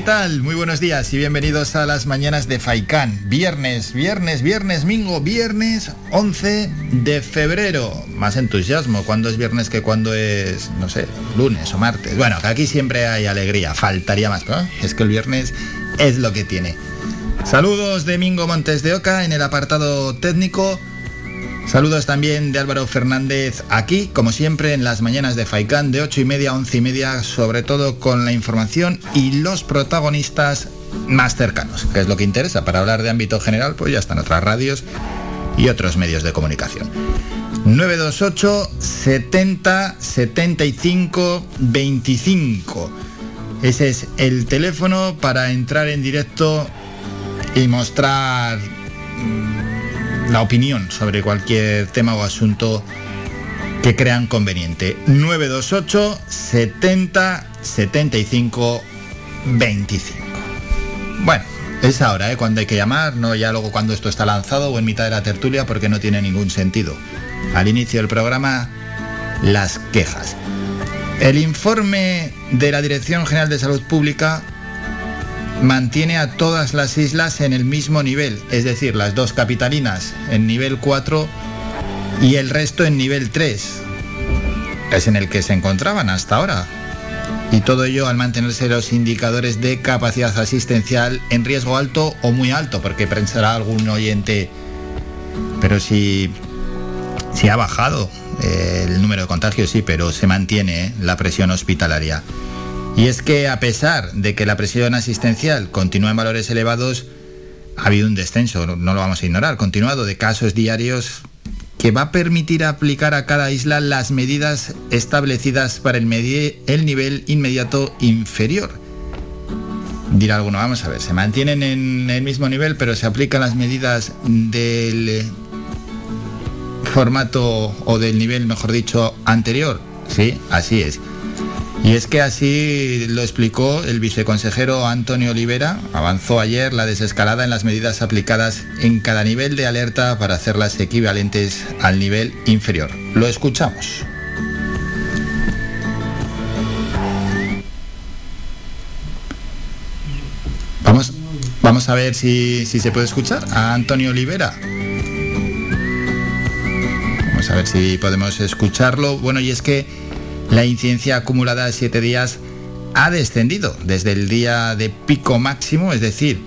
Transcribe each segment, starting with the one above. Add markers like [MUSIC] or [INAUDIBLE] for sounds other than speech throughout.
¿Qué tal? Muy buenos días y bienvenidos a las mañanas de Faikán. Viernes, viernes, viernes, mingo, viernes 11 de febrero. Más entusiasmo cuando es viernes que cuando es, no sé, lunes o martes. Bueno, que aquí siempre hay alegría, faltaría más, ¿no? Es que el viernes es lo que tiene. Saludos de Mingo Montes de Oca en el apartado técnico. Saludos también de Álvaro Fernández aquí, como siempre, en las mañanas de Faikán de 8 y media a 11 y media, sobre todo con la información y los protagonistas más cercanos, que es lo que interesa. Para hablar de ámbito general, pues ya están otras radios y otros medios de comunicación. 928 70 75 25. Ese es el teléfono para entrar en directo y mostrar la opinión sobre cualquier tema o asunto que crean conveniente. 928 70 75 25. Bueno, es ahora, ¿eh? cuando hay que llamar, no ya luego cuando esto está lanzado o en mitad de la tertulia porque no tiene ningún sentido. Al inicio del programa, las quejas. El informe de la Dirección General de Salud Pública mantiene a todas las islas en el mismo nivel, es decir, las dos capitalinas en nivel 4 y el resto en nivel 3. Es en el que se encontraban hasta ahora. Y todo ello al mantenerse los indicadores de capacidad asistencial en riesgo alto o muy alto, porque pensará algún oyente, pero si, si ha bajado eh, el número de contagios, sí, pero se mantiene eh, la presión hospitalaria. Y es que a pesar de que la presión asistencial continúa en valores elevados, ha habido un descenso, no lo vamos a ignorar, continuado de casos diarios que va a permitir aplicar a cada isla las medidas establecidas para el, el nivel inmediato inferior. Dirá alguno, vamos a ver, se mantienen en el mismo nivel, pero se aplican las medidas del formato o del nivel, mejor dicho, anterior. Sí, así es. Y es que así lo explicó el viceconsejero Antonio Olivera. Avanzó ayer la desescalada en las medidas aplicadas en cada nivel de alerta para hacerlas equivalentes al nivel inferior. Lo escuchamos. Vamos, vamos a ver si, si se puede escuchar a Antonio Olivera. Vamos a ver si podemos escucharlo. Bueno, y es que la incidencia acumulada de siete días ha descendido desde el día de pico máximo, es decir,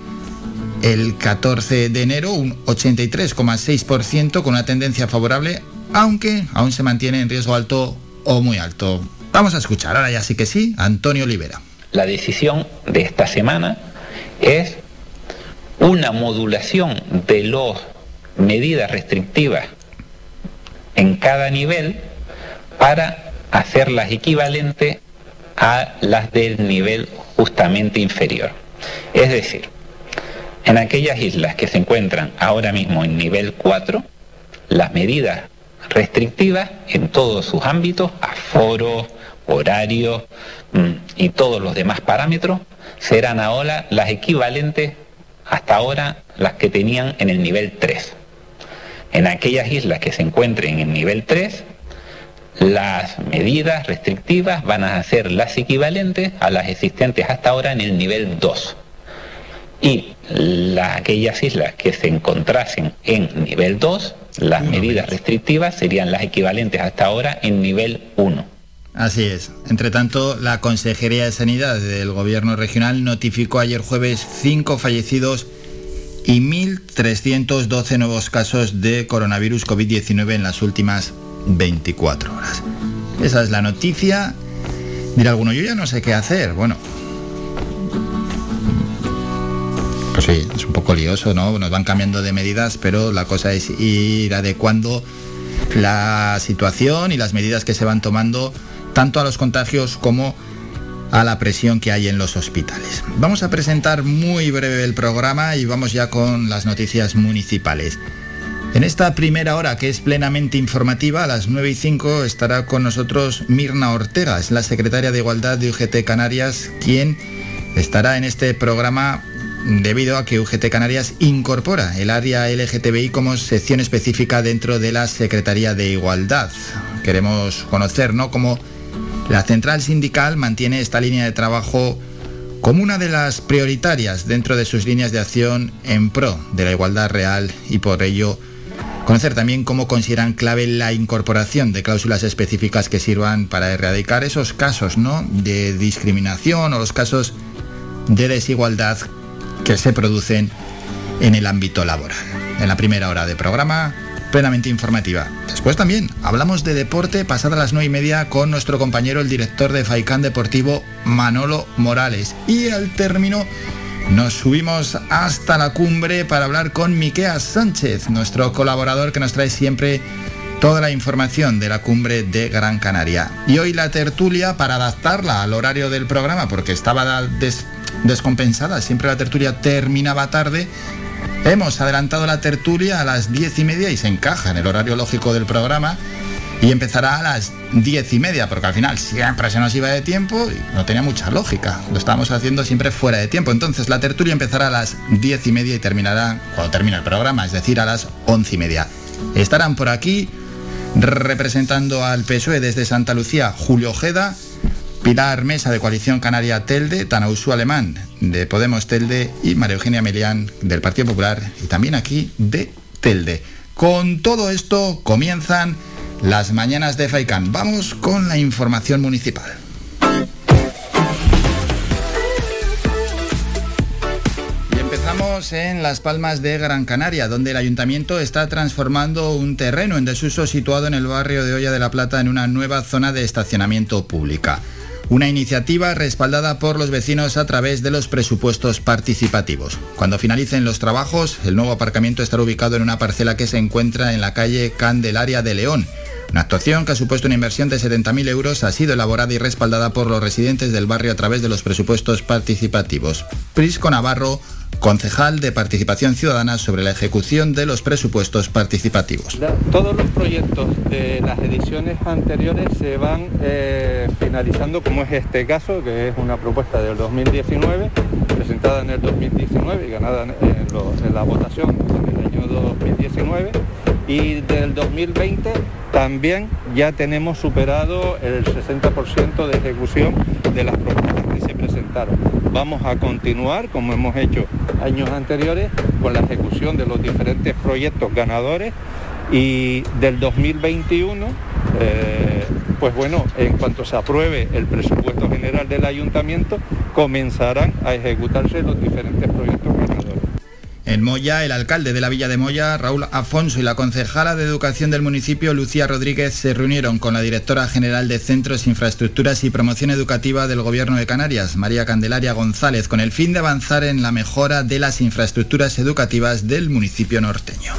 el 14 de enero, un 83,6% con una tendencia favorable, aunque aún se mantiene en riesgo alto o muy alto. Vamos a escuchar, ahora ya sí que sí, Antonio Olivera. La decisión de esta semana es una modulación de las medidas restrictivas en cada nivel para hacerlas equivalentes a las del nivel justamente inferior. Es decir, en aquellas islas que se encuentran ahora mismo en nivel 4, las medidas restrictivas en todos sus ámbitos, aforo, horario mm, y todos los demás parámetros, serán ahora las equivalentes hasta ahora las que tenían en el nivel 3. En aquellas islas que se encuentren en nivel 3, las medidas restrictivas van a ser las equivalentes a las existentes hasta ahora en el nivel 2. Y aquellas islas que se encontrasen en nivel 2, las medidas restrictivas serían las equivalentes hasta ahora en nivel 1. Así es. Entre tanto, la Consejería de Sanidad del Gobierno Regional notificó ayer jueves cinco fallecidos y 1.312 nuevos casos de coronavirus COVID-19 en las últimas 24 horas. Esa es la noticia. Dirá alguno, yo ya no sé qué hacer. Bueno, pues sí, es un poco lioso, ¿no? Nos van cambiando de medidas, pero la cosa es ir adecuando la situación y las medidas que se van tomando tanto a los contagios como a la presión que hay en los hospitales. Vamos a presentar muy breve el programa y vamos ya con las noticias municipales. En esta primera hora, que es plenamente informativa, a las 9 y 5 estará con nosotros Mirna Ortega, es la secretaria de Igualdad de UGT Canarias, quien estará en este programa debido a que UGT Canarias incorpora el área LGTBI como sección específica dentro de la Secretaría de Igualdad. Queremos conocer ¿no? cómo la central sindical mantiene esta línea de trabajo como una de las prioritarias dentro de sus líneas de acción en pro de la igualdad real y por ello Conocer también cómo consideran clave la incorporación de cláusulas específicas que sirvan para erradicar esos casos ¿no? de discriminación o los casos de desigualdad que se producen en el ámbito laboral. En la primera hora de programa, plenamente informativa. Después también hablamos de deporte pasada las nueve y media con nuestro compañero el director de Faicán Deportivo Manolo Morales. Y al término nos subimos hasta la cumbre para hablar con Miquea Sánchez, nuestro colaborador que nos trae siempre toda la información de la cumbre de Gran Canaria. Y hoy la tertulia para adaptarla al horario del programa, porque estaba descompensada, siempre la tertulia terminaba tarde. Hemos adelantado la tertulia a las diez y media y se encaja en el horario lógico del programa y empezará a las diez y media, porque al final siempre se nos iba de tiempo y no tenía mucha lógica. Lo estábamos haciendo siempre fuera de tiempo. Entonces la tertulia empezará a las diez y media y terminará cuando termine el programa, es decir, a las once y media. Estarán por aquí representando al PSOE desde Santa Lucía, Julio Ojeda, Pilar Mesa de Coalición Canaria Telde, Tanausú Alemán de Podemos Telde y María Eugenia Melián del Partido Popular y también aquí de Telde. Con todo esto comienzan las mañanas de Faicán. Vamos con la información municipal. Empezamos en Las Palmas de Gran Canaria, donde el ayuntamiento está transformando un terreno en desuso situado en el barrio de Olla de la Plata en una nueva zona de estacionamiento pública. Una iniciativa respaldada por los vecinos a través de los presupuestos participativos. Cuando finalicen los trabajos, el nuevo aparcamiento estará ubicado en una parcela que se encuentra en la calle Candelaria de León, una actuación que ha supuesto una inversión de 70.000 euros ha sido elaborada y respaldada por los residentes del barrio a través de los presupuestos participativos. Prisco Navarro, concejal de Participación Ciudadana sobre la ejecución de los presupuestos participativos. Todos los proyectos de las ediciones anteriores se van eh, finalizando, como es este caso, que es una propuesta del 2019, presentada en el 2019 y ganada en, en la votación en el año 2019 y del 2020 también ya tenemos superado el 60% de ejecución de las propuestas que se presentaron. Vamos a continuar, como hemos hecho años anteriores, con la ejecución de los diferentes proyectos ganadores y del 2021, eh, pues bueno, en cuanto se apruebe el presupuesto general del ayuntamiento, comenzarán a ejecutarse los diferentes proyectos. En Moya, el alcalde de la villa de Moya, Raúl Afonso, y la concejala de Educación del municipio, Lucía Rodríguez, se reunieron con la directora general de Centros, Infraestructuras y Promoción Educativa del Gobierno de Canarias, María Candelaria González, con el fin de avanzar en la mejora de las infraestructuras educativas del municipio norteño.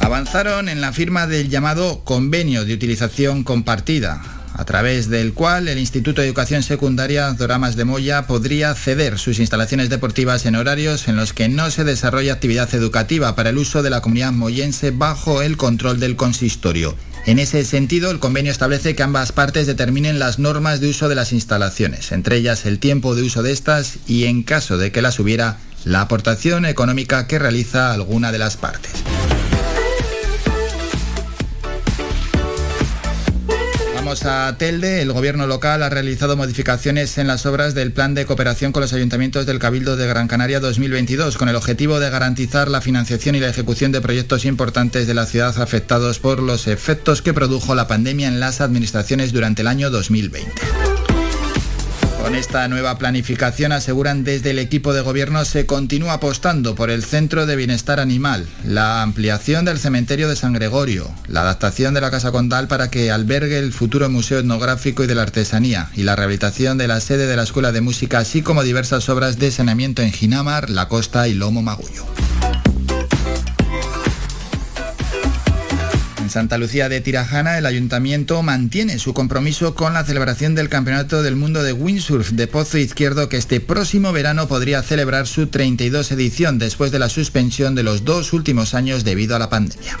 Avanzaron en la firma del llamado Convenio de Utilización Compartida, a través del cual el Instituto de Educación Secundaria Doramas de Moya podría ceder sus instalaciones deportivas en horarios en los que no se desarrolla actividad educativa para el uso de la comunidad moyense bajo el control del consistorio. En ese sentido, el convenio establece que ambas partes determinen las normas de uso de las instalaciones, entre ellas el tiempo de uso de estas y, en caso de que las hubiera, la aportación económica que realiza alguna de las partes. A Telde. El gobierno local ha realizado modificaciones en las obras del plan de cooperación con los ayuntamientos del Cabildo de Gran Canaria 2022, con el objetivo de garantizar la financiación y la ejecución de proyectos importantes de la ciudad afectados por los efectos que produjo la pandemia en las administraciones durante el año 2020. Con esta nueva planificación aseguran desde el equipo de gobierno se continúa apostando por el Centro de Bienestar Animal, la ampliación del cementerio de San Gregorio, la adaptación de la Casa Condal para que albergue el futuro Museo Etnográfico y de la Artesanía y la rehabilitación de la sede de la Escuela de Música, así como diversas obras de saneamiento en Ginamar, La Costa y Lomo Magullo. Santa Lucía de Tirajana, el ayuntamiento mantiene su compromiso con la celebración del Campeonato del Mundo de Windsurf de Pozo Izquierdo que este próximo verano podría celebrar su 32 edición después de la suspensión de los dos últimos años debido a la pandemia.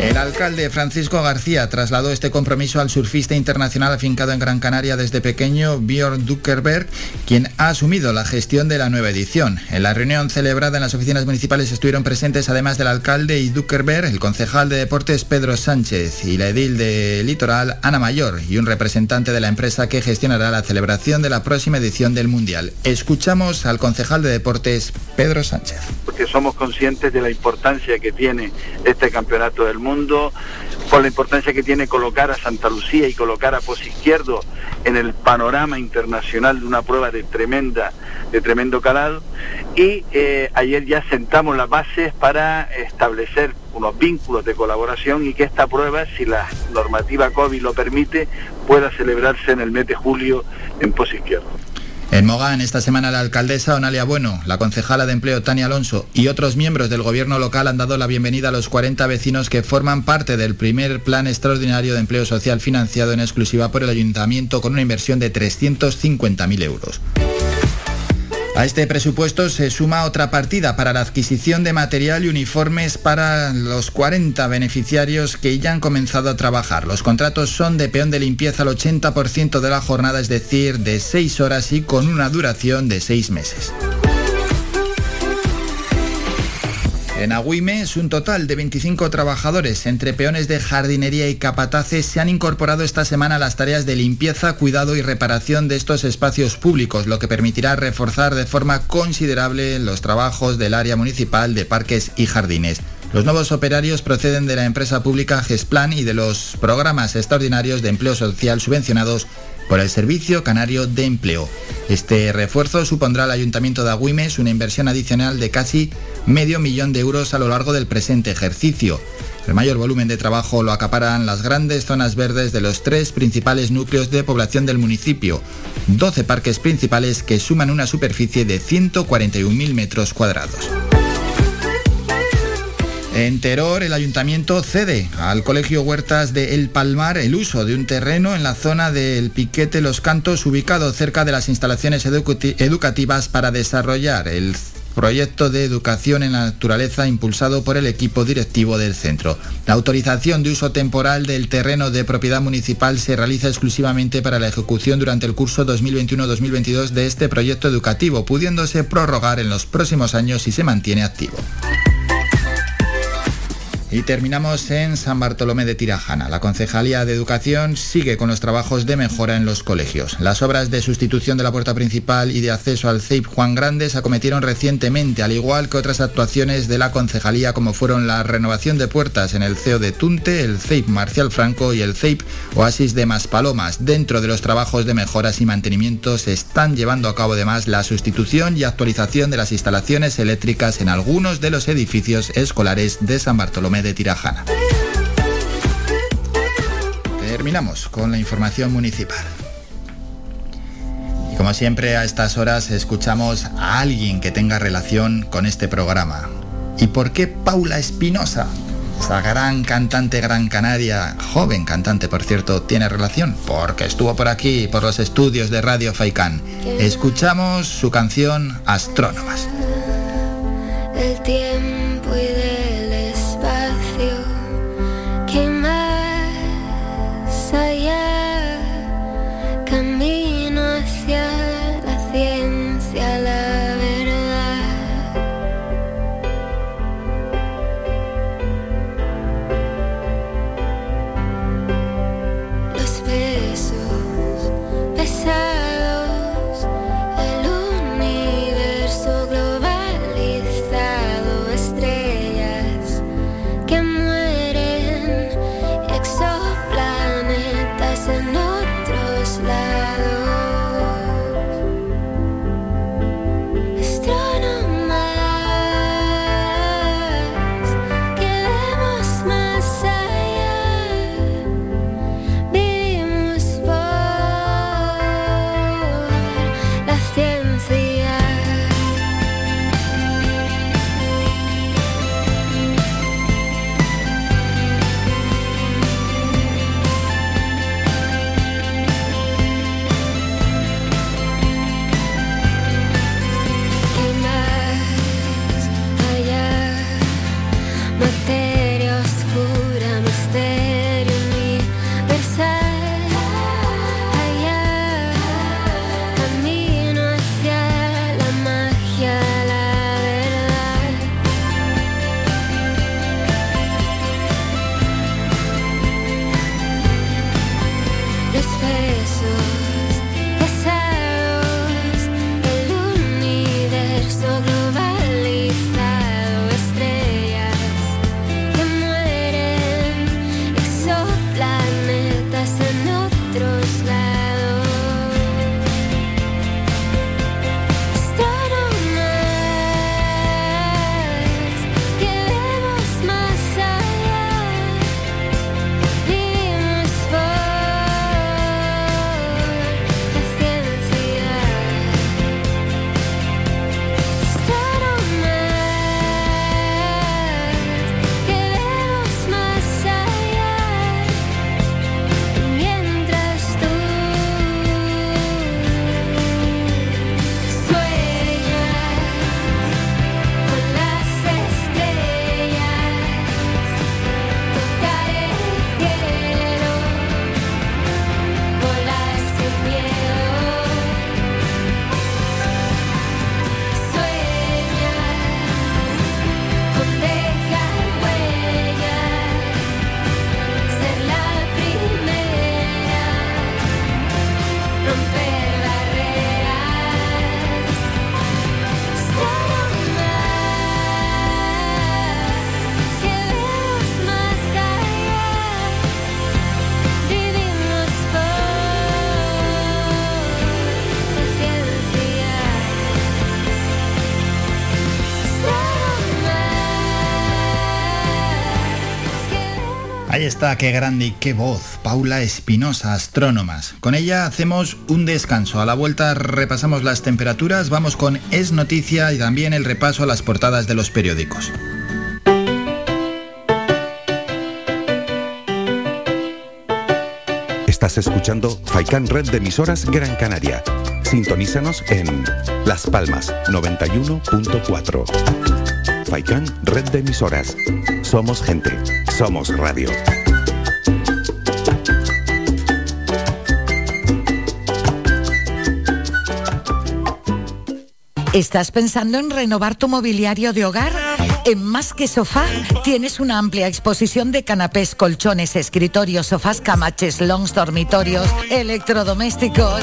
El alcalde Francisco García trasladó este compromiso al surfista internacional afincado en Gran Canaria desde pequeño, Björn Duckerberg, quien ha asumido la gestión de la nueva edición. En la reunión celebrada en las oficinas municipales estuvieron presentes, además del alcalde y Duckerberg, el concejal de deportes Pedro Sánchez y la edil de Litoral, Ana Mayor, y un representante de la empresa que gestionará la celebración de la próxima edición del Mundial. Escuchamos al concejal de deportes Pedro Sánchez. Porque somos conscientes de la importancia que tiene este campeonato del mundo mundo, por la importancia que tiene colocar a Santa Lucía y colocar a Pos Izquierdo en el panorama internacional de una prueba de tremenda, de tremendo calado. Y eh, ayer ya sentamos las bases para establecer unos vínculos de colaboración y que esta prueba, si la normativa COVID lo permite, pueda celebrarse en el mes de julio en Pos Izquierdo. En Mogán, esta semana la alcaldesa Onalia Bueno, la concejala de empleo Tania Alonso y otros miembros del gobierno local han dado la bienvenida a los 40 vecinos que forman parte del primer plan extraordinario de empleo social financiado en exclusiva por el ayuntamiento con una inversión de 350.000 euros. A este presupuesto se suma otra partida para la adquisición de material y uniformes para los 40 beneficiarios que ya han comenzado a trabajar. Los contratos son de peón de limpieza al 80% de la jornada, es decir, de 6 horas y con una duración de 6 meses. En Agüimes, un total de 25 trabajadores, entre peones de jardinería y capataces, se han incorporado esta semana a las tareas de limpieza, cuidado y reparación de estos espacios públicos, lo que permitirá reforzar de forma considerable los trabajos del área municipal de parques y jardines. Los nuevos operarios proceden de la empresa pública GESPLAN y de los programas extraordinarios de empleo social subvencionados por el Servicio Canario de Empleo. Este refuerzo supondrá al Ayuntamiento de Agüimes una inversión adicional de casi medio millón de euros a lo largo del presente ejercicio. El mayor volumen de trabajo lo acaparan las grandes zonas verdes de los tres principales núcleos de población del municipio, 12 parques principales que suman una superficie de 141.000 metros cuadrados. En Teror, el ayuntamiento cede al Colegio Huertas de El Palmar el uso de un terreno en la zona del Piquete Los Cantos, ubicado cerca de las instalaciones educativas para desarrollar el proyecto de educación en la naturaleza impulsado por el equipo directivo del centro. La autorización de uso temporal del terreno de propiedad municipal se realiza exclusivamente para la ejecución durante el curso 2021-2022 de este proyecto educativo, pudiéndose prorrogar en los próximos años si se mantiene activo. Y terminamos en San Bartolomé de Tirajana. La Concejalía de Educación sigue con los trabajos de mejora en los colegios. Las obras de sustitución de la puerta principal y de acceso al CEIP Juan Grande se acometieron recientemente, al igual que otras actuaciones de la Concejalía como fueron la renovación de puertas en el CEO de Tunte, el CEIP Marcial Franco y el CEIP Oasis de Maspalomas. Dentro de los trabajos de mejoras y mantenimiento se están llevando a cabo además la sustitución y actualización de las instalaciones eléctricas en algunos de los edificios escolares de San Bartolomé de Tirajana. Terminamos con la información municipal. Y como siempre a estas horas escuchamos a alguien que tenga relación con este programa. ¿Y por qué Paula Espinosa? Esa gran cantante Gran Canaria, joven cantante por cierto, tiene relación porque estuvo por aquí, por los estudios de Radio Faikán. Escuchamos su canción Astrónomas. Está, qué grande y qué voz. Paula Espinosa, astrónomas. Con ella hacemos un descanso. A la vuelta repasamos las temperaturas, vamos con Es Noticia y también el repaso a las portadas de los periódicos. Estás escuchando Faikan Red de emisoras Gran Canaria. Sintonízanos en Las Palmas 91.4. Faikan Red de emisoras. Somos gente. Somos radio. ¿Estás pensando en renovar tu mobiliario de hogar? En Más que Sofá tienes una amplia exposición de canapés, colchones, escritorios, sofás, camaches, longs, dormitorios, electrodomésticos.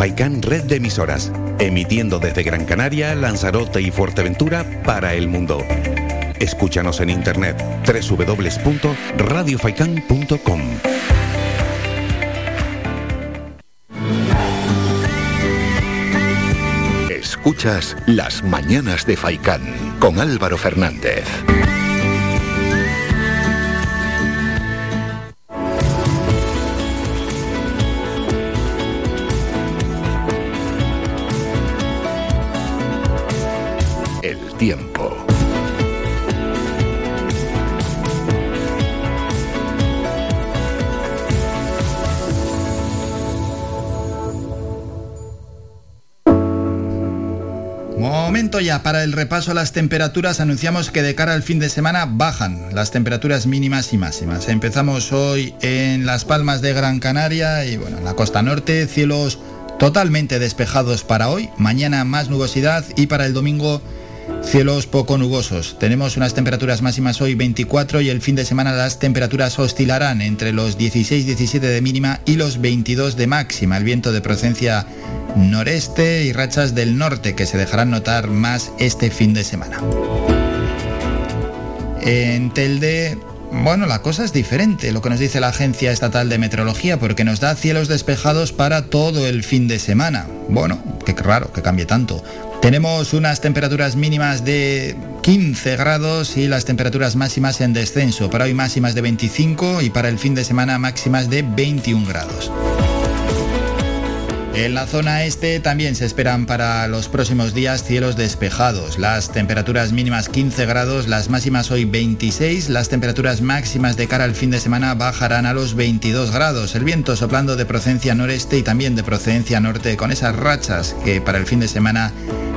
Faikan Red de Emisoras, emitiendo desde Gran Canaria, Lanzarote y Fuerteventura para el mundo. Escúchanos en internet www.radiofaikan.com. Escuchas Las Mañanas de Faikán con Álvaro Fernández. Tiempo. Momento ya para el repaso a las temperaturas. Anunciamos que de cara al fin de semana bajan las temperaturas mínimas y máximas. Empezamos hoy en Las Palmas de Gran Canaria y bueno, en la costa norte, cielos totalmente despejados para hoy. Mañana más nubosidad y para el domingo Cielos poco nubosos. Tenemos unas temperaturas máximas hoy 24 y el fin de semana las temperaturas oscilarán entre los 16-17 de mínima y los 22 de máxima. El viento de procedencia noreste y rachas del norte que se dejarán notar más este fin de semana. En Telde, bueno, la cosa es diferente, lo que nos dice la Agencia Estatal de Meteorología, porque nos da cielos despejados para todo el fin de semana. Bueno, qué raro que cambie tanto Tenemos unas temperaturas mínimas de 15 grados y las temperaturas máximas en descenso. Para hoy máximas de 25 y para el fin de semana máximas de 21 grados. En la zona este también se esperan para los próximos días cielos despejados. Las temperaturas mínimas 15 grados, las máximas hoy 26, las temperaturas máximas de cara al fin de semana bajarán a los 22 grados. El viento soplando de procedencia noreste y también de procedencia norte con esas rachas que para el fin de semana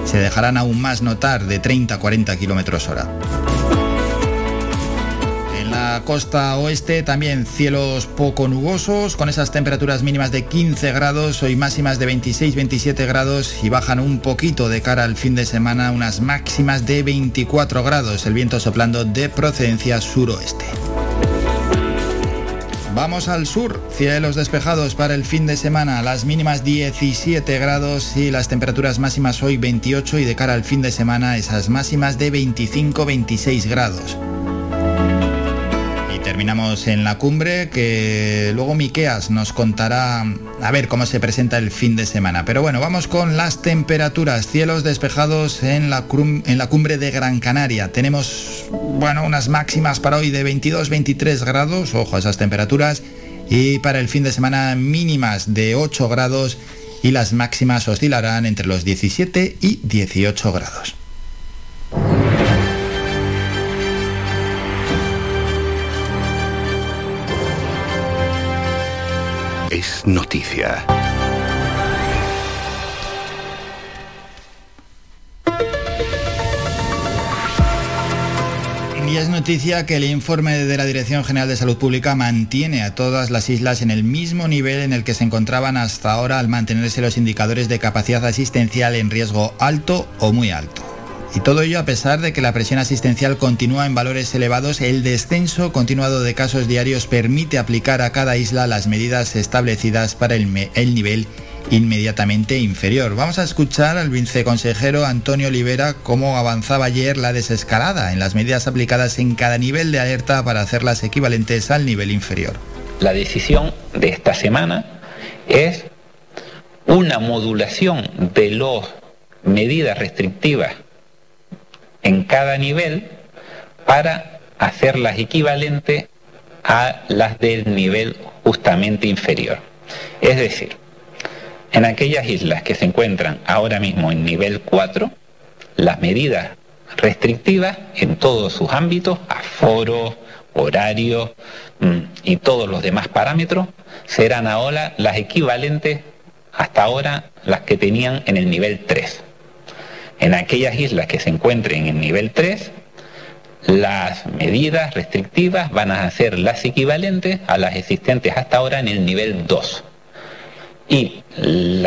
se dejarán aún más notar de 30 a 40 kilómetros hora costa oeste también cielos poco nubosos, con esas temperaturas mínimas de 15 grados, hoy máximas de 26-27 grados y bajan un poquito de cara al fin de semana, unas máximas de 24 grados, el viento soplando de procedencia suroeste. Vamos al sur, cielos despejados para el fin de semana, las mínimas 17 grados y las temperaturas máximas hoy 28 y de cara al fin de semana esas máximas de 25-26 grados terminamos en la cumbre, que luego Miqueas nos contará a ver cómo se presenta el fin de semana. Pero bueno, vamos con las temperaturas. Cielos despejados en la, cumbre de Gran Canaria. Tenemos, bueno, unas máximas para hoy de 22-23 grados, ojo a esas temperaturas, y para el fin de semana mínimas de 8 grados y las máximas oscilarán entre los 17 y 18 grados. Noticia. Y es noticia que el informe de la Dirección General de Salud Pública mantiene a todas las islas en el mismo nivel en el que se encontraban hasta ahora al mantenerse los indicadores de capacidad asistencial en riesgo alto o muy alto. Y todo ello a pesar de que la presión asistencial continúa en valores elevados, el descenso continuado de casos diarios permite aplicar a cada isla las medidas establecidas para el, nivel inmediatamente inferior. Vamos a escuchar al viceconsejero Antonio Olivera cómo avanzaba ayer la desescalada en las medidas aplicadas en cada nivel de alerta para hacerlas equivalentes al nivel inferior. La decisión de esta semana es una modulación de las medidas restrictivas en cada nivel para hacerlas equivalentes a las del nivel justamente inferior. Es decir, en aquellas islas que se encuentran ahora mismo en nivel 4, las medidas restrictivas en todos sus ámbitos, aforo, horario mm, y todos los demás parámetros, serán ahora las equivalentes hasta ahora las que tenían en el nivel 3. En aquellas islas que se encuentren en nivel 3, las medidas restrictivas van a ser las equivalentes a las existentes hasta ahora en el nivel 2. Y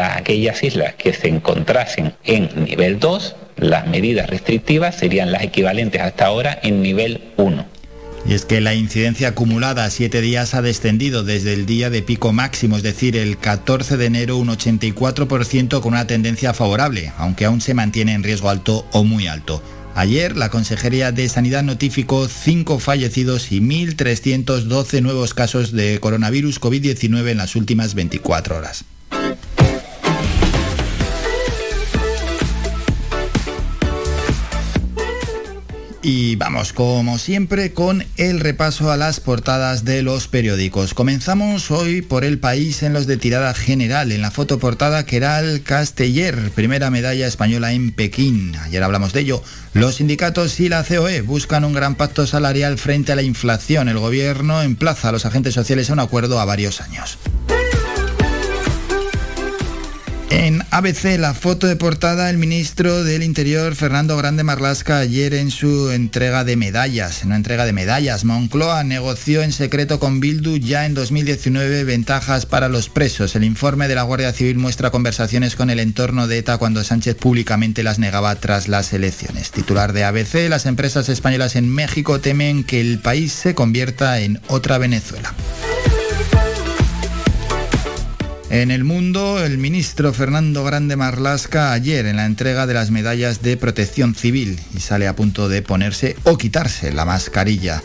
aquellas islas que se encontrasen en nivel 2, las medidas restrictivas serían las equivalentes hasta ahora en nivel 1. Y es que la incidencia acumulada a siete días ha descendido desde el día de pico máximo, es decir, el 14 de enero un 84% con una tendencia favorable, aunque aún se mantiene en riesgo alto o muy alto. Ayer la Consejería de Sanidad notificó cinco fallecidos y 1.312 nuevos casos de coronavirus COVID-19 en las últimas 24 horas. Y vamos, como siempre, con el repaso a las portadas de los periódicos. Comenzamos hoy por el país en los de tirada general. En la fotoportada, Keral Casteller, primera medalla española en Pekín. Ayer hablamos de ello. Los sindicatos y la COE buscan un gran pacto salarial frente a la inflación. El gobierno emplaza a los agentes sociales a un acuerdo a varios años. En ABC, la foto de portada, el ministro del Interior, Fernando Grande Marlasca, ayer en su entrega de medallas, en una entrega de medallas, Moncloa negoció en secreto con Bildu ya en 2019 ventajas para los presos. El informe de la Guardia Civil muestra conversaciones con el entorno de ETA cuando Sánchez públicamente las negaba tras las elecciones. Titular de ABC, las empresas españolas en México temen que el país se convierta en otra Venezuela. En el mundo, el ministro Fernando Grande Marlasca ayer en la entrega de las medallas de protección civil y sale a punto de ponerse o quitarse la mascarilla.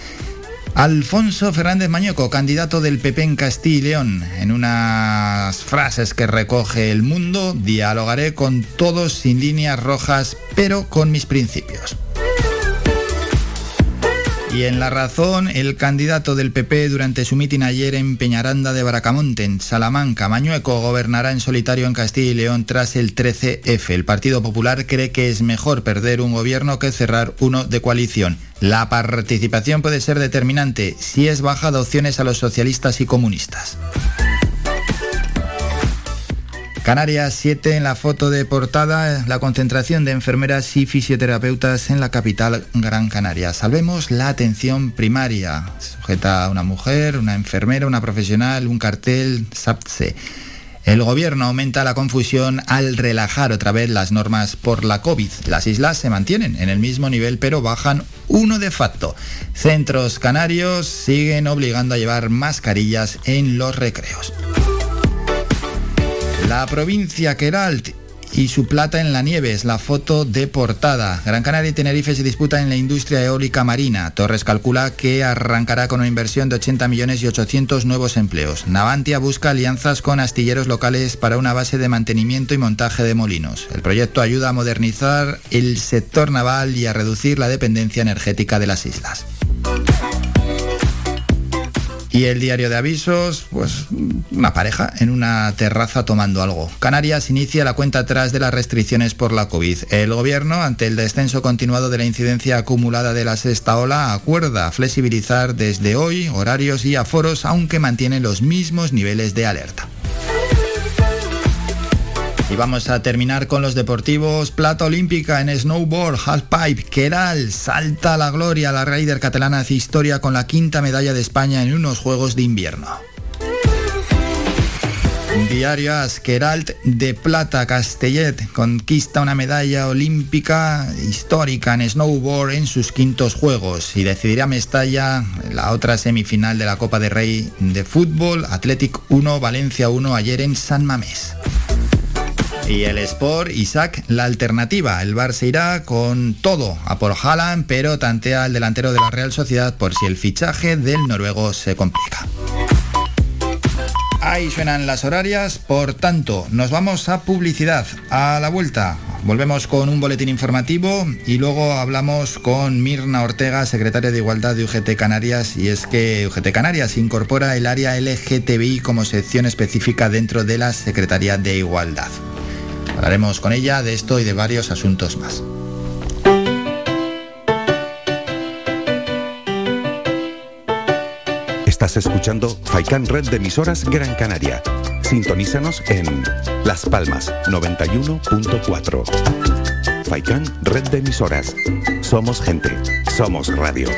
Alfonso Fernández Mañoco, candidato del PP en Castilla y León. En unas frases que recoge el mundo, dialogaré con todos sin líneas rojas, pero con mis principios. Y en La Razón, el candidato del PP durante su mitin ayer en Peñaranda de Baracamonte, en Salamanca, Mañueco, gobernará en solitario en Castilla y León tras el 13F. El Partido Popular cree que es mejor perder un gobierno que cerrar uno de coalición. La participación puede ser determinante si es baja de opciones a los socialistas y comunistas. Canarias 7 en la foto de portada, la concentración de enfermeras y fisioterapeutas en la capital Gran Canaria. Salvemos la atención primaria. Sujeta a una mujer, una enfermera, una profesional, un cartel SAPSE. El gobierno aumenta la confusión al relajar otra vez las normas por la COVID. Las islas se mantienen en el mismo nivel pero bajan uno de facto. Centros canarios siguen obligando a llevar mascarillas en los recreos. La provincia Queralt y su plata en la nieve es la foto de portada. Gran Canaria y Tenerife se disputan en la industria eólica marina. Torres calcula que arrancará con una inversión de 80 millones y 800 nuevos empleos. Navantia busca alianzas con astilleros locales para una base de mantenimiento y montaje de molinos. El proyecto ayuda a modernizar el sector naval y a reducir la dependencia energética de las islas. Y el diario de avisos, pues una pareja en una terraza tomando algo. Canarias inicia la cuenta atrás de las restricciones por la COVID. El gobierno, ante el descenso continuado de la incidencia acumulada de la sexta ola, acuerda flexibilizar desde hoy horarios y aforos, aunque mantiene los mismos niveles de alerta. Y vamos a terminar con los deportivos. Plata olímpica en snowboard, halfpipe, Keral, salta a la gloria. La Raider catalana hace historia con la quinta medalla de España en unos Juegos de Invierno. Diario Asqueralt de Plata Castellet conquista una medalla olímpica histórica en snowboard en sus quintos juegos y decidirá Mestalla la otra semifinal de la Copa de Rey de fútbol, Athletic 1, Valencia 1 ayer en San Mamés. Y el Sport, Isaac, la alternativa. El Bar se irá con todo a por Haaland, pero tantea al delantero de la Real Sociedad por si el fichaje del noruego se complica. Ahí suenan las horarias, por tanto, nos vamos a publicidad. A la vuelta, volvemos con un boletín informativo y luego hablamos con Mirna Ortega, secretaria de Igualdad de UGT Canarias, y es que UGT Canarias incorpora el área LGTBI como sección específica dentro de la Secretaría de Igualdad. Hablaremos con ella de esto y de varios asuntos más. Estás escuchando Faikan Red de emisoras Gran Canaria. Sintonízanos en Las Palmas 91.4. Faikan Red de emisoras. Somos gente. Somos radio.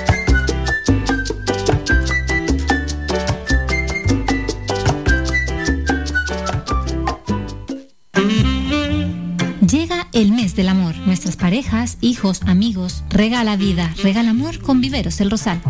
El mes del amor. Nuestras parejas, hijos, amigos, regala vida, regala amor con Viveros El Rosal.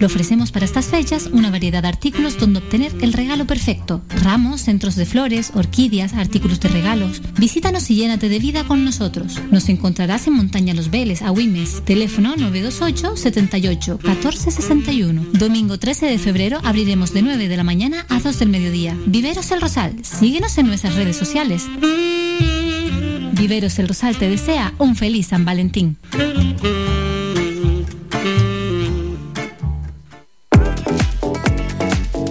Le ofrecemos para estas fechas una variedad de artículos donde obtener el regalo perfecto. Ramos, centros de flores, orquídeas, artículos de regalos. Visítanos y llénate de vida con nosotros. Nos encontrarás en Montaña Los Veles, Agüimes. Teléfono 928 78 14 61. Domingo 13 de febrero abriremos de 9 de la mañana a 2 del mediodía. Viveros El Rosal. Síguenos en nuestras redes sociales. Viveros El Rosal te desea un feliz San Valentín.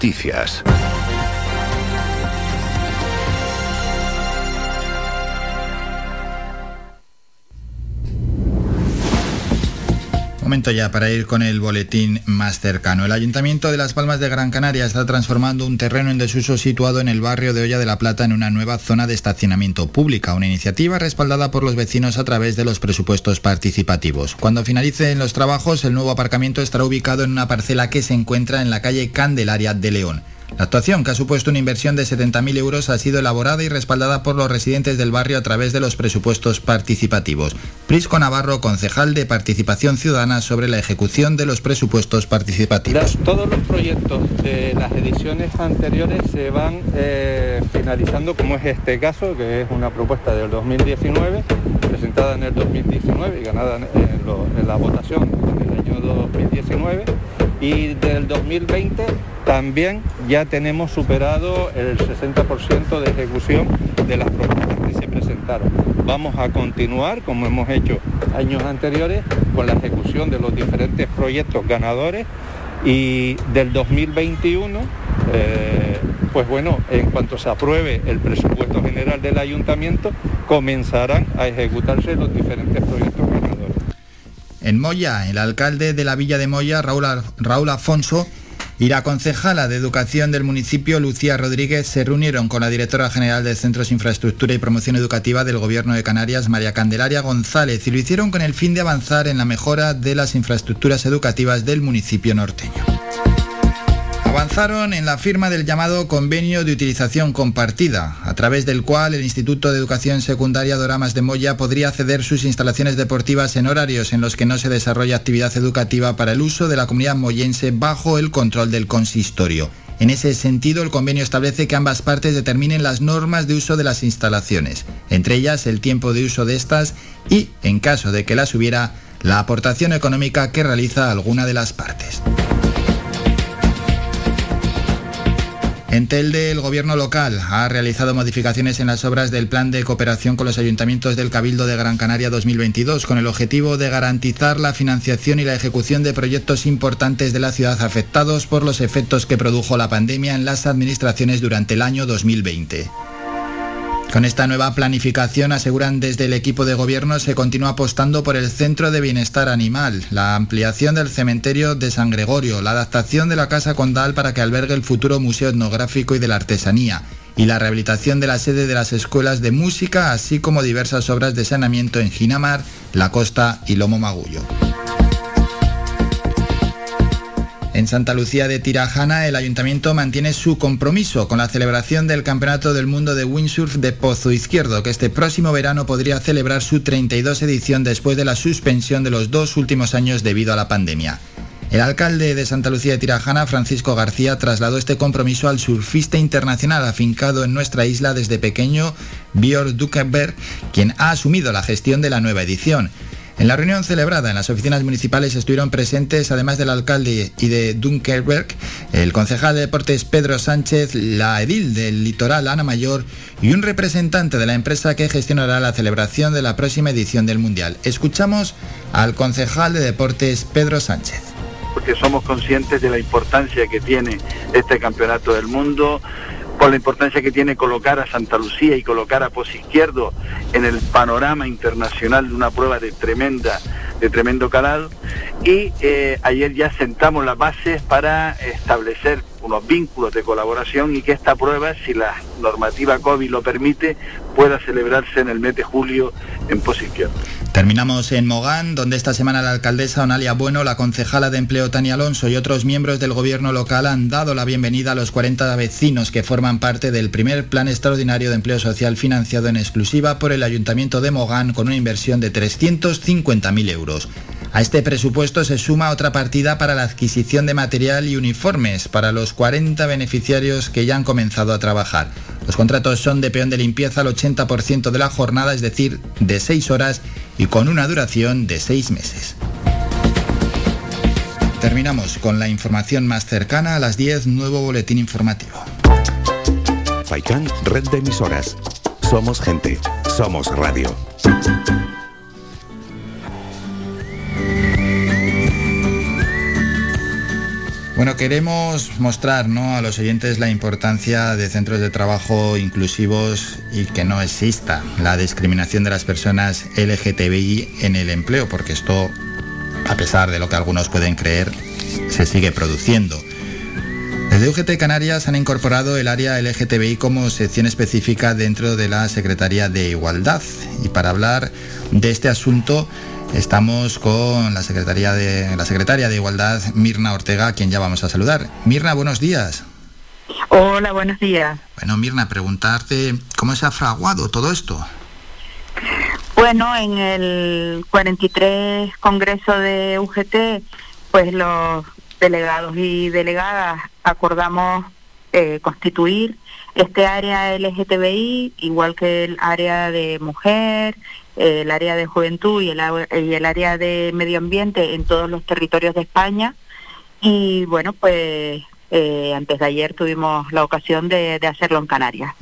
Noticias. Momento ya para ir con el boletín más cercano. El Ayuntamiento de Las Palmas de Gran Canaria está transformando un terreno en desuso situado en el barrio de Olla de la Plata en una nueva zona de estacionamiento pública, una iniciativa respaldada por los vecinos a través de los presupuestos participativos. Cuando finalicen los trabajos, el nuevo aparcamiento estará ubicado en una parcela que se encuentra en la calle Candelaria de León. La actuación, que ha supuesto una inversión de 70.000 euros, ha sido elaborada y respaldada por los residentes del barrio a través de los presupuestos participativos. Prisco Navarro, concejal de Participación Ciudadana sobre la ejecución de los presupuestos participativos. todos los proyectos de las ediciones anteriores se van eh, finalizando, como es este caso, que es una propuesta del 2019, presentada en el 2019 y ganada en, en la votación en el año 2019 y del 2020 también ya tenemos superado el 60% de ejecución de las propuestas que se presentaron. Vamos a continuar, como hemos hecho años anteriores, con la ejecución de los diferentes proyectos ganadores y del 2021, eh, pues bueno, en cuanto se apruebe el presupuesto general del ayuntamiento, comenzarán a ejecutarse los diferentes proyectos. En Moya, el alcalde de la villa de Moya, Raúl, Raúl Afonso, y la concejala de Educación del municipio, Lucía Rodríguez, se reunieron con la directora general de Centros Infraestructura y Promoción Educativa del Gobierno de Canarias, María Candelaria González, y lo hicieron con el fin de avanzar en la mejora de las infraestructuras educativas del municipio norteño. Avanzaron en la firma del llamado Convenio de Utilización Compartida, a través del cual el Instituto de Educación Secundaria Doramas de Moya podría ceder sus instalaciones deportivas en horarios en los que no se desarrolla actividad educativa para el uso de la comunidad moyense bajo el control del consistorio. En ese sentido, el convenio establece que ambas partes determinen las normas de uso de las instalaciones, entre ellas el tiempo de uso de estas y, en caso de que las hubiera, la aportación económica que realiza alguna de las partes. En Telde, el gobierno local ha realizado modificaciones en las obras del Plan de Cooperación con los Ayuntamientos del Cabildo de Gran Canaria 2022, con el objetivo de garantizar la financiación y la ejecución de proyectos importantes de la ciudad afectados por los efectos que produjo la pandemia en las administraciones durante el año 2020. Con esta nueva planificación, aseguran desde el equipo de gobierno, se continúa apostando por el Centro de Bienestar Animal, la ampliación del cementerio de San Gregorio, la adaptación de la Casa Condal para que albergue el futuro Museo Etnográfico y de la Artesanía, y la rehabilitación de la sede de las escuelas de música, así como diversas obras de saneamiento en Ginamar, La Costa y Lomo Magullo. En Santa Lucía de Tirajana, el ayuntamiento mantiene su compromiso con la celebración del Campeonato del Mundo de Windsurf de Pozo Izquierdo, que este próximo verano podría celebrar su 32 edición después de la suspensión de los dos últimos años debido a la pandemia. El alcalde de Santa Lucía de Tirajana, Francisco García, trasladó este compromiso al surfista internacional afincado en nuestra isla desde pequeño, Björn Dukenberg, quien ha asumido la gestión de la nueva edición. En la reunión celebrada en las oficinas municipales estuvieron presentes, además del alcalde y de Dunkerberg, el concejal de deportes Pedro Sánchez, la edil del litoral Ana Mayor y un representante de la empresa que gestionará la celebración de la próxima edición del Mundial. Escuchamos al concejal de deportes Pedro Sánchez porque somos conscientes de la importancia que tiene este campeonato del mundo, por la importancia que tiene colocar a Santa Lucía y colocar a Pos Izquierdo en el panorama internacional de una prueba de tremenda, de tremendo calado. Y eh, ayer ya sentamos las bases para establecer unos vínculos de colaboración y que esta prueba, si la normativa COVID lo permite, pueda celebrarse en el mes de julio en Izquierdo. Terminamos en Mogán, donde esta semana la alcaldesa Onalia Bueno, la concejala de empleo Tania Alonso y otros miembros del gobierno local han dado la bienvenida a los 40 vecinos que forman parte del primer plan extraordinario de empleo social financiado en exclusiva por el Ayuntamiento de Mogán con una inversión de 350.000 euros. A este presupuesto se suma otra partida para la adquisición de material y uniformes para los 40 beneficiarios que ya han comenzado a trabajar. Los contratos son de peón de limpieza al 80% de la jornada, es decir, de 6 horas y con una duración de 6 meses. Terminamos con la información más cercana a las 10, nuevo boletín informativo. Red de emisoras. Somos gente, somos radio. Bueno, queremos mostrar a los oyentes la importancia de centros de trabajo inclusivos y que no exista la discriminación de las personas LGTBI en el empleo, porque esto, a pesar de lo que algunos pueden creer, se sigue produciendo. Desde UGT Canarias han incorporado el área LGTBI como sección específica dentro de la Secretaría de Igualdad. Y para hablar de este asunto, Estamos con la Secretaría de la Secretaria de Igualdad, Mirna Ortega, a quien ya vamos a saludar. Mirna, buenos días. Hola, buenos días. Bueno, Mirna, preguntarte cómo se ha fraguado todo esto. Bueno, en el 43 Congreso de UGT, pues los delegados y delegadas acordamos eh, constituir este área LGTBI, igual que el área de mujer, el área de juventud y el, y el área de medio ambiente en todos los territorios de España. Y bueno, pues eh, antes de ayer tuvimos la ocasión de, hacerlo en Canarias.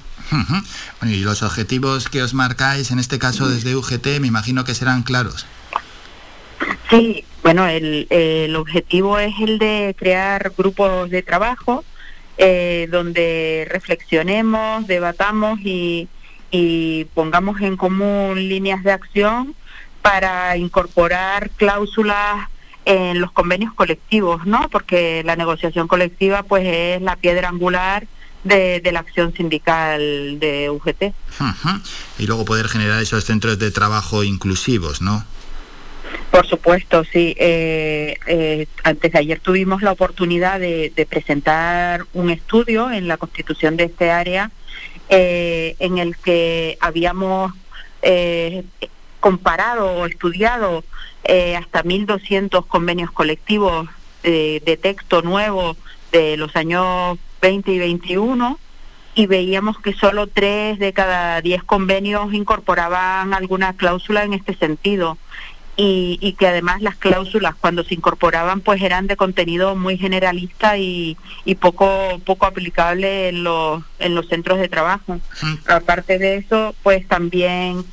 y los objetivos que os marcáis, en este caso desde UGT, me imagino que serán claros. Sí, bueno, el, el objetivo es el de crear grupos de trabajo eh, donde reflexionemos, debatamos y, y pongamos en común líneas de acción para incorporar cláusulas en los convenios colectivos, ¿no? Porque la negociación colectiva pues es la piedra angular de, la acción sindical de UGT. Y luego poder generar esos centros de trabajo inclusivos, ¿no? Por supuesto, sí. Eh, eh, antes de ayer tuvimos la oportunidad de, de, presentar un estudio en la constitución de este área eh, en el que habíamos eh, comparado o estudiado hasta 1.200 convenios colectivos de texto nuevo de los años 20 y 21 y veíamos que solo tres de cada diez convenios incorporaban alguna cláusula en este sentido y, que además las cláusulas cuando se incorporaban pues eran de contenido muy generalista y, poco poco aplicable en los en los centros de trabajo. Aparte de eso pues también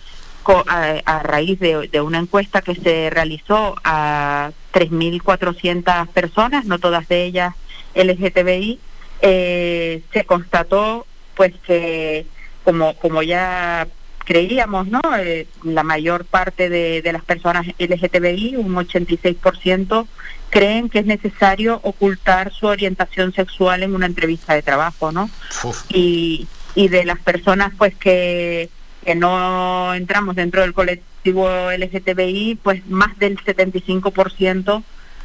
a, raíz de, una encuesta que se realizó a 3.400 personas no todas de ellas LGTBI eh, se constató pues que como como ya creíamos, ¿no? Eh, la mayor parte de, las personas LGTBI, un 86%, creen que es necesario ocultar su orientación sexual en una entrevista de trabajo, ¿no? Y, y de las personas, pues, que, que no entramos dentro del colectivo LGTBI, pues más del 75%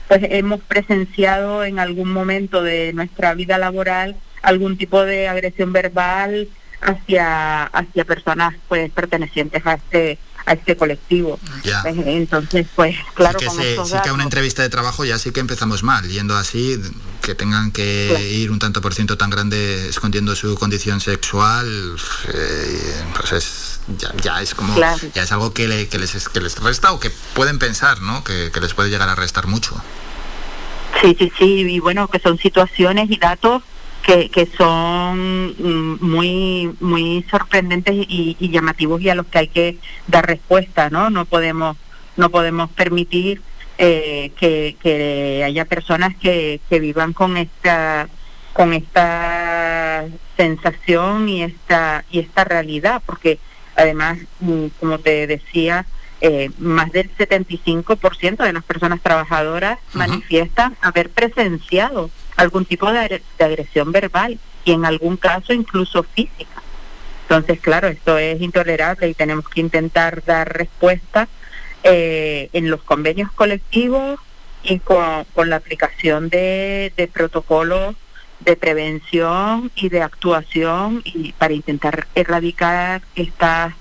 pues hemos presenciado en algún momento de nuestra vida laboral algún tipo de agresión verbal, hacia hacia personas pues pertenecientes a este a este colectivo. Pues, entonces, pues claro, sí que, que una entrevista de trabajo ya sí que empezamos mal, yendo así, que tengan que ir un tanto por ciento tan grande escondiendo su condición sexual, eh, pues es, ya, es como, ya es algo que, les, que les resta o que pueden pensar, ¿no? Que, que les puede llegar a restar mucho. Sí, sí, sí, y bueno, que son situaciones y datos que, son mm, muy muy sorprendentes y, llamativos y a los que hay que dar respuesta, ¿no? No podemos no podemos permitir eh, que, haya personas que, que vivan con esta con esta sensación y esta y esta realidad, porque además, mm, como te decía, eh, más del 75% de las personas trabajadoras manifiestan haber presenciado algún tipo de, agresión verbal y en algún caso incluso física. Entonces, claro, esto es intolerable y tenemos que intentar dar respuesta eh, en los convenios colectivos y con, la aplicación de, de protocolos de prevención y de actuación y para intentar erradicar estas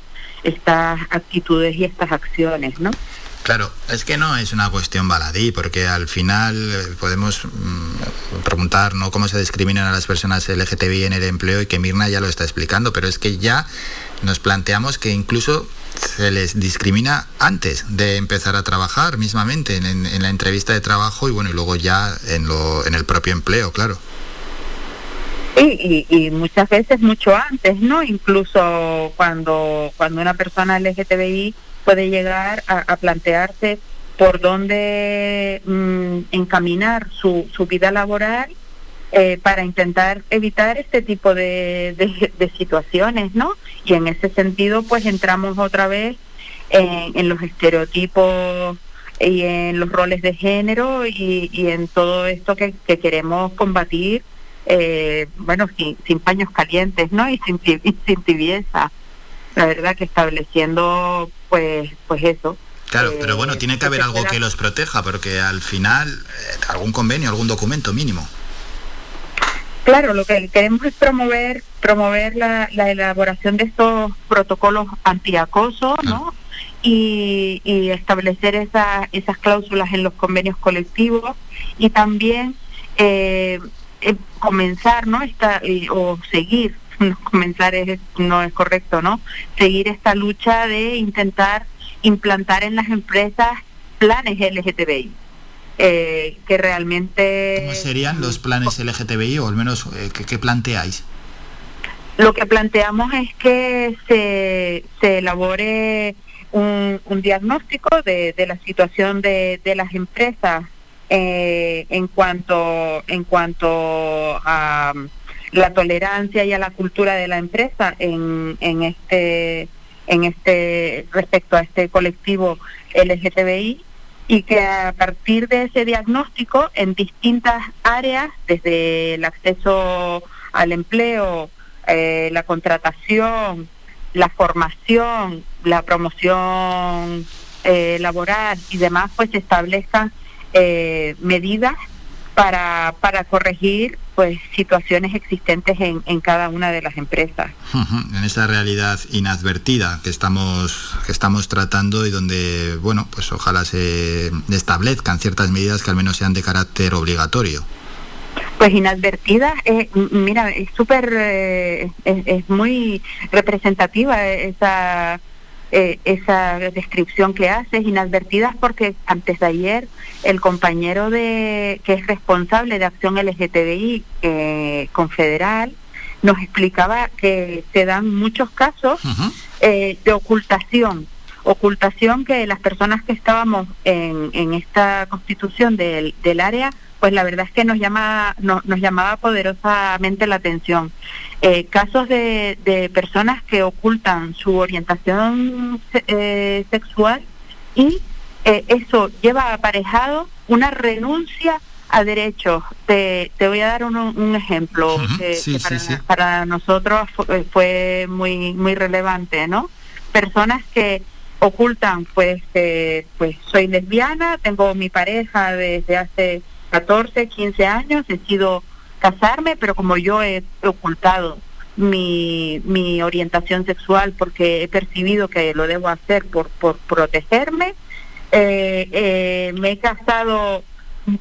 estas actitudes y estas acciones, ¿no? Claro, es que no es una cuestión baladí, porque al final eh, podemos mm, preguntar ¿no? cómo se discriminan a las personas LGTBI en el empleo y que Mirna ya lo está explicando, pero es que ya nos planteamos que incluso se les discrimina antes de empezar a trabajar mismamente en, en la entrevista de trabajo y bueno y luego ya en, lo, en el propio empleo, claro. Y, y, muchas veces mucho antes, ¿no? Incluso cuando, cuando una persona LGTBI puede llegar a, plantearse por dónde mm, encaminar su, su vida laboral eh, para intentar evitar este tipo de, de, situaciones, ¿no? Y en ese sentido, pues entramos otra vez en, los estereotipos y en los roles de género y, y en todo esto que, que queremos combatir eh, bueno, sin, paños calientes, ¿no? Y sin, sin tibieza. La verdad que estableciendo, pues, pues eso. Claro, pero bueno, tiene que haber algo que los proteja, porque al final, eh, algún convenio, algún documento mínimo. Claro, lo que queremos es promover promover la, la elaboración de estos protocolos antiacoso, ¿no? Y, y, establecer esa, esas cláusulas en los convenios colectivos y también eh, eh, comenzar, ¿no? Esta, o seguir, comenzar es, no es correcto, ¿no? Seguir esta lucha de intentar implantar en las empresas planes LGTBI. Eh, que realmente... ¿Cómo serían los planes LGTBI o al menos eh, ¿qué, planteáis? Lo que planteamos es que se, se elabore un, un diagnóstico de, de, la situación de, de las empresas eh, en cuanto en cuanto a la tolerancia y a la cultura de la empresa en, en este en este respecto a este colectivo LGTBI y que a partir de ese diagnóstico en distintas áreas desde el acceso al empleo eh, la contratación la formación la promoción eh, laboral y demás pues se establezcan eh, medidas para, para corregir pues situaciones existentes en, en cada una de las empresas. En esa realidad inadvertida que estamos, que estamos tratando y donde, bueno, pues ojalá se establezcan ciertas medidas que al menos sean de carácter obligatorio. Pues inadvertida, eh, mira, es súper, eh, es, es, muy representativa esa eh, esa descripción que haces, inadvertidas porque antes de ayer el compañero de que es responsable de acción LGTBI eh, confederal nos explicaba que se dan muchos casos eh, de ocultación, ocultación que las personas que estábamos en, en esta constitución del, del área pues la verdad es que nos llama nos llamaba poderosamente la atención eh, casos de, de, personas que ocultan su orientación eh, sexual y eh, eso lleva aparejado una renuncia a derechos. Te, te voy a dar un, un ejemplo que, sí, que para, sí, sí. para, nosotros fue, fue, muy muy relevante, ¿no? Personas que ocultan, pues, pues soy lesbiana, tengo mi pareja desde hace 14, 15 años, he sido casarme, pero como yo he ocultado mi, mi orientación sexual porque he percibido que lo debo hacer por, por protegerme, eh, eh, me he casado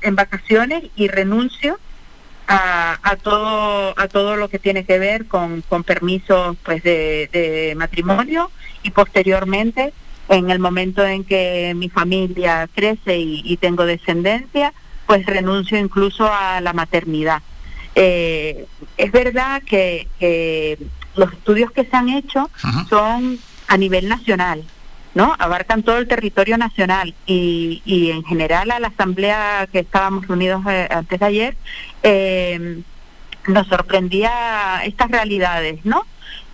en vacaciones y renuncio a, a, todo a todo lo que tiene que ver con, con permisos pues de, matrimonio y posteriormente en el momento en que mi familia crece y tengo descendencia pues renuncio incluso a la maternidad. Eh, es verdad que, que, los estudios que se han hecho Ajá. son a nivel nacional, ¿no? Abarcan todo el territorio nacional y, y en general a la asamblea que estábamos reunidos eh, antes de ayer eh, nos sorprendía estas realidades, ¿no?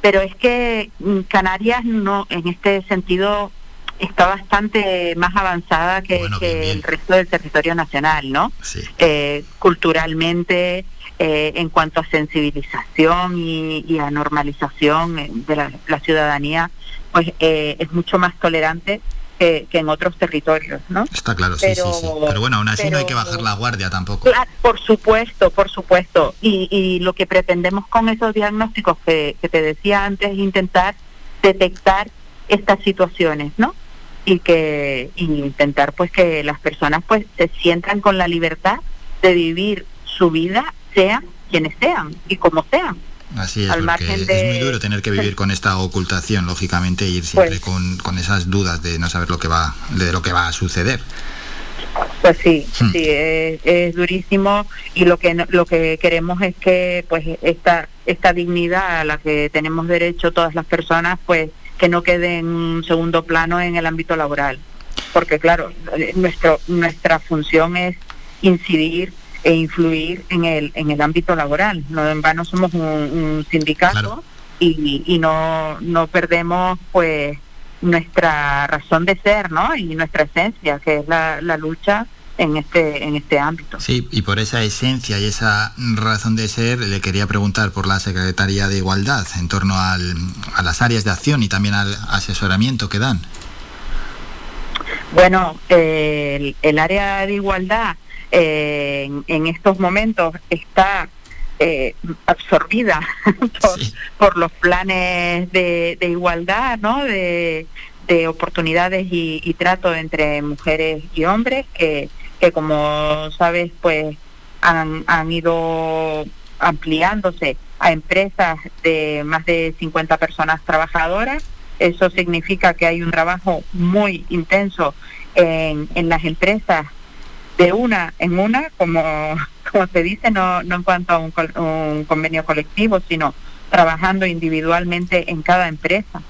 Pero es que mm, Canarias no, en este sentido está bastante más avanzada que, bueno, que bien, bien. el resto del territorio nacional, ¿no? Sí. Eh, culturalmente, eh, en cuanto a sensibilización y, a normalización de la, ciudadanía, pues eh, es mucho más tolerante que, en otros territorios, ¿no? Está claro, sí, sí, sí. Pero bueno, aún así no hay que bajar la guardia tampoco. por supuesto, por supuesto. Y, lo que pretendemos con esos diagnósticos que, que te decía antes es intentar detectar estas situaciones, ¿no? Y que y intentar pues que las personas pues se sientan con la libertad de vivir su vida, sean quienes sean y como sean. Así es, porque es muy duro tener que vivir con esta ocultación, lógicamente, ir siempre pues con, con, esas dudas de no saber lo que va, de lo que va a suceder. Pues sí, hmm. sí, es, durísimo y lo que lo que queremos es que pues esta esta dignidad a la que tenemos derecho todas las personas, pues que no quede en segundo plano en el ámbito laboral, porque claro, nuestro nuestra función es incidir e influir en el, en el ámbito laboral. No en vano somos un, sindicato y, y no, no perdemos pues nuestra razón de ser ¿no? y nuestra esencia, que es la, la lucha en este en este ámbito. Sí, y por esa esencia y esa razón de ser le quería preguntar por la Secretaría de Igualdad en torno al, a las áreas de acción y también al asesoramiento que dan. Bueno, el, el, área de igualdad eh, en, estos momentos está eh, absorbida [LAUGHS] por, los planes de, igualdad, ¿no? De, oportunidades y, trato entre mujeres y hombres que, que como sabes, pues han, han ido ampliándose a empresas de más de 50 personas trabajadoras. Eso significa que hay un trabajo muy intenso en, en las empresas de una en una, como, [LAUGHS] como se dice, no, no en cuanto a un, un convenio colectivo, sino trabajando individualmente en cada empresa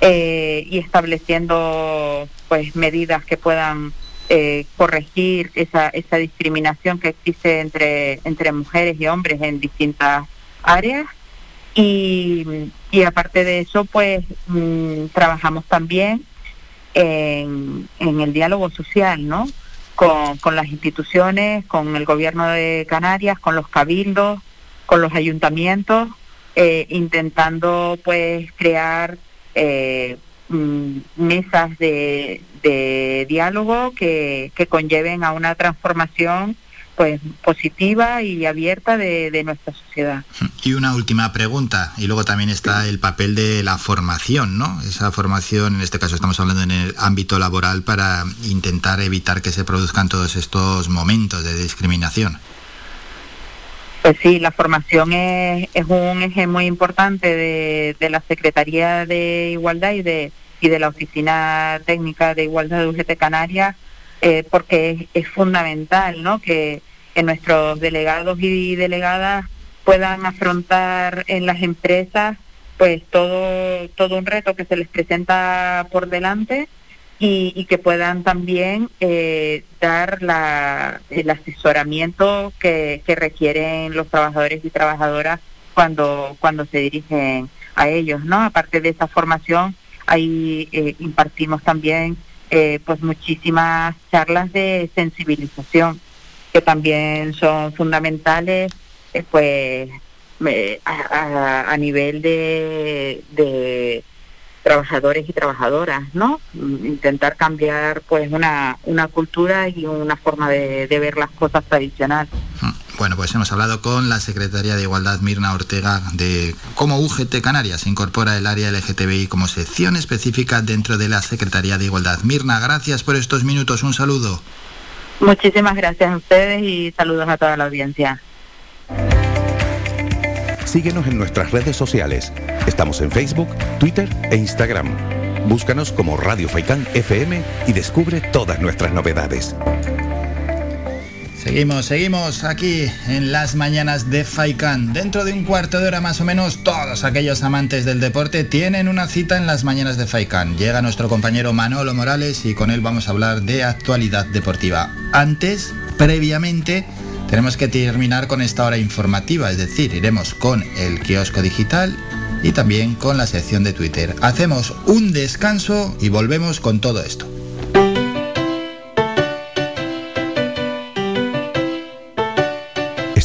eh, y estableciendo pues medidas que puedan eh, corregir esa, esa discriminación que existe entre, entre mujeres y hombres en distintas áreas. Y, aparte de eso, pues mm, trabajamos también en, en el diálogo social, ¿no? con, las instituciones, con el gobierno de Canarias, con los cabildos, con los ayuntamientos, eh, intentando pues crear eh, mm, mesas de, diálogo que, que conlleven a una transformación pues positiva y abierta de, nuestra sociedad. Y una última pregunta, y luego también está el papel de la formación, ¿no? Esa formación, en este caso estamos hablando en el ámbito laboral para intentar evitar que se produzcan todos estos momentos de discriminación. Pues sí, la formación es, es un eje muy importante de, de la Secretaría de Igualdad y de, y de la Oficina Técnica de Igualdad de UGT Canarias, eh, porque es, fundamental, ¿no? Que, que nuestros delegados y delegadas puedan afrontar en las empresas pues todo todo un reto que se les presenta por delante y, que puedan también eh, dar la, el asesoramiento que, que, requieren los trabajadores y trabajadoras cuando cuando se dirigen a ellos no aparte de esa formación ahí eh, impartimos también eh, pues muchísimas charlas de sensibilización que también son fundamentales eh, pues a, nivel de, de, trabajadores y trabajadoras, ¿no? Intentar cambiar pues una, una cultura y una forma de, de ver las cosas tradicionales. Bueno, pues hemos hablado con la secretaria de Igualdad, Mirna Ortega, de cómo UGT Canarias incorpora el área LGTBI como sección específica dentro de la Secretaría de Igualdad. Mirna, gracias por estos minutos. Un saludo. Muchísimas gracias a ustedes y saludos a toda la audiencia. Síguenos en nuestras redes sociales. Estamos en Facebook, Twitter e Instagram. Búscanos como Radio Faicán FM y descubre todas nuestras novedades. Seguimos, seguimos aquí en las mañanas de Faikan. Dentro de un cuarto de hora más o menos, todos aquellos amantes del deporte tienen una cita en las mañanas de Faikan. Llega nuestro compañero Manolo Morales y con él vamos a hablar de actualidad deportiva. Antes, previamente, tenemos que terminar con esta hora informativa, es decir, iremos con el kiosco digital y también con la sección de Twitter. Hacemos un descanso y volvemos con todo esto.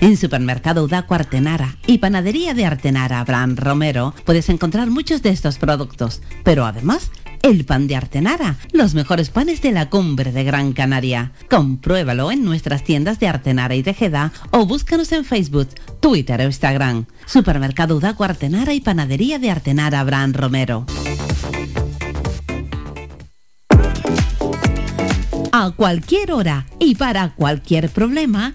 En Supermercado Udaco Artenara y Panadería de Artenara Abraham Romero puedes encontrar muchos de estos productos, pero además el pan de Artenara, los mejores panes de la cumbre de Gran Canaria. Compruébalo en nuestras tiendas de Artenara y Tejeda o búscanos en Facebook, Twitter o Instagram. Supermercado Udaco Artenara y Panadería de Artenara Abraham Romero. A cualquier hora y para cualquier problema,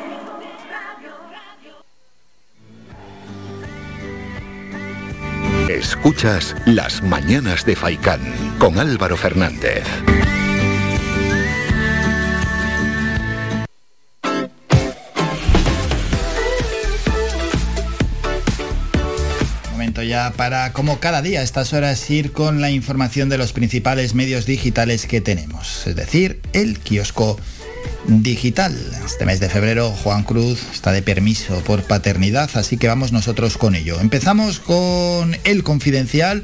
Escuchas Las Mañanas de Faicán con Álvaro Fernández. Momento ya para, como cada día a estas horas, ir con la información de los principales medios digitales que tenemos, es decir, el kiosco digital. Este mes de febrero Juan Cruz está de permiso por paternidad, así que vamos nosotros con ello. Empezamos con el confidencial.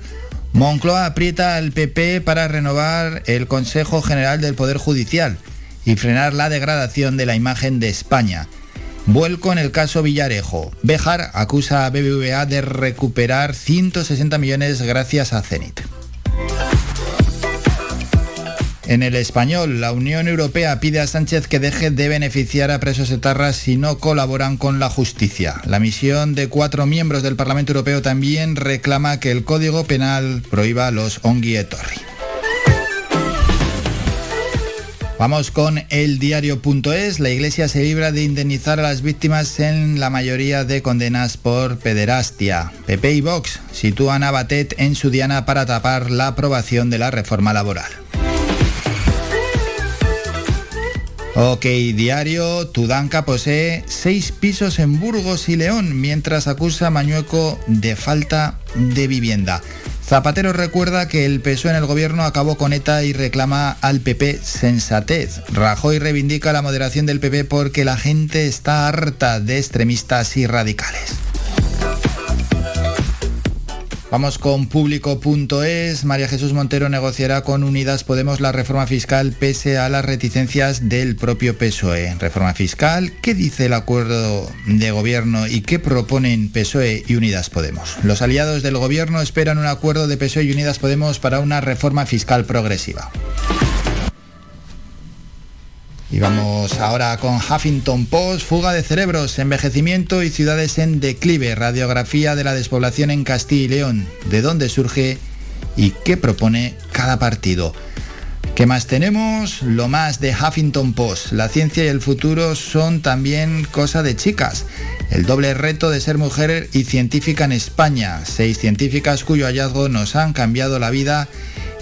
Moncloa aprieta al PP para renovar el Consejo General del Poder Judicial y frenar la degradación de la imagen de España. Vuelco en el caso Villarejo. Bejar acusa a BBVA de recuperar 160 millones gracias a Zenit. En el español, la Unión Europea pide a Sánchez que deje de beneficiar a presos etarras si no colaboran con la justicia. La misión de cuatro miembros del Parlamento Europeo también reclama que el Código Penal prohíba los onguietorri. Vamos con el diario.es. La Iglesia se libra de indemnizar a las víctimas en la mayoría de condenas por pederastia. PP y Vox sitúan a Batet en su diana para tapar la aprobación de la reforma laboral. Ok, diario, Tudanca posee seis pisos en Burgos y León, mientras acusa a Mañueco de falta de vivienda. Zapatero recuerda que el PSOE en el gobierno acabó con ETA y reclama al PP sensatez. Rajoy reivindica la moderación del PP porque la gente está harta de extremistas y radicales. Vamos con público.es. María Jesús Montero negociará con Unidas Podemos la reforma fiscal pese a las reticencias del propio PSOE. Reforma fiscal, ¿qué dice el acuerdo de gobierno y qué proponen PSOE y Unidas Podemos? Los aliados del gobierno esperan un acuerdo de PSOE y Unidas Podemos para una reforma fiscal progresiva. Y vamos ahora con Huffington Post, fuga de cerebros, envejecimiento y ciudades en declive, radiografía de la despoblación en Castilla y León, de dónde surge y qué propone cada partido. ¿Qué más tenemos? Lo más de Huffington Post. La ciencia y el futuro son también cosa de chicas. El doble reto de ser mujer y científica en España. Seis científicas cuyo hallazgo nos han cambiado la vida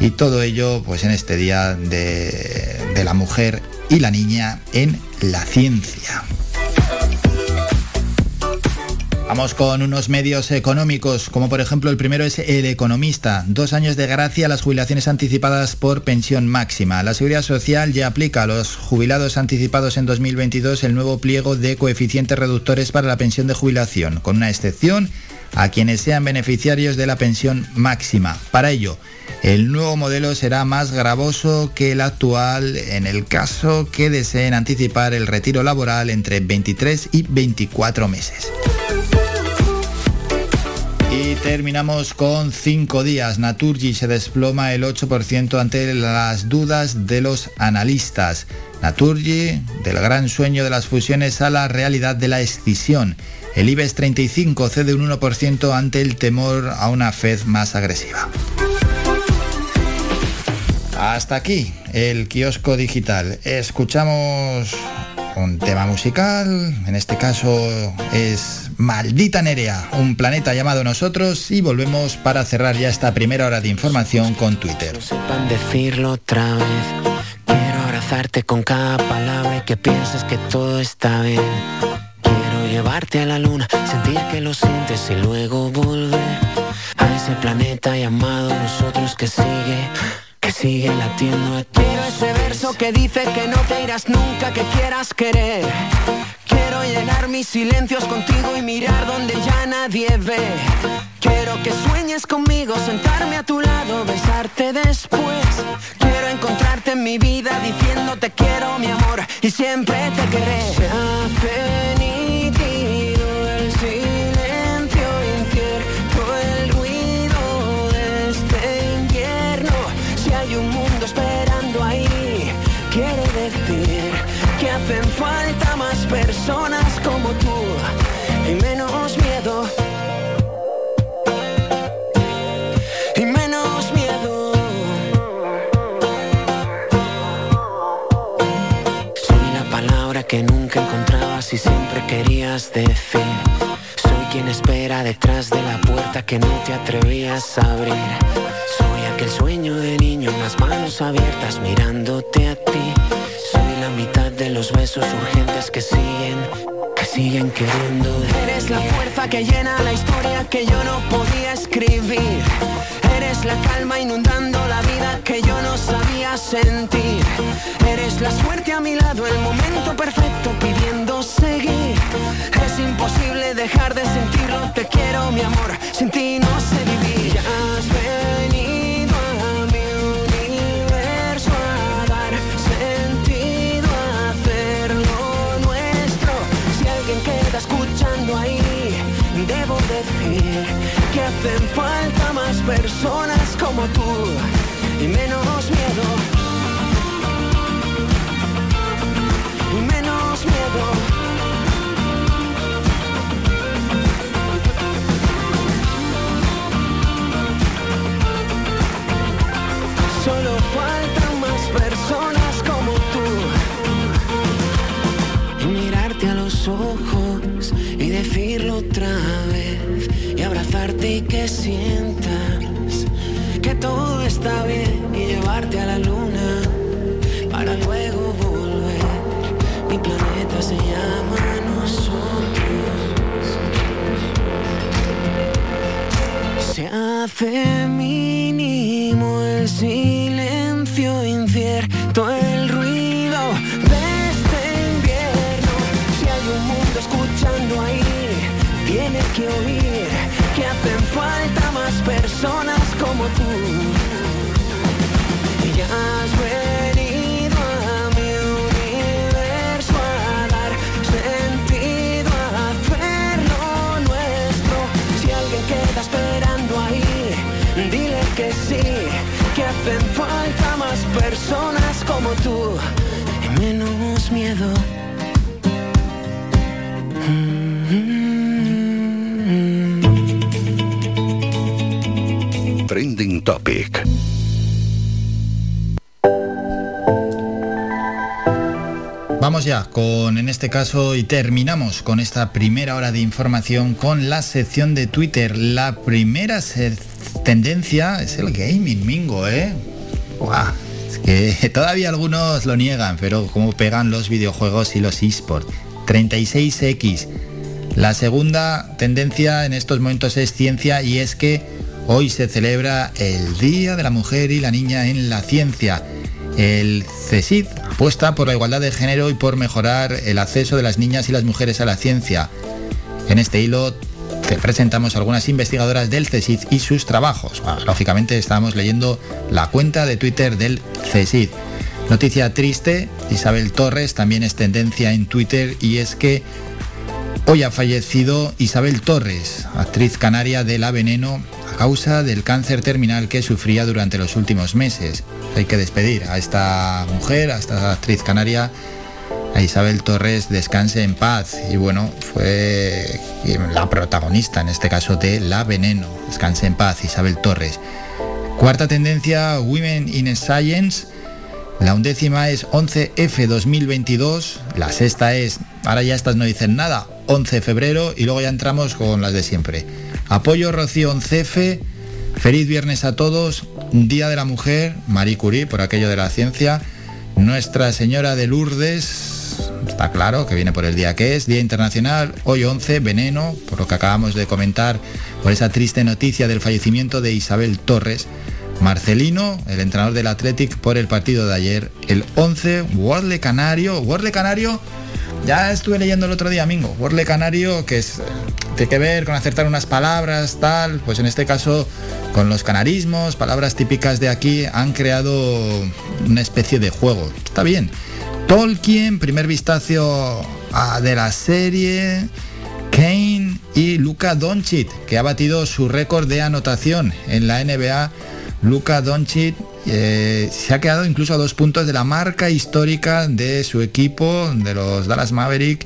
y todo ello pues en este día de, de la mujer y la niña en la ciencia. Vamos con unos medios económicos, como por ejemplo el primero es El Economista. Dos años de gracia a las jubilaciones anticipadas por pensión máxima. La Seguridad Social ya aplica a los jubilados anticipados en 2022 el nuevo pliego de coeficientes reductores para la pensión de jubilación, con una excepción a quienes sean beneficiarios de la pensión máxima. Para ello, el nuevo modelo será más gravoso que el actual en el caso que deseen anticipar el retiro laboral entre 23 y 24 meses. Y terminamos con cinco días. Naturgy se desploma el 8% ante las dudas de los analistas. Naturgy, del gran sueño de las fusiones a la realidad de la escisión. El IBEX 35 cede un 1% ante el temor a una Fed más agresiva. Hasta aquí el kiosco digital. Escuchamos un tema musical, en este caso es Maldita Nerea, un planeta llamado Nosotros y volvemos para cerrar ya esta primera hora de información con Twitter. sepan decirlo otra vez. Quiero abrazarte con cada palabra y que pienses que todo está bien. Llevarte a la luna, sentir que lo sientes y luego volver a ese planeta llamado Nosotros que sigue que sigue latiendo aquí. Quiero ese verso que dice que no te irás nunca, que quieras querer. Quiero llenar mis silencios contigo y mirar donde ya nadie ve. Quiero que sueñes conmigo, sentarme a tu lado, besarte después. Quiero encontrarte en mi vida diciéndote quiero mi amor y siempre te querré. Personas como tú y menos miedo. Y menos miedo. Soy la palabra que nunca encontrabas y siempre querías decir. Soy quien espera detrás de la puerta que no te atrevías a abrir. Soy aquel sueño de niño en las manos abiertas mirándote a ti. Los besos urgentes que siguen, que siguen queriendo. Eres la fuerza que llena la historia que yo no podía escribir. Eres la calma inundando la vida que yo no sabía sentir. Eres la suerte a mi lado, el momento perfecto pidiendo seguir. Es imposible dejar de sentirlo, te quiero mi amor, sin ti no sé vivir. Ya has venido que hacen falta más personas como tú y menos miedo. Y menos miedo. Solo faltan más personas como tú. Y mirarte a los ojos y decirlo otra vez. Abrazarte y que sientas que todo está bien. Y llevarte a la luna para luego volver. Mi planeta se llama nosotros. Se hace mínimo personas como tú. Y ya has venido a mi universo a dar sentido, a hacerlo nuestro. Si alguien queda esperando ahí, dile que sí, que hacen falta más personas como tú y menos miedo. Trending Topic. Vamos ya con, en este caso, y terminamos con esta primera hora de información con la sección de Twitter. La primera tendencia es el gaming, Mingo, ¿eh? Es que [LAUGHS] todavía algunos lo niegan, pero cómo pegan los videojuegos y los esports. 36X. La segunda tendencia en estos momentos es ciencia y es que hoy se celebra el Día de la Mujer y la Niña en la Ciencia. El CESID apuesta por la igualdad de género y por mejorar el acceso de las niñas y las mujeres a la ciencia. En este hilo te presentamos algunas investigadoras del CESID y sus trabajos. lógicamente estamos leyendo la cuenta de Twitter del CESID. Noticia triste, Isabel Torres también es tendencia en Twitter y es que hoy ha fallecido Isabel Torres, actriz canaria de La Veneno, causa del cáncer terminal que sufría durante los últimos meses. Hay que despedir a esta mujer, a esta actriz canaria, a Isabel Torres, descanse en paz. Y bueno, fue la protagonista en este caso de La Veneno, descanse en paz, Isabel Torres. Cuarta tendencia, Women in Science. La undécima es 11F 2022, la sexta es, ahora ya estas no dicen nada, 11 de febrero y luego ya entramos con las de siempre. Apoyo Rocío 11F, feliz viernes a todos, Día de la Mujer, Marie Curie por aquello de la ciencia, Nuestra Señora de Lourdes, está claro que viene por el día que es, Día Internacional, hoy 11, Veneno, por lo que acabamos de comentar, por esa triste noticia del fallecimiento de Isabel Torres, Marcelino, el entrenador del Athletic, por el partido de ayer. El 11, Worle Canario. Worle Canario, ya estuve leyendo el otro día, Mingo. Worle Canario, que tiene que ver con acertar unas palabras, tal. Pues en este caso, con los canarismos, palabras típicas de aquí, han creado una especie de juego. Está bien. Tolkien, primer vistazo de la serie. Kane y Luka Doncic, que ha batido su récord de anotación en la NBA Luka Doncic eh, se ha quedado incluso a dos puntos de la marca histórica de su equipo, de los Dallas Maverick,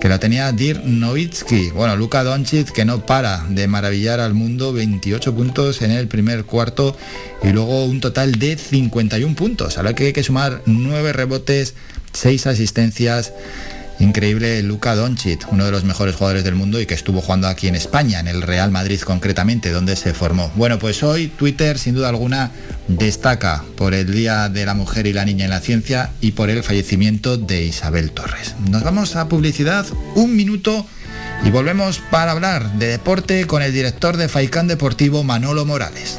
que la tenía Dirk Nowitzki. Bueno, Luka Doncic que no para de maravillar al mundo, 28 puntos en el primer cuarto y luego un total de 51 puntos. Ahora que hay que sumar 9 rebotes, 6 asistencias Increíble Luca Doncic, uno de los mejores jugadores del mundo y que estuvo jugando aquí en España, en el Real Madrid concretamente, donde se formó. Bueno, pues hoy Twitter sin duda alguna destaca por el Día de la Mujer y la Niña en la Ciencia y por el fallecimiento de Isabel Torres. Nos vamos a publicidad, un minuto y volvemos para hablar de deporte con el director de Faicán Deportivo Manolo Morales.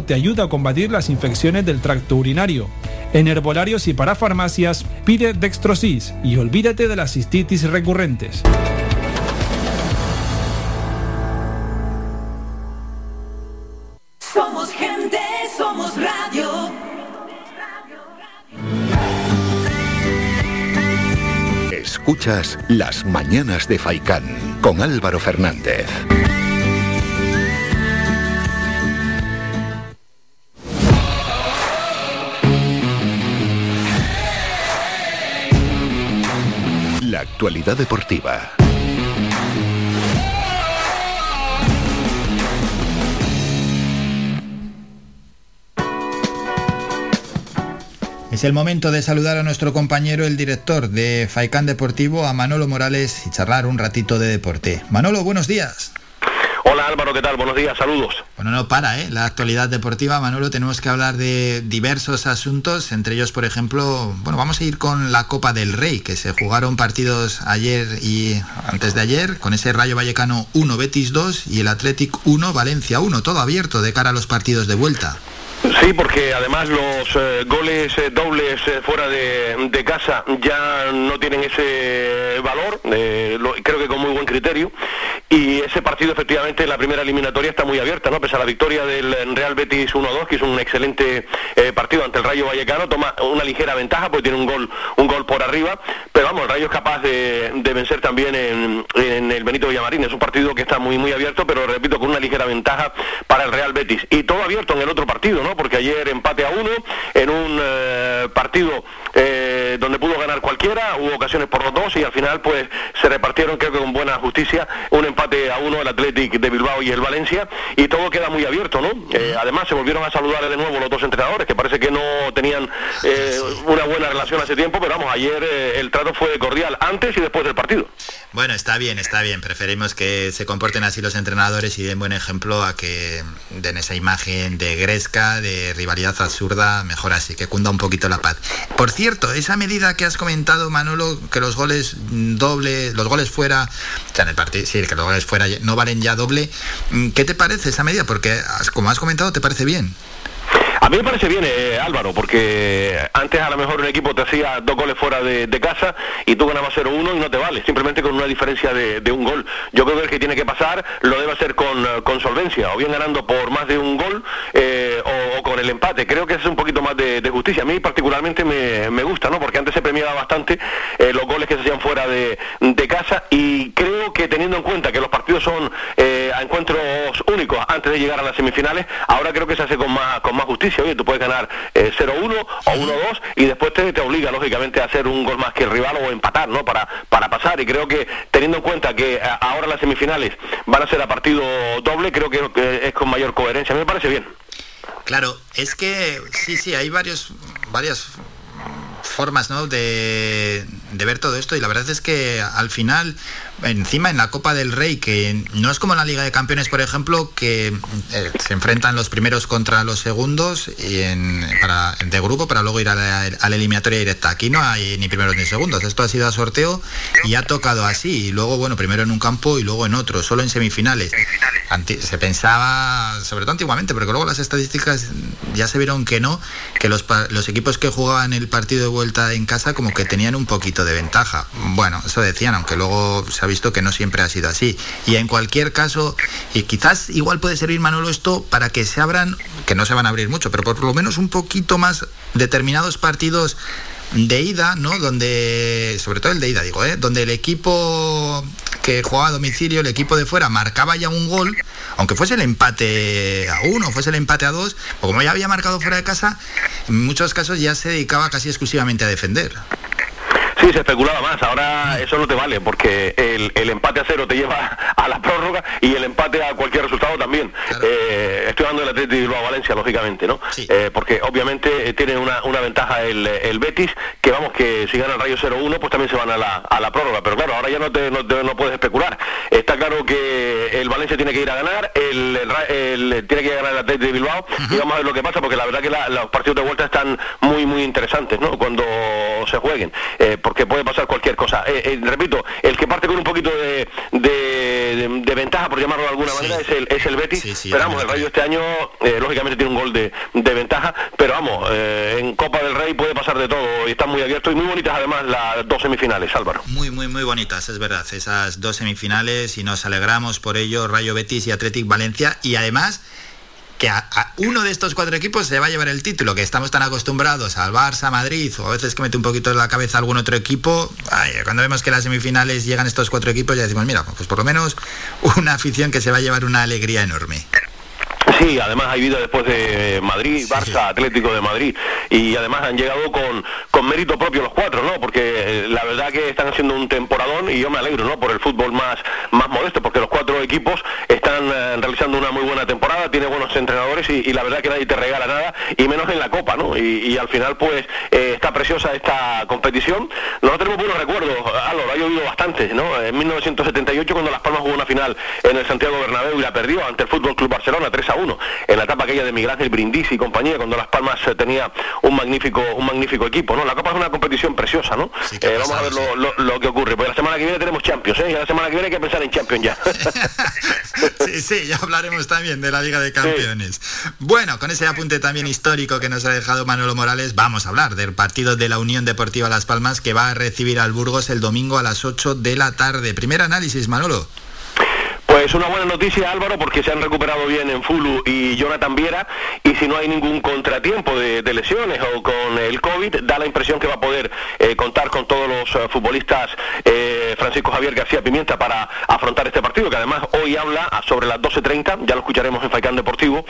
te ayuda a combatir las infecciones del tracto urinario. En herbolarios y para farmacias pide Dextrosis y olvídate de las cistitis recurrentes. Somos gente, somos radio. Escuchas Las Mañanas de Faicán con Álvaro Fernández. Actualidad deportiva. Es el momento de saludar a nuestro compañero, el director de Faicán Deportivo, a Manolo Morales, y charlar un ratito de deporte. Manolo, buenos días. Hola Álvaro, ¿qué tal? Buenos días, saludos. Bueno, no para, ¿eh? La actualidad deportiva, Manolo, tenemos que hablar de diversos asuntos, entre ellos, por ejemplo, bueno, vamos a ir con la Copa del Rey, que se jugaron partidos ayer y antes de ayer, con ese Rayo Vallecano 1, Betis 2 y el Athletic 1, Valencia 1, todo abierto de cara a los partidos de vuelta. Sí, porque además los eh, goles eh, dobles eh, fuera de, casa ya no tienen ese valor, lo, creo que con muy buen criterio, y ese partido efectivamente la primera eliminatoria está muy abierta, ¿no? Pese a la victoria del Real Betis 1-2, que es un excelente partido ante el Rayo Vallecano, toma una ligera ventaja porque tiene un gol, un gol por arriba, pero vamos, el Rayo es capaz de, de vencer también en, en, el Benito Villamarín, es un partido que está muy muy abierto, pero repito, con una ligera ventaja para el Real Betis. Y todo abierto en el otro partido, ¿no? Porque ayer empate a uno en un eh, partido eh, donde pudo ganar cualquiera, hubo ocasiones por los dos y al final pues se repartieron creo que con buena justicia un empate a uno el Athletic de Bilbao y el Valencia y todo queda muy abierto, ¿no? Eh, además se volvieron a saludar de nuevo los dos entrenadores que parece que no tenían una buena relación hace tiempo, pero vamos, ayer el trato fue cordial antes y después del partido. Bueno, está bien, está bien. Preferimos que se comporten así los entrenadores y den buen ejemplo a que den esa imagen de gresca, de rivalidad absurda, mejor así, que cunda un poquito la paz. Por cierto, esa medida que has comentado, Manolo, que los goles doble, los goles fuera, o sea, en el partido, sí, que los goles fuera no valen ya doble, ¿qué te parece esa medida? Porque, como has comentado, ¿te parece bien? A mí me parece bien, eh, Álvaro, porque antes a lo mejor un equipo te hacía dos goles fuera de, casa y tú ganabas 0-1 y no te vale, simplemente con una diferencia de, un gol. Yo creo que el que tiene que pasar lo debe hacer con, con solvencia, o bien ganando por más de un gol eh, o, con el empate. Creo que es un poquito más de, justicia. A mí particularmente me, gusta, ¿no? Porque antes se premiaba bastante eh, los goles que se hacían fuera de, casa y creo que teniendo en cuenta que los partidos son a encuentros únicos antes de llegar a las semifinales, ahora creo que se hace con más, con más justicia oye, tú puedes ganar 0-1 eh, o 1-2 y después te, te, obliga lógicamente a hacer un gol más que el rival o empatar, ¿no? Para, para pasar y creo que teniendo en cuenta que eh, ahora las semifinales van a ser a partido doble, creo que, es con mayor coherencia. Me parece bien. Claro, es que sí, sí, hay varios, varias formas ¿no? de, de, ver todo esto y la verdad es que al final encima en la Copa del Rey, que no es como en la Liga de Campeones, por ejemplo, que eh, se enfrentan los primeros contra los segundos y en, para, de grupo para luego ir a la, eliminatoria directa. Aquí no hay ni primeros ni segundos, esto ha sido a sorteo y ha tocado así. Y luego, bueno, primero en un campo y luego en otro, solo en semifinales. se pensaba, sobre todo antiguamente, porque luego las estadísticas ya se vieron que no, que los, los equipos que jugaban el partido de vuelta en casa como que tenían un poquito de ventaja. Bueno, eso decían, aunque luego se visto que no siempre ha sido así. Y en cualquier caso, y quizás igual puede servir, Manolo, esto para que se abran, que no se van a abrir mucho, pero por lo menos un poquito más determinados partidos de ida, ¿no? Donde, sobre todo el de ida, digo, ¿eh? Donde el equipo que jugaba a domicilio, el equipo de fuera, marcaba ya un gol, aunque fuese el empate a uno, fuese el empate a dos, o como ya había marcado fuera de casa, en muchos casos ya se dedicaba casi exclusivamente a defender. Sí, se especulaba más. Ahora eso no te vale porque el, empate a cero te lleva a la prórroga y el empate a cualquier resultado también. Eh, estoy hablando del Atlético de Bilbao Valencia, lógicamente, ¿no? Eh, porque obviamente eh, tiene una, ventaja el, Betis, que vamos, que si gana el Rayo 0-1, pues también se van a la, a la prórroga. Pero claro, ahora ya no, te, no, puedes especular. Está claro que el Valencia tiene que ir a ganar, el, tiene que ir a ganar el Atlético de Bilbao y vamos a ver lo que pasa porque la verdad que los partidos de vuelta están muy, muy interesantes, ¿no? Cuando se jueguen porque puede pasar cualquier cosa. Eh, eh, repito, el que parte con un poquito de, de, ventaja, por llamarlo de alguna manera, es el, es el Betis. pero vamos, el Rayo este año, eh, lógicamente, tiene un gol de, ventaja, pero vamos, en Copa del Rey puede pasar de todo y están muy abiertos y muy bonitas además las dos semifinales, Álvaro. Muy, muy, muy bonitas, es verdad, esas dos semifinales y nos alegramos por ello, Rayo Betis y Athletic Valencia y además que a, uno de estos cuatro equipos se va a llevar el título, que estamos tan acostumbrados al Barça, Madrid, o a veces que mete un poquito en la cabeza algún otro equipo, cuando vemos que las semifinales llegan estos cuatro equipos ya decimos, mira, pues por lo menos una afición que se va a llevar una alegría enorme. Sí, además hay vida después de Madrid, Barça, Atlético de Madrid y además han llegado con, con mérito propio los cuatro, ¿no? Porque eh, la verdad que están haciendo un temporadón y yo me alegro, ¿no? Por el fútbol más, más modesto, porque los cuatro equipos están eh, realizando una muy buena temporada, tiene buenos entrenadores y, la verdad que nadie te regala nada, y menos en la Copa, ¿no? Y, al final, pues, eh, está preciosa esta competición. Nosotros tenemos buenos recuerdos, Álvaro, ha llovido bastante, ¿no? En 1978, cuando Las Palmas jugó una final en el Santiago Bernabéu y la perdió ante el Fútbol Club Barcelona 3 a 1, en la etapa aquella de Miguel Ángel Brindisi y compañía, cuando Las Palmas eh, tenía un magnífico, un magnífico equipo, ¿no? La Copa es una competición preciosa, ¿no? vamos a ver lo, que ocurre, porque la semana que viene tenemos Champions, ¿eh? Y la semana que viene hay que pensar en Champions ya. [LAUGHS] sí, sí, ya hablaremos también de la Liga de Campeones. Bueno, con ese apunte también histórico que nos ha dejado Manolo Morales, vamos a hablar del partido de la Unión Deportiva Las Palmas que va a recibir al Burgos el domingo a las 8 de la tarde. Primer análisis, Manolo. Pues una buena noticia Álvaro porque se han recuperado bien en Fulu y Jonathan Viera y si no hay ningún contratiempo de, lesiones o con el COVID da la impresión que va a poder eh, contar con todos los eh, futbolistas eh, Francisco Javier García Pimienta para afrontar este partido que además hoy habla sobre las 12.30, ya lo escucharemos en Faicán Deportivo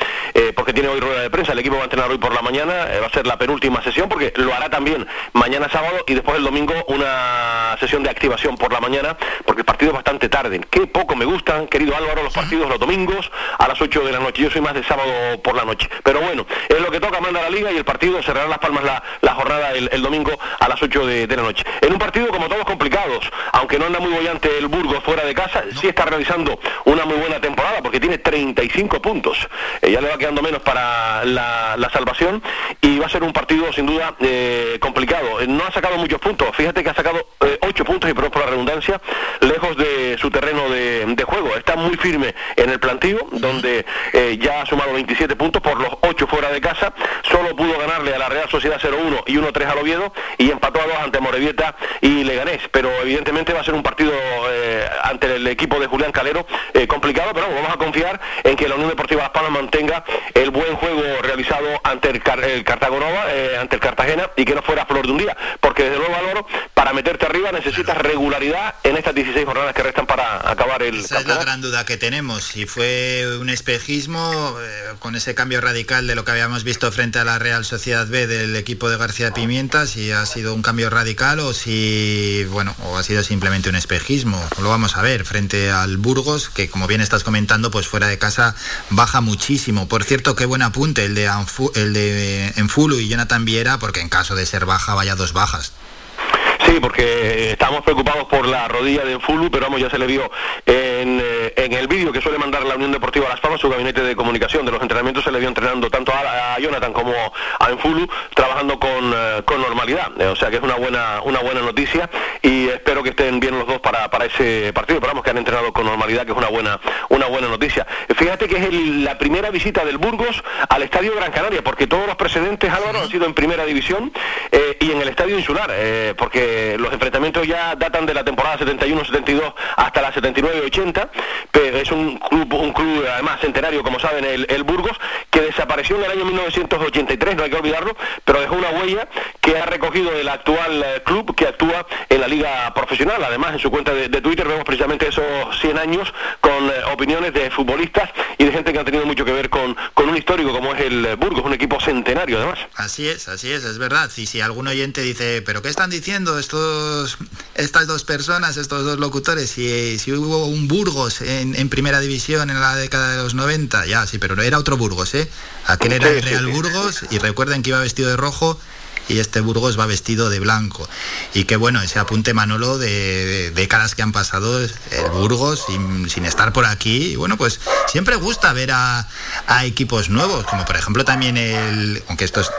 porque tiene hoy rueda de prensa, el equipo va a entrenar hoy por la mañana, va a ser la penúltima sesión porque lo hará también mañana sábado y después el domingo una sesión de activación por la mañana porque el partido es bastante tarde, qué poco me gustan querido Álvaro, los partidos los domingos a las 8 de la noche. Yo soy más de sábado por la noche. Pero bueno, es lo que toca, manda la liga y el partido cerrará las palmas la, jornada el, domingo a las 8 de, la noche. En un partido como todos complicados, aunque no anda muy bollante el Burgos fuera de casa, sí está realizando una muy buena temporada porque tiene 35 puntos. Eh, ya le va quedando menos para la, salvación y va a ser un partido sin duda eh, complicado. Eh, no ha sacado muchos puntos, fíjate que ha sacado 8 puntos y por la redundancia, lejos de su terreno de, de juego está muy firme en el plantío, donde eh, ya ha sumado 27 puntos por los 8 fuera de casa, solo pudo ganarle a la Real Sociedad 0-1 y 1-3 al Oviedo y empató a 2 ante Morevieta y Leganés, pero evidentemente va a ser un partido eh, ante el equipo de Julián Calero eh, complicado, pero vamos a confiar en que la Unión Deportiva Las Palmas mantenga el buen juego realizado ante el, Cartagonova, ante el Cartagena y que no fuera flor de un día, porque desde luego Valoro, para meterte arriba necesitas regularidad en estas 16 jornadas que restan para acabar el campeonato duda que tenemos, si fue un espejismo eh, con ese cambio radical de lo que habíamos visto frente a la Real Sociedad B del equipo de García Pimienta, si ha sido un cambio radical o si, bueno, o ha sido simplemente un espejismo. Lo vamos a ver frente al Burgos, que como bien estás comentando, pues fuera de casa baja muchísimo. Por cierto, qué buen apunte el de, el de Enfulu y Jonathan Viera, porque en caso de ser baja vaya dos bajas. Sí, porque estamos preocupados por la rodilla de Enfulu, pero vamos, ya se le vio en, eh, en el vídeo que suele mandar la Unión Deportiva Las Palmas, su gabinete de comunicación de los entrenamientos, se le vio entrenando tanto a, Jonathan como a Enfulu, trabajando con, eh, con normalidad. Eh, o sea que es una buena, una buena noticia y espero que estén bien los dos para, para ese partido, pero vamos que han entrenado con normalidad, que es una buena, una buena noticia. Fíjate que es la primera visita del Burgos al Estadio Gran Canaria, porque todos los precedentes, Álvaro, han sido en primera división y en el Estadio Insular, porque los enfrentamientos ya datan de la temporada 71-72 hasta la 79-80, pero es un club, un club además centenario, como saben, el, Burgos, que desapareció en el año 1983, no hay que olvidarlo, pero dejó una huella que ha recogido el actual eh, club que actúa en la liga profesional. Además, en su cuenta de, Twitter vemos precisamente esos 100 años con eh, opiniones de futbolistas y de gente que ha tenido mucho que ver con, con un histórico como es el Burgos, un equipo centenario además. Así es, así es, es verdad. Y si algún oyente dice, ¿pero qué están diciendo? Estos, estas dos personas, estos dos locutores, si, si hubo un Burgos en, primera división en la década de los 90, ya sí, pero no era otro Burgos, ¿eh? Aquel era el Real Burgos y recuerden que iba vestido de rojo y este Burgos va vestido de blanco. Y que bueno, ese apunte Manolo de, décadas que han pasado, el Burgos sin, estar por aquí. Y bueno, pues siempre gusta ver a, a, equipos nuevos, como por ejemplo también el, aunque esto es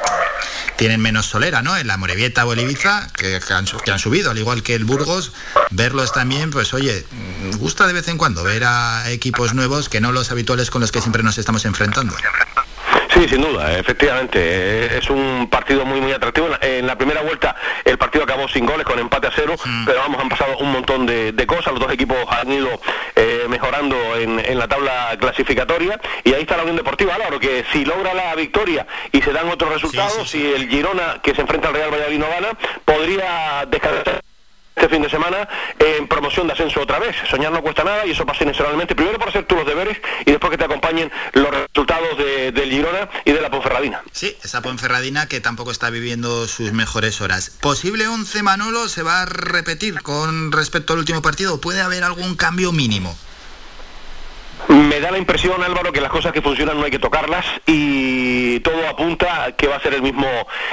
tienen menos solera, ¿no? En la Morevieta o que, han, que han subido, al igual que el Burgos, verlos también, pues oye, gusta de vez en cuando ver a equipos nuevos que no los habituales con los que siempre nos estamos enfrentando. Sí, sin duda, efectivamente. Es un partido muy, muy atractivo. En la primera vuelta el partido acabó sin goles, con empate a cero, mm. pero vamos, han pasado un montón de, cosas. Los dos equipos han ido eh, mejorando en, la tabla clasificatoria y ahí está la Unión Deportiva Álvaro, que si logra la victoria y se dan otros resultados, si el Girona, que se enfrenta al Real Valladolid no gana, podría descartar este fin de semana en promoción de ascenso otra vez. Soñar no cuesta nada y eso pasa inexorablemente, primero por hacer tú los deberes y después que te acompañen los resultados de, del Girona y de la Ponferradina. Sí, esa Ponferradina que tampoco está viviendo sus mejores horas. ¿Posible 11 Manolo se va a repetir con respecto al último partido? ¿Puede haber algún cambio mínimo? Me da la impresión, Álvaro, que las cosas que funcionan no hay que tocarlas y todo apunta que va a ser el mismo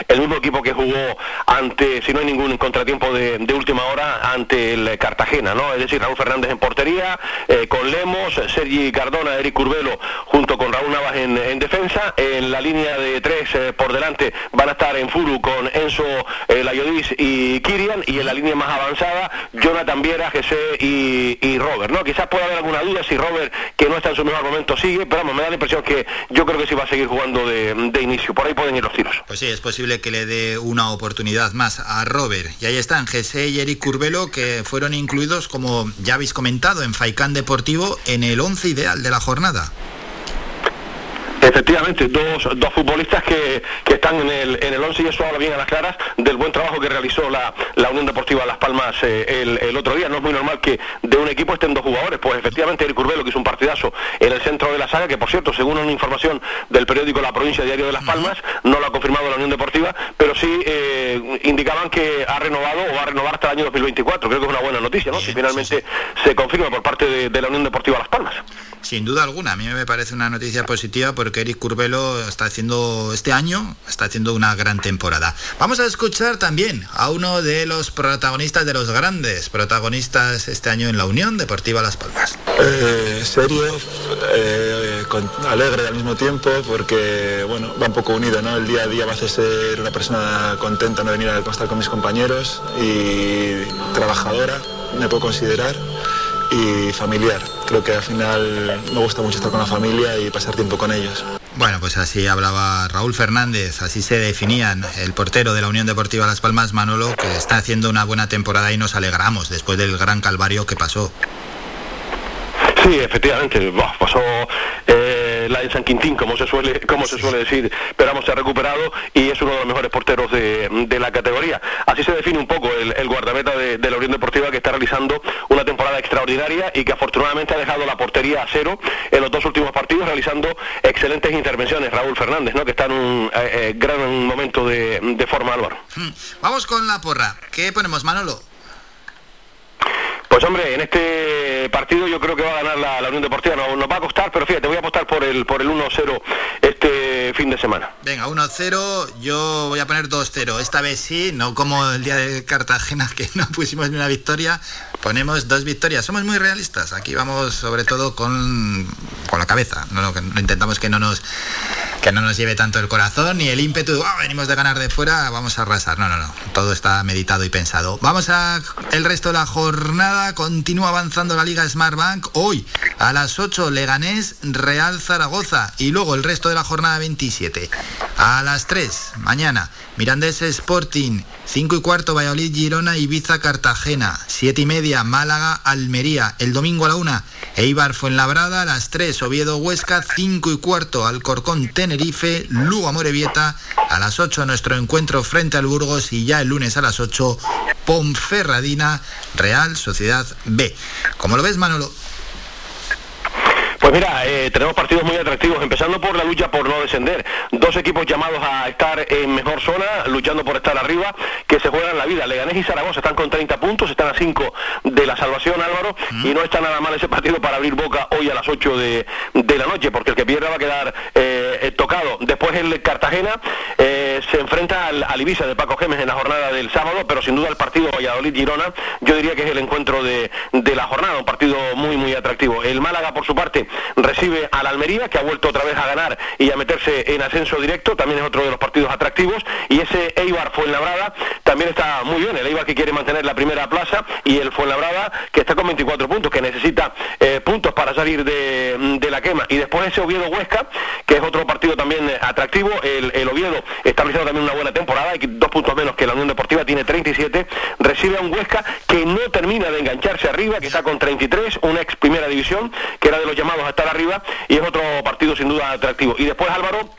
el mismo equipo que jugó ante, si no hay ningún contratiempo de, última hora, ante el Cartagena, ¿no? Es decir, Raúl Fernández en portería, eh, con Lemos, Sergi Cardona, Eric Curbelo, junto con Raúl Navas en, defensa. En la línea de tres eh, por delante van a estar en Furu con Enzo eh, Layodis y Kirian y en la línea más avanzada, Jonathan Viera, Jesse y, y Robert, ¿no? Quizás pueda haber alguna duda si Robert, que no está en su mejor momento, sigue, pero vamos, me da la impresión que yo creo que sí va a seguir jugando de, inicio. Por ahí pueden ir los tiros. Pues sí, es posible que le dé una oportunidad más a Robert. Y ahí están Jesse y Eric Curbelo, que fueron incluidos, como ya habéis comentado, en Faicán Deportivo en el 11 ideal de la jornada. Efectivamente, dos, dos futbolistas que, están en el, en el 11 y eso habla bien a las claras del buen trabajo que realizó la, Unión Deportiva Las Palmas eh, el, otro día. No es muy normal que de un equipo estén dos jugadores. Pues efectivamente, el Curbelo, que hizo un partidazo en el centro de la saga, que por cierto, según una información del periódico La Provincia Diario de Las Palmas, no lo ha confirmado la Unión Deportiva, pero sí eh, indicaban que ha renovado o va a renovar hasta el año 2024. Creo que es una buena noticia, ¿no? si finalmente se confirma por parte de, de la Unión Deportiva Las Palmas. Sin duda alguna, a mí me parece una noticia positiva porque Eric Curbelo está haciendo este año, está haciendo una gran temporada. Vamos a escuchar también a uno de los protagonistas de los grandes protagonistas este año en la Unión Deportiva Las Palmas. Eh, serio, eh, alegre al mismo tiempo porque bueno, va un poco unido, ¿no? El día a día va a ser una persona contenta no venir a estar con mis compañeros y trabajadora, me puedo considerar y familiar. Creo que al final me gusta mucho estar con la familia y pasar tiempo con ellos. Bueno, pues así hablaba Raúl Fernández, así se definían el portero de la Unión Deportiva Las Palmas, Manolo, que está haciendo una buena temporada y nos alegramos después del gran calvario que pasó. Sí, efectivamente, pasó eh, la de San Quintín, como se suele como se suele decir, pero vamos, se ha recuperado y es uno de los mejores porteros de, la categoría. Así se define un poco el, guardameta de, la Unión Deportiva que está realizando una temporada extraordinaria y que afortunadamente ha dejado la portería a cero en los dos últimos partidos, realizando excelentes intervenciones. Raúl Fernández, ¿no? que está en un eh, eh, gran momento de, de forma, Álvaro. Hmm. Vamos con la porra. ¿Qué ponemos, Manolo? Pues hombre, en este partido yo creo que va a ganar la, Unión Deportiva. No, nos va a costar, pero fíjate, voy a apostar por el por el 1-0 este fin de semana. Venga, 1-0, yo voy a poner 2-0. Esta vez sí, no como el día de Cartagena [LAUGHS] que no pusimos ni una victoria. Ponemos dos victorias. Somos muy realistas. Aquí vamos sobre todo con, con la cabeza. No, intentamos que no nos que no nos lleve tanto el corazón ni el ímpetu, venimos de ganar de fuera, vamos a arrasar. No, no, no. Todo está meditado y pensado. Vamos a el resto de la jornada. Continúa avanzando la Liga Smartbank. Hoy a las 8 Leganés Real Zaragoza y luego el resto de la jornada 27. A las 3 mañana Mirandés Sporting 5 y cuarto Valladolid Girona Ibiza Cartagena. 7 y media Málaga Almería. El domingo a la 1 Eibar Fuenlabrada. A las 3 Oviedo Huesca. 5 y cuarto Alcorcón Tenerife Lugo Amorebieta. A las 8 nuestro encuentro frente al Burgos. Y ya el lunes a las 8 Ponferradina Real Sociedad B. ¿Cómo lo ves Manolo? Pues mira, eh, tenemos partidos muy atractivos, empezando por la lucha por no descender. Dos equipos llamados a estar en mejor zona, luchando por estar arriba, que se juegan la vida. Leganés y Zaragoza están con 30 puntos, están a 5 de la salvación, Álvaro, y no está nada mal ese partido para abrir boca hoy a las 8 de, la noche, porque el que pierda va a quedar eh, tocado. Después el Cartagena eh, se enfrenta al, Ibiza de Paco Gémez en la jornada del sábado, pero sin duda el partido Valladolid-Girona, yo diría que es el encuentro de, de la jornada, un partido muy, muy atractivo. El Málaga, por su parte, recibe al Almería, que ha vuelto otra vez a ganar y a meterse en ascenso directo, también es otro de los partidos atractivos, y ese Eibar Fuenlabrada también está muy bien, el Eibar que quiere mantener la primera plaza y el Fuenlabrada que está con 24 puntos, que necesita eh, puntos para salir de, la quema, y después ese Oviedo Huesca, que es otro partido también eh, atractivo, el, Oviedo está también una buena temporada, hay dos puntos menos que la Unión Deportiva, tiene 37, recibe a un Huesca que no termina de engancharse arriba, que está con 33, una ex primera división, que era de los llamados a estar arriba y es otro partido sin duda atractivo. Y después Álvaro,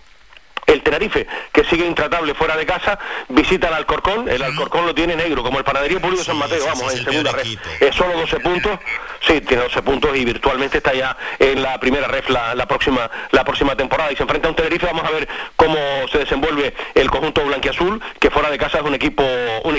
el Tenerife, que sigue intratable fuera de casa, visita al Alcorcón. El Alcorcón lo tiene negro, como el Panadería Público San Mateo, vamos, en segunda red. Es solo 12 puntos. sí, tiene 12 puntos y virtualmente está ya en la primera ref la, próxima la próxima temporada y se enfrenta a un Tenerife, vamos a ver cómo se desenvuelve el conjunto blanquiazul, que fuera de casa es un equipo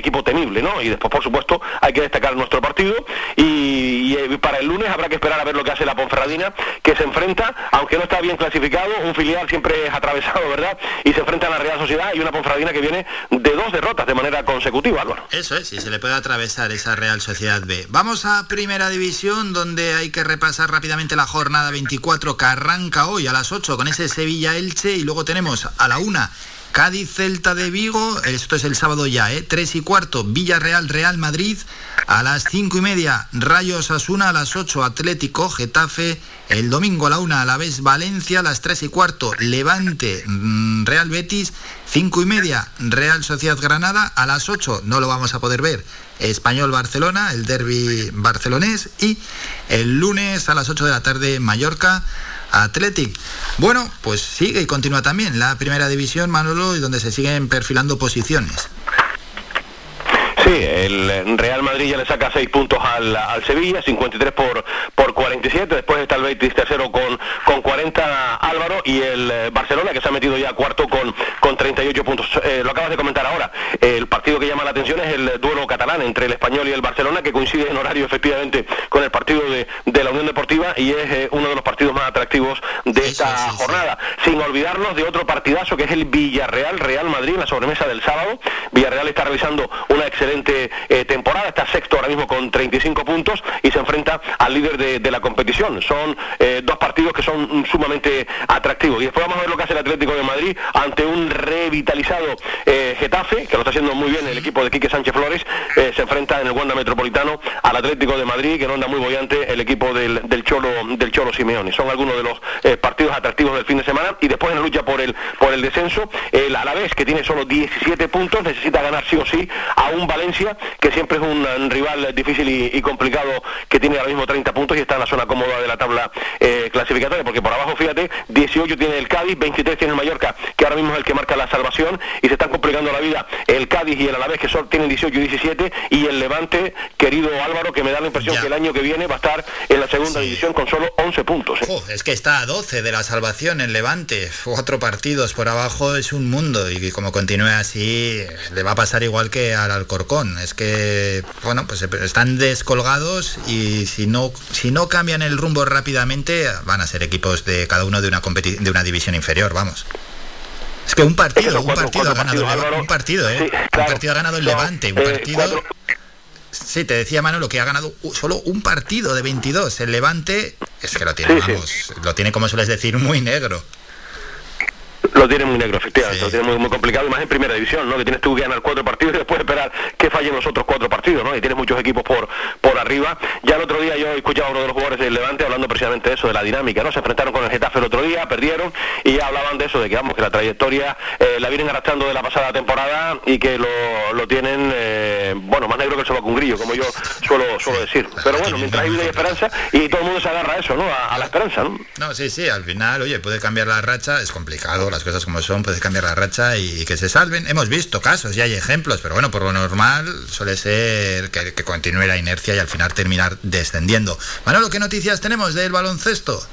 equipo temible, ¿no? Y después, por supuesto, hay que destacar nuestro partido y, y para el lunes habrá que esperar a ver lo que hace la Ponferradina, que se enfrenta, aunque no está bien clasificado, un filial siempre es atravesado, ¿verdad? Y se enfrenta a la Real Sociedad y una Ponferradina que viene de dos derrotas de manera consecutiva, Álvaro. Eso es, y se le puede atravesar esa Real Sociedad B. Vamos a Primera División, donde hay que repasar rápidamente la jornada 24 que arranca hoy a las 8 con ese Sevilla-Elche y luego tenemos a la 1 Cádiz Celta de Vigo, esto es el sábado ya, ¿eh? 3 y cuarto, Villarreal Real Madrid, a las 5 y media, Rayos Asuna, a las 8 Atlético, Getafe, el domingo a la 1 a la vez Valencia, a las 3 y cuarto, Levante mm, Real Betis, 5 y media, Real Sociedad Granada, a las 8 no lo vamos a poder ver, Español Barcelona, el derby barcelonés, y el lunes a las 8 de la tarde Mallorca. Athletic. Bueno, pues sigue y continúa también la primera división, Manolo, y donde se siguen perfilando posiciones. Sí, el Real Madrid ya le saca 6 puntos al, Sevilla, 53 por, por 47, después está el Betis tercero con, con 40 Álvaro y el eh, Barcelona que se ha metido ya cuarto con, con 38 puntos. Eh, lo acabas de comentar ahora, el partido que llama la atención es el duelo catalán entre el Español y el Barcelona que coincide en horario efectivamente con el partido de, la Unión Deportiva y es eh, uno de los partidos más atractivos de esta jornada. Sin olvidarnos de otro partidazo que es el Villarreal Real Madrid, la sobremesa del sábado. Villarreal está realizando una excelente eh, temporada, está sexto ahora mismo con 35 puntos y se enfrenta al líder de, la competición. Son eh, dos partidos que son sumamente atractivos. Y después vamos a ver lo que hace el Atlético de Madrid ante un revitalizado eh, Getafe, que lo está haciendo muy bien el equipo de Quique Sánchez Flores, se enfrenta en el Wanda Metropolitano al Atlético de Madrid, que no anda muy bollante el equipo del, Cholo del Cholo Simeone. Son algunos de los partidos atractivos del fin de semana y después en la lucha por el por el descenso, el Alavés que tiene solo 17 puntos necesita ganar sí o sí a un Valencia que siempre es un, rival difícil y, complicado, que tiene ahora mismo 30 puntos y está en la zona cómoda de la tabla eh, clasificatoria, porque por abajo, fíjate, 18 tiene el Cádiz, 23 tiene el Mallorca, que ahora mismo es el que marca la salvación, y se están complicando la vida el Cádiz y el Alavés, que son, tienen 18 y 17, y el Levante, querido Álvaro, que me da la impresión que el año que viene va a estar en la segunda división con solo 11 puntos. ¿eh? es que está a 12 de la salvación en Levante, cuatro partidos por abajo es un mundo, y como continúe así, le va a pasar igual que al Alcorcón es que, bueno, pues están descolgados y si no, si no cambian el rumbo rápidamente, van a ser equipos de cada uno de una, de una división inferior, vamos. Es que un partido, un partido ha ganado un partido, ¿eh? un partido ha ganado el Levante, un eh, partido... Sí, te decía Manolo que ha ganado solo un partido de 22. El Levante es que lo tiene, vamos, lo tiene como sueles decir muy negro. Lo tiene muy negro, efectivamente, lo tiene muy, muy complicado, y más en primera división, ¿no? Que tienes tú que ganar cuatro partidos y después esperar que fallen los otros cuatro partidos, ¿no? Y tienes muchos equipos por, por arriba. Ya el otro día yo escuchaba a uno de los jugadores del Levante hablando precisamente de eso, de la dinámica, ¿no? Se enfrentaron con el Getafe el otro día, perdieron, y ya hablaban de eso, de que vamos, que la trayectoria eh, la vienen arrastrando de la pasada temporada y que lo, lo tienen, eh, bueno, más negro que el sobaco un grillo, como yo suelo, suelo decir. Pero bueno, mientras hay vida y esperanza, y todo el mundo se agarra a eso, ¿no? A, la esperanza, ¿no? No, sí, sí, al final, oye, puede cambiar la racha, es complicado, las cosas como son, puede cambiar la racha y, que se salven. Hemos visto casos y hay ejemplos, pero bueno, por lo normal suele ser que, que continúe la inercia y al final terminar descendiendo. Manolo, ¿qué noticias tenemos del baloncesto?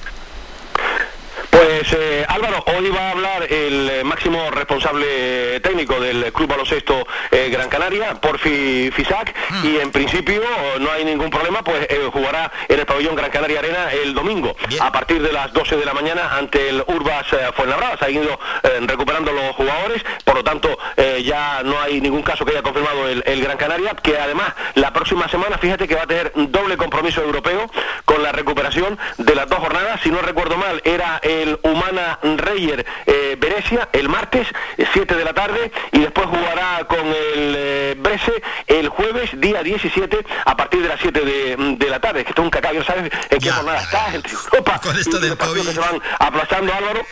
Pues eh, Álvaro, hoy va a hablar el eh, máximo responsable técnico del Club Baloncesto eh, Gran Canaria, Porfi Fisac, hmm. y en principio no hay ningún problema, pues jugará en el pabellón Gran Canaria Arena el domingo a partir de las 12 de la mañana ante el Urbas Fuenlabrada. Se han ido recuperando los jugadores, por lo tanto ya no hay ningún caso que haya confirmado el, el, Gran Canaria, que además la próxima semana, fíjate que va a tener doble compromiso europeo con la recuperación de las dos jornadas, si no recuerdo mal, era el Humana Reyer eh, Venecia el martes, 7 de la tarde, y después jugará con el eh, Brese el jueves, día 17, a partir de las 7 de, la tarde. Que es un cacao, ¿sabes en qué jornada está? Entre Europa con esto del que se van aplazando, Álvaro.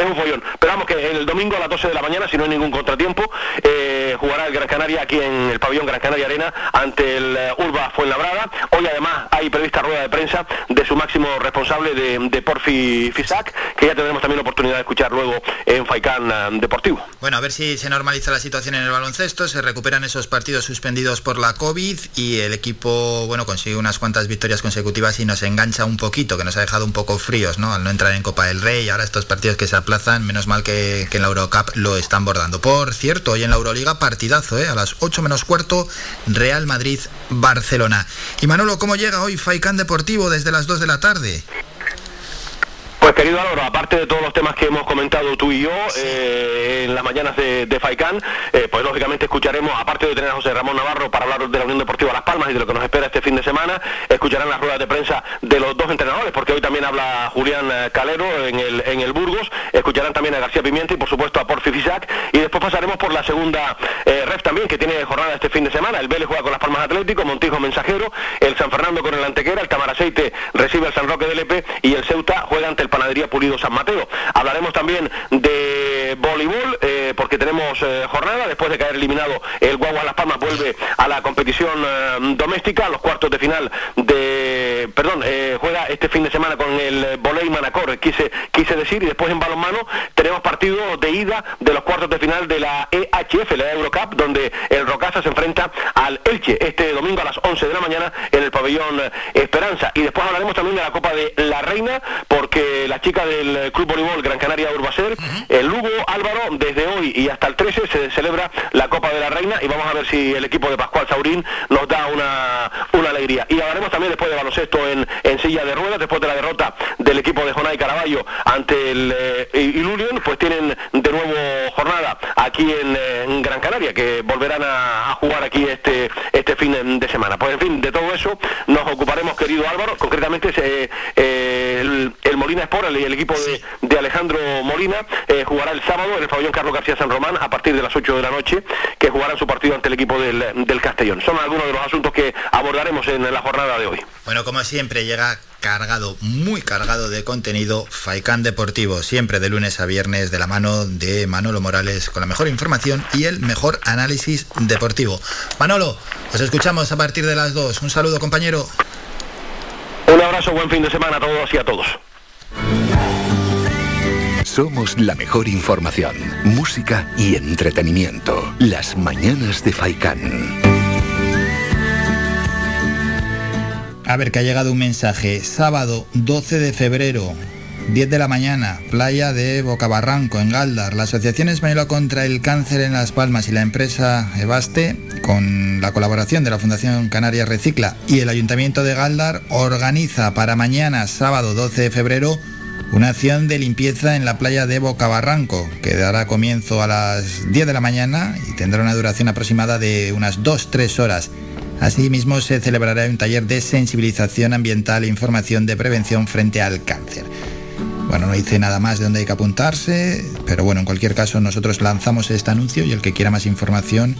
Es un follón. Pero vamos que el domingo a las 12 de la mañana, si no hay ningún contratiempo, eh, jugará el Gran Canaria aquí en el pabellón Gran Canaria Arena ante el uh, Urba Fuenlabrada. Hoy además hay prevista rueda de prensa de su máximo responsable de, Porfi Fisac, que ya tendremos también la oportunidad de escuchar luego en Faicán uh, Deportivo. Bueno, a ver si se normaliza la situación en el baloncesto, se recuperan esos partidos suspendidos por la COVID y el equipo, bueno, consigue unas cuantas victorias consecutivas y nos engancha un poquito, que nos ha dejado un poco fríos, ¿no? Al no entrar en Copa del Rey, ahora estos partidos que se aplazan, menos mal que, en la Eurocup lo están bordando. Por cierto, hoy en la Euroliga partidazo, ¿eh? A las 8 menos cuarto, Real Madrid-Barcelona. Y Manolo, ¿cómo llega hoy Faicán Deportivo desde las 2 de la tarde? Pues querido Álvaro, aparte de todos los temas que hemos comentado tú y yo eh, en las mañanas de, de Faicán, eh, pues lógicamente escucharemos, aparte de tener a José Ramón Navarro para hablar de la Unión Deportiva Las Palmas y de lo que nos espera este fin de semana, escucharán las ruedas de prensa de los dos entrenadores, porque hoy también habla Julián eh, Calero en el, en el Burgos, escucharán también a García Pimienta y por supuesto a Porfi Fisac, y después pasaremos por la segunda eh, ref también, que tiene jornada este fin de semana, el Vélez juega con Las Palmas Atlético, Montijo Mensajero, el San Fernando con el Antequera, el Camaraceite recibe al San Roque del Epe y el Ceuta juega ante el Panadería Pulido San Mateo. Hablaremos también de voleibol, eh, porque tenemos eh, jornada, después de caer eliminado el Guagua Las Palmas vuelve a la competición eh, doméstica, a los cuartos de final de, perdón, juega este fin de semana con el Voley Manacor, quise, quise decir, y después en balonmano tenemos partido de ida de los cuartos de final de la EHF, la Eurocup, donde el Rocasa se enfrenta al Elche este domingo a las 11 de la mañana en el pabellón Esperanza. Y después hablaremos también de la Copa de la Reina, porque la chica del Club Voleibol Gran Canaria Urbacer, el Lugo Álvaro, desde hoy y hasta el 13 se celebra la Copa de la Reina y vamos a ver si el equipo de Pascual Saurín nos da una, una alegría. Y hablaremos también después de baloncesto en, en silla de ruedas, después de la derrota del equipo de Jonay Caraballo ante el eh, Ilunion, pues tienen de nuevo jornada aquí en, en Gran Canaria, que volverán a, a jugar aquí este, este fin de, semana. Pues en fin, de todo eso nos ocuparemos, querido Álvaro, concretamente eh, eh, el, el Molina Sport, el, el equipo de, de Alejandro Molina, eh, jugará el sábado en el pabellón Carlos García San Román a partir de las 8 de la noche, que jugarán su partido ante el equipo del, del Castellón. Son algunos de los asuntos que abordaremos en la jornada de hoy. Bueno, como siempre, llega cargado, muy cargado de contenido, Faicán Deportivo, siempre de lunes a viernes de la mano de Manolo Morales con la mejor información y el mejor análisis deportivo. Manolo, os escuchamos a partir de las 2. Un saludo, compañero. Un abrazo, buen fin de semana a todos y a todos. Somos la mejor información, música y entretenimiento. Las mañanas de Faicán. A ver, que ha llegado un mensaje. Sábado 12 de febrero, 10 de la mañana, playa de Bocabarranco, en Galdar. La Asociación Española contra el Cáncer en Las Palmas y la empresa Ebaste, con la colaboración de la Fundación Canarias Recicla y el Ayuntamiento de Galdar, organiza para mañana, sábado 12 de febrero, una acción de limpieza en la playa de Bocabarranco, que dará comienzo a las 10 de la mañana y tendrá una duración aproximada de unas 2-3 horas. Asimismo, se celebrará un taller de sensibilización ambiental e información de prevención frente al cáncer. Bueno, no dice nada más de dónde hay que apuntarse, pero bueno, en cualquier caso nosotros lanzamos este anuncio y el que quiera más información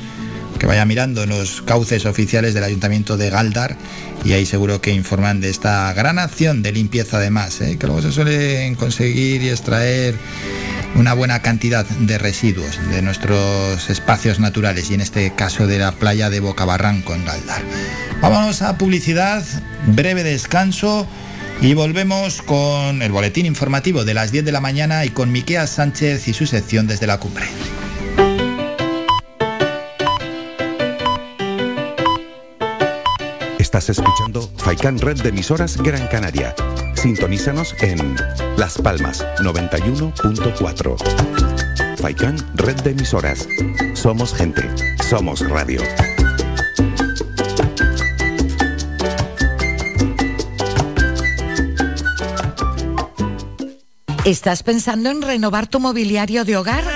que vaya mirando los cauces oficiales del Ayuntamiento de Galdar y ahí seguro que informan de esta gran acción de limpieza además, ¿eh? que luego se suelen conseguir y extraer una buena cantidad de residuos de nuestros espacios naturales y en este caso de la playa de Bocabarranco en Galdar. Vámonos a publicidad, breve descanso y volvemos con el boletín informativo de las 10 de la mañana y con Miquea Sánchez y su sección desde la cumbre. Estás escuchando Faikan Red de emisoras Gran Canaria. Sintonízanos en Las Palmas 91.4. Faikan Red de emisoras. Somos gente. Somos radio. ¿Estás pensando en renovar tu mobiliario de hogar?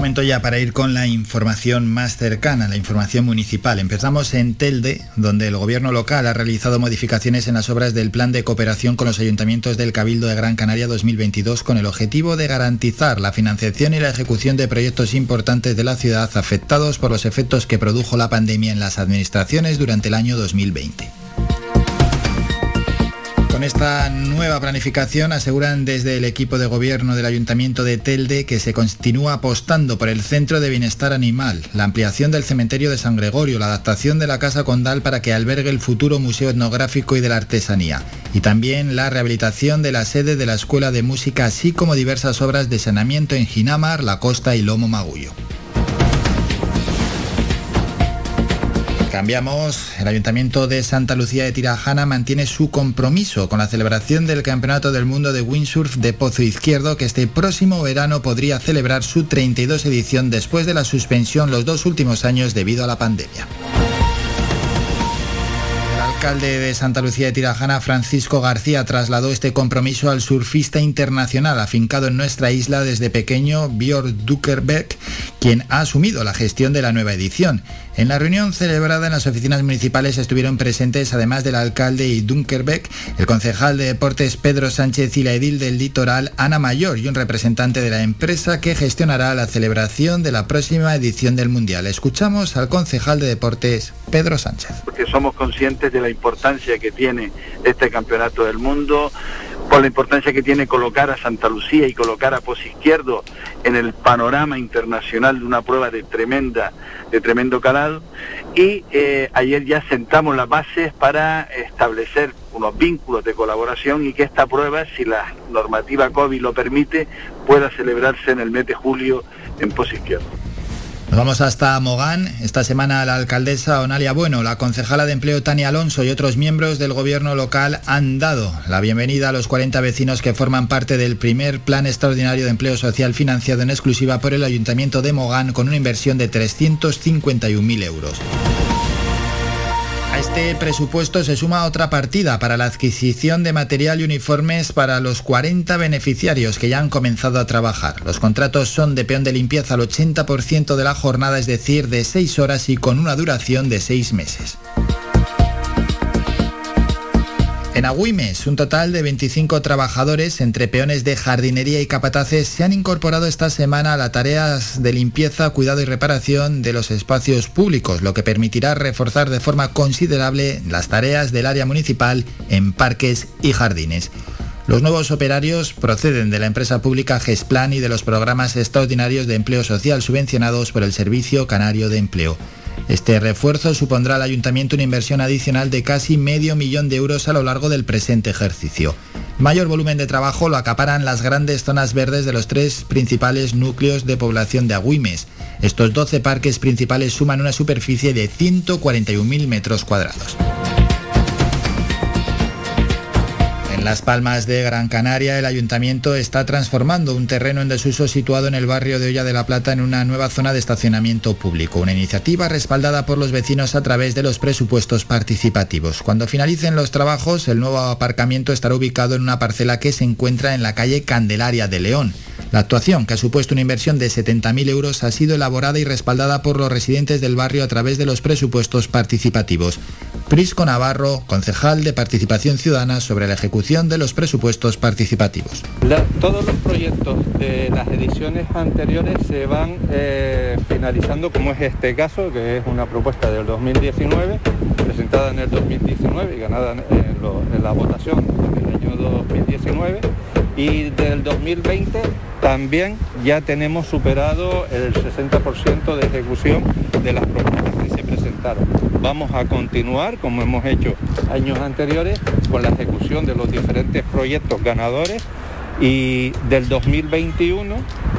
Momento ya para ir con la información más cercana, la información municipal. Empezamos en Telde, donde el gobierno local ha realizado modificaciones en las obras del plan de cooperación con los ayuntamientos del Cabildo de Gran Canaria 2022 con el objetivo de garantizar la financiación y la ejecución de proyectos importantes de la ciudad afectados por los efectos que produjo la pandemia en las administraciones durante el año 2020. Con esta nueva planificación aseguran desde el equipo de gobierno del Ayuntamiento de Telde que se continúa apostando por el Centro de Bienestar Animal, la ampliación del cementerio de San Gregorio, la adaptación de la Casa Condal para que albergue el futuro Museo Etnográfico y de la Artesanía, y también la rehabilitación de la sede de la Escuela de Música, así como diversas obras de saneamiento en Ginamar, La Costa y Lomo Magullo. Cambiamos. El Ayuntamiento de Santa Lucía de Tirajana mantiene su compromiso con la celebración del Campeonato del Mundo de Windsurf de Pozo Izquierdo, que este próximo verano podría celebrar su 32 edición después de la suspensión los dos últimos años debido a la pandemia. El alcalde de Santa Lucía de Tirajana, Francisco García, trasladó este compromiso al surfista internacional afincado en nuestra isla desde pequeño, Björn Duckerberg, quien ha asumido la gestión de la nueva edición. En la reunión celebrada en las oficinas municipales estuvieron presentes, además del alcalde y Dunkerbeck, el concejal de deportes Pedro Sánchez y la edil del litoral Ana Mayor y un representante de la empresa que gestionará la celebración de la próxima edición del Mundial. Escuchamos al concejal de deportes Pedro Sánchez. Porque somos conscientes de la importancia que tiene este campeonato del mundo por la importancia que tiene colocar a Santa Lucía y colocar a Pos Izquierdo en el panorama internacional de una prueba de tremenda, de tremendo calado. Y eh, ayer ya sentamos las bases para establecer unos vínculos de colaboración y que esta prueba, si la normativa COVID lo permite, pueda celebrarse en el mes de julio en Pos Izquierdo. Nos vamos hasta Mogán. Esta semana la alcaldesa Onalia Bueno, la concejala de empleo Tania Alonso y otros miembros del gobierno local han dado la bienvenida a los 40 vecinos que forman parte del primer plan extraordinario de empleo social financiado en exclusiva por el Ayuntamiento de Mogán con una inversión de 351.000 euros. Este presupuesto se suma otra partida para la adquisición de material y uniformes para los 40 beneficiarios que ya han comenzado a trabajar. Los contratos son de peón de limpieza al 80% de la jornada, es decir, de 6 horas y con una duración de 6 meses. En Agüimes, un total de 25 trabajadores, entre peones de jardinería y capataces, se han incorporado esta semana a las tareas de limpieza, cuidado y reparación de los espacios públicos, lo que permitirá reforzar de forma considerable las tareas del área municipal en parques y jardines. Los nuevos operarios proceden de la empresa pública GESPLAN y de los programas extraordinarios de empleo social subvencionados por el Servicio Canario de Empleo. Este refuerzo supondrá al ayuntamiento una inversión adicional de casi medio millón de euros a lo largo del presente ejercicio. Mayor volumen de trabajo lo acaparan las grandes zonas verdes de los tres principales núcleos de población de Agüimes. Estos 12 parques principales suman una superficie de 141.000 metros cuadrados. En Las Palmas de Gran Canaria, el ayuntamiento está transformando un terreno en desuso situado en el barrio de Olla de la Plata en una nueva zona de estacionamiento público, una iniciativa respaldada por los vecinos a través de los presupuestos participativos. Cuando finalicen los trabajos, el nuevo aparcamiento estará ubicado en una parcela que se encuentra en la calle Candelaria de León. La actuación, que ha supuesto una inversión de 70.000 euros, ha sido elaborada y respaldada por los residentes del barrio a través de los presupuestos participativos. Prisco Navarro, concejal de Participación Ciudadana sobre la ejecución de los presupuestos participativos. todos los proyectos de las ediciones anteriores se van eh, finalizando, como es este caso, que es una propuesta del 2019, presentada en el 2019 y ganada en, la votación en el año 2019 y del 2020 también ya tenemos superado el 60% de ejecución de las propuestas presentaron. Vamos a continuar, como hemos hecho años anteriores, con la ejecución de los diferentes proyectos ganadores y del 2021,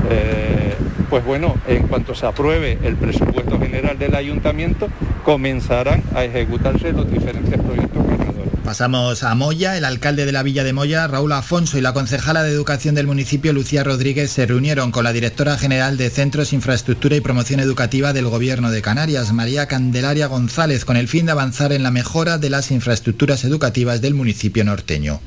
eh, pues bueno, en cuanto se apruebe el presupuesto general del ayuntamiento, comenzarán a ejecutarse los diferentes proyectos. Pasamos a Moya. El alcalde de la Villa de Moya, Raúl Afonso, y la concejala de Educación del municipio, Lucía Rodríguez, se reunieron con la directora general de Centros, Infraestructura y Promoción Educativa del Gobierno de Canarias, María Candelaria González, con el fin de avanzar en la mejora de las infraestructuras educativas del municipio norteño.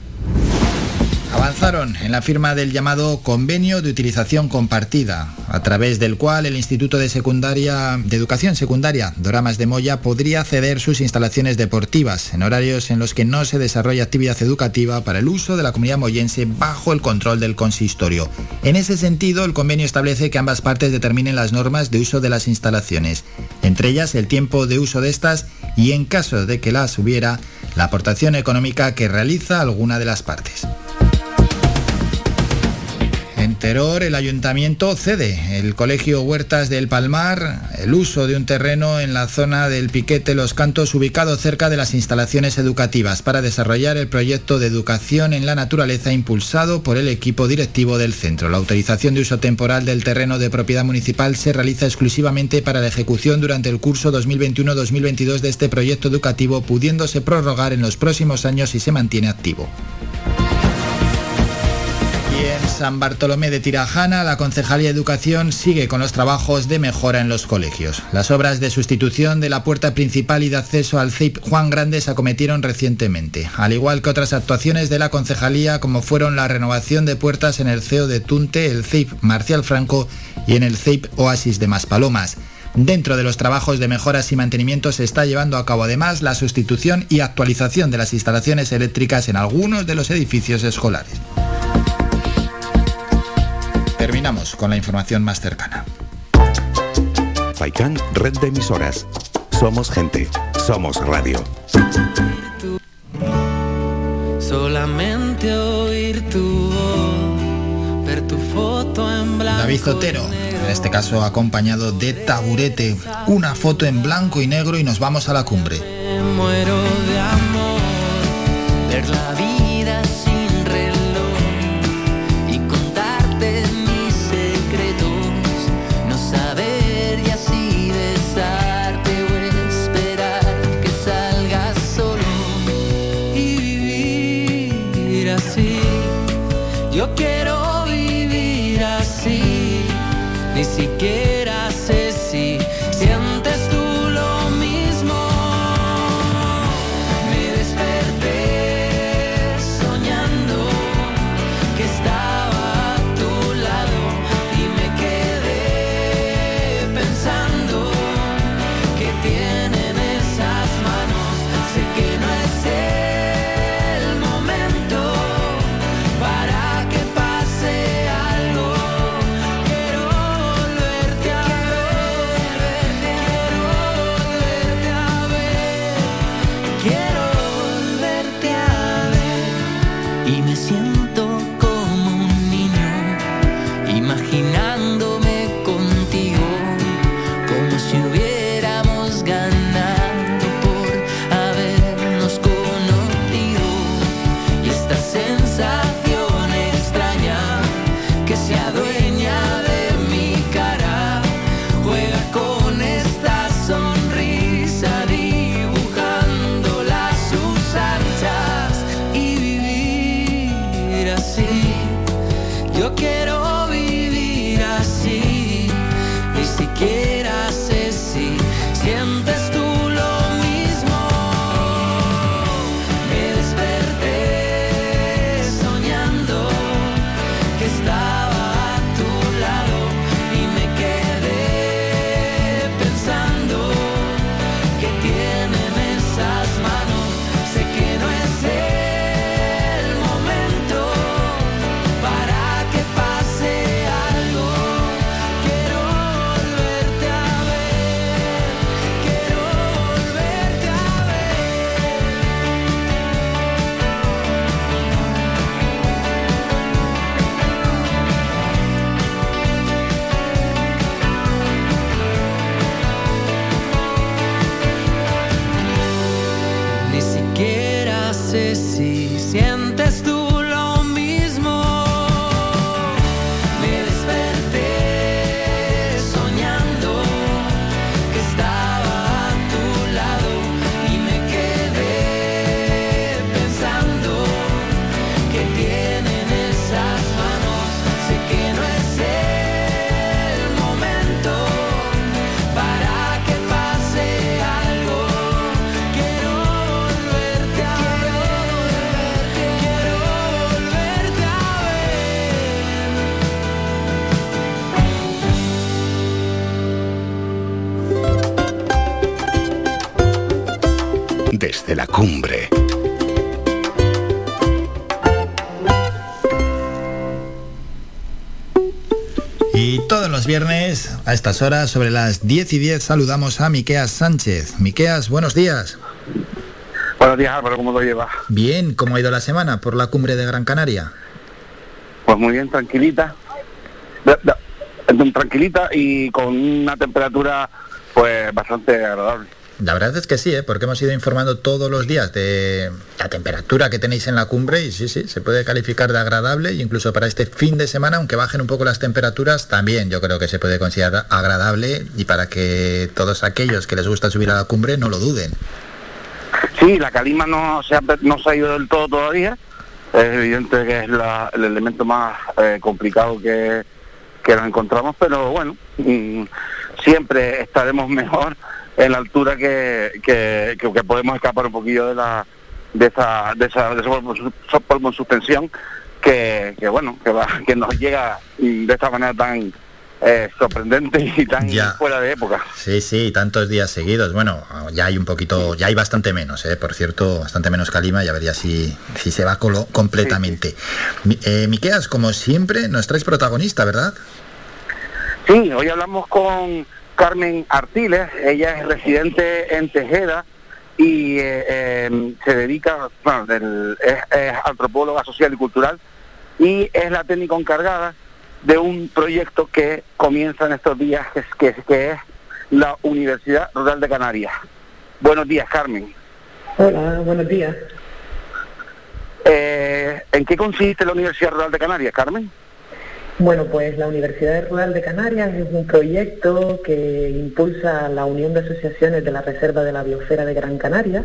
Avanzaron en la firma del llamado Convenio de Utilización Compartida, a través del cual el Instituto de, Secundaria, de Educación Secundaria Doramas de Moya podría ceder sus instalaciones deportivas en horarios en los que no se desarrolla actividad educativa para el uso de la comunidad moyense bajo el control del consistorio. En ese sentido, el convenio establece que ambas partes determinen las normas de uso de las instalaciones, entre ellas el tiempo de uso de estas y, en caso de que las hubiera, la aportación económica que realiza alguna de las partes. Teror, el ayuntamiento cede el Colegio Huertas del Palmar el uso de un terreno en la zona del Piquete Los Cantos ubicado cerca de las instalaciones educativas para desarrollar el proyecto de educación en la naturaleza impulsado por el equipo directivo del centro. La autorización de uso temporal del terreno de propiedad municipal se realiza exclusivamente para la ejecución durante el curso 2021-2022 de este proyecto educativo, pudiéndose prorrogar en los próximos años si se mantiene activo. San Bartolomé de Tirajana, la Concejalía de Educación sigue con los trabajos de mejora en los colegios. Las obras de sustitución de la puerta principal y de acceso al CIP Juan Grande se acometieron recientemente, al igual que otras actuaciones de la Concejalía como fueron la renovación de puertas en el CEO de Tunte, el CIP Marcial Franco y en el CIP Oasis de Maspalomas. Dentro de los trabajos de mejoras y mantenimiento se está llevando a cabo además la sustitución y actualización de las instalaciones eléctricas en algunos de los edificios escolares. Terminamos con la información más cercana. Faikan, red de emisoras. Somos gente, somos radio. Solamente oír tu voz, ver tu foto en blanco. David Zotero, en este caso acompañado de Taburete, una foto en blanco y negro y nos vamos a la cumbre. Muero de amor, ni siquiera desde la cumbre. Y todos los viernes, a estas horas, sobre las 10 y 10, saludamos a Miqueas Sánchez. Miqueas, buenos días. Buenos días, Álvaro, ¿cómo lo llevas? Bien, ¿cómo ha ido la semana por la cumbre de Gran Canaria? Pues muy bien, tranquilita. Tranquilita y con una temperatura pues bastante agradable. La verdad es que sí, ¿eh? porque hemos ido informando todos los días de la temperatura que tenéis en la cumbre y sí, sí, se puede calificar de agradable incluso para este fin de semana, aunque bajen un poco las temperaturas, también yo creo que se puede considerar agradable y para que todos aquellos que les gusta subir a la cumbre no lo duden. Sí, la calima no se ha, no se ha ido del todo todavía, es evidente que es el elemento más eh, complicado que, que nos encontramos, pero bueno, mm, siempre estaremos [LAUGHS] mejor en la altura que, que, que, podemos escapar un poquillo de la de esa de esa de ese polvo en suspensión que, que bueno que va [LAUGHS] que nos llega de esta manera tan eh, sorprendente y tan fuera de época. Sí, sí, tantos días seguidos. Bueno, ya hay un poquito, ya hay bastante menos, eh, por cierto, bastante menos calima, ya vería si, si se va colo completamente. Eh, Miqueas, como siempre, nos traes protagonista, ¿verdad? Sí, hoy hablamos con Carmen Artiles, ella es residente en Tejeda y eh, em, se dedica, bueno, es, antropóloga social y cultural y es la técnica encargada de un proyecto que comienza en estos días, que, que es la Universidad Rural de Canarias. Buenos días, Carmen. Hola, buenos días. Eh, ¿En qué consiste la Universidad Rural de Canarias, Carmen? Bueno, pues la Universidad Rural de Canarias es un proyecto que impulsa la Unión de Asociaciones de la Reserva de la Biosfera de Gran Canaria.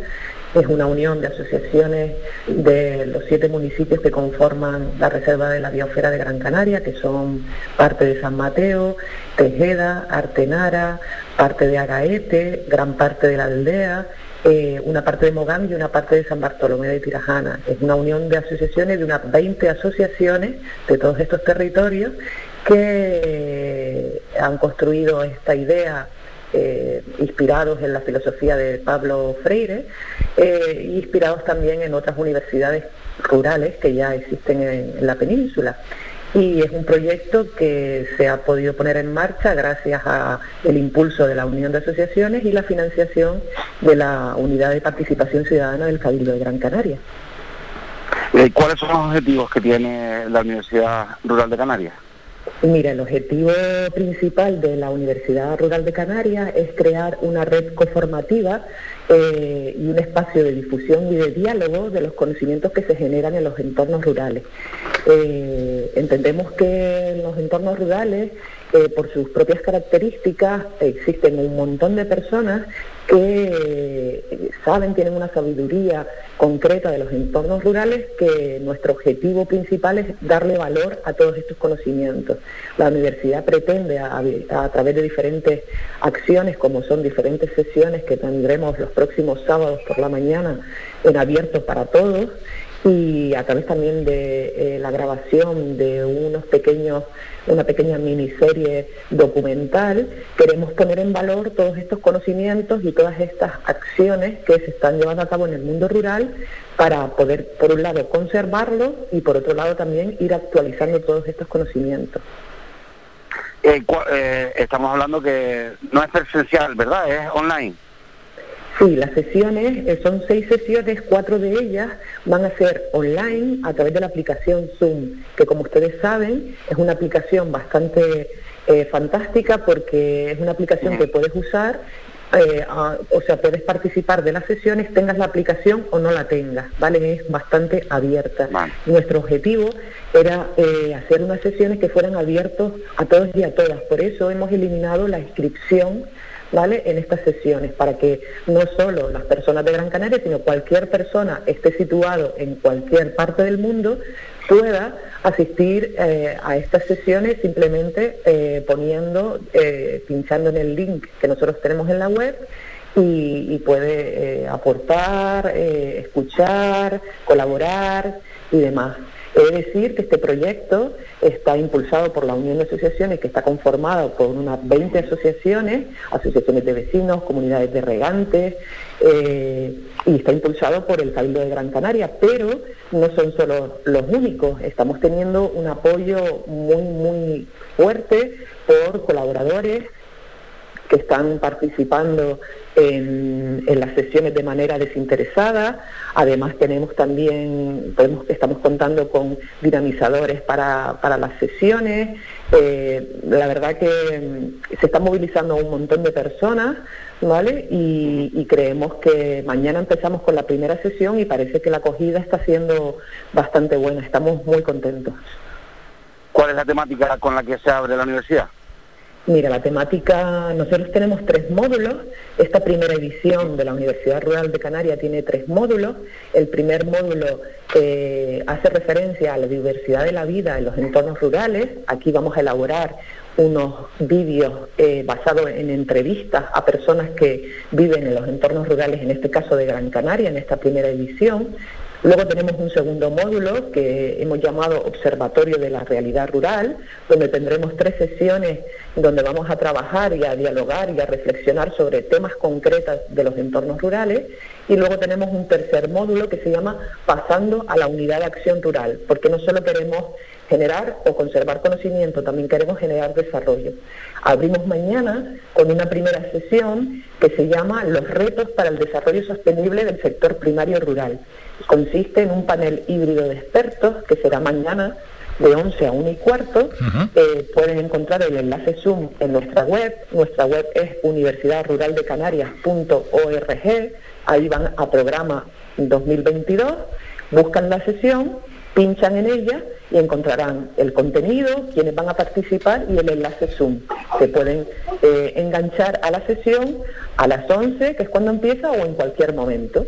Es una unión de asociaciones de los siete municipios que conforman la Reserva de la Biosfera de Gran Canaria, que son parte de San Mateo, Tejeda, Artenara, parte de Agaete, gran parte de la aldea eh, una parte de Mogán y una parte de San Bartolomé de Tirajana. Es una unión de asociaciones, de unas 20 asociaciones de todos estos territorios que han construido esta idea eh, inspirados en la filosofía de Pablo Freire eh, inspirados también en otras universidades rurales que ya existen en la península y es un proyecto que se ha podido poner en marcha gracias a el impulso de la Unión de Asociaciones y la financiación de la Unidad de Participación Ciudadana del Cabildo de Gran Canaria. Eh, ¿Cuáles son los objetivos que tiene la Universidad Rural de Canarias? Mira, el objetivo principal de la Universidad Rural de Canarias es crear una red coformativa eh, y un espacio de difusión y de diálogo de los conocimientos que se generan en los entornos rurales. Eh, entendemos que en los entornos rurales, eh, por sus propias características, existen un montón de personas que saben, tienen una sabiduría concreta de los entornos rurales, que nuestro objetivo principal es darle valor a todos estos conocimientos. La universidad pretende, a, través de diferentes acciones, como son diferentes sesiones que tendremos los próximos sábados por la mañana en abierto para todos, y a través también de eh, la grabación de unos pequeños, una pequeña miniserie documental, queremos poner en valor todos estos conocimientos y todas estas acciones que se están llevando a cabo en el mundo rural para poder, por un lado, conservarlo y por otro lado también ir actualizando todos estos conocimientos. Eh, eh, estamos hablando que no es presencial, ¿verdad? Es online. Sí, las sesiones eh, son seis sesiones, cuatro de ellas van a ser online a través de la aplicación Zoom, que como ustedes saben es una aplicación bastante eh, fantástica porque es una aplicación que puedes usar, eh, o sea, puedes participar de las sesiones, tengas la aplicación o no la tengas, ¿vale? Es bastante abierta. Nuestro objetivo era hacer unas sesiones que fueran abiertos a todos y a todas, por eso hemos eliminado la inscripción ¿vale? en estas sesiones para que no solo las personas de Gran Canaria, sino cualquier persona esté situado en cualquier parte del mundo pueda asistir eh, a estas sesiones simplemente eh, poniendo, eh, pinchando en el link que nosotros tenemos en la web y, puede aportar, escuchar, colaborar y demás. Es decir, que este proyecto está impulsado por la Unión de Asociaciones, que está conformado por unas 20 asociaciones, asociaciones de vecinos, comunidades de regantes, eh, y está impulsado por el Cabildo de Gran Canaria, pero no son solo los únicos, estamos teniendo un apoyo muy, muy fuerte por colaboradores que están participando en, las sesiones de manera desinteresada. Además tenemos también, estamos contando con dinamizadores para, las sesiones. Eh, la verdad que mm, se está movilizando un montón de personas, ¿vale? Y, y, creemos que mañana empezamos con la primera sesión y parece que la acogida está siendo bastante buena. Estamos muy contentos. ¿Cuál es la temática con la que se abre la universidad? Mira, la temática, nosotros tenemos tres módulos. Esta primera edición de la Universidad Rural de Canarias tiene tres módulos. El primer módulo eh, hace referencia a la diversidad de la vida en los entornos rurales. Aquí vamos a elaborar unos vídeos eh, basados en entrevistas a personas que viven en los entornos rurales, en este caso de Gran Canaria, en esta primera edición. Luego tenemos un segundo módulo que hemos llamado Observatorio de la Realidad Rural, donde tendremos tres sesiones donde vamos a trabajar y a dialogar y a reflexionar sobre temas concretos de los entornos rurales. Y luego tenemos un tercer módulo que se llama Pasando a la Unidad de Acción Rural, porque no solo queremos generar o conservar conocimiento, también queremos generar desarrollo. Abrimos mañana con una primera sesión que se llama Los retos para el desarrollo sostenible del sector primario rural. Consiste en un panel híbrido de expertos que será mañana de 11 a 1 y cuarto. Eh, pueden encontrar el enlace Zoom en nuestra web. Nuestra web es universidadruraldecanarias.org. Ahí van a programa 2022, buscan la sesión pinchan en ella y encontrarán el contenido, quienes van a participar y el enlace Zoom. Se pueden eh, enganchar a la sesión a las 11, que es cuando empieza, o en cualquier momento.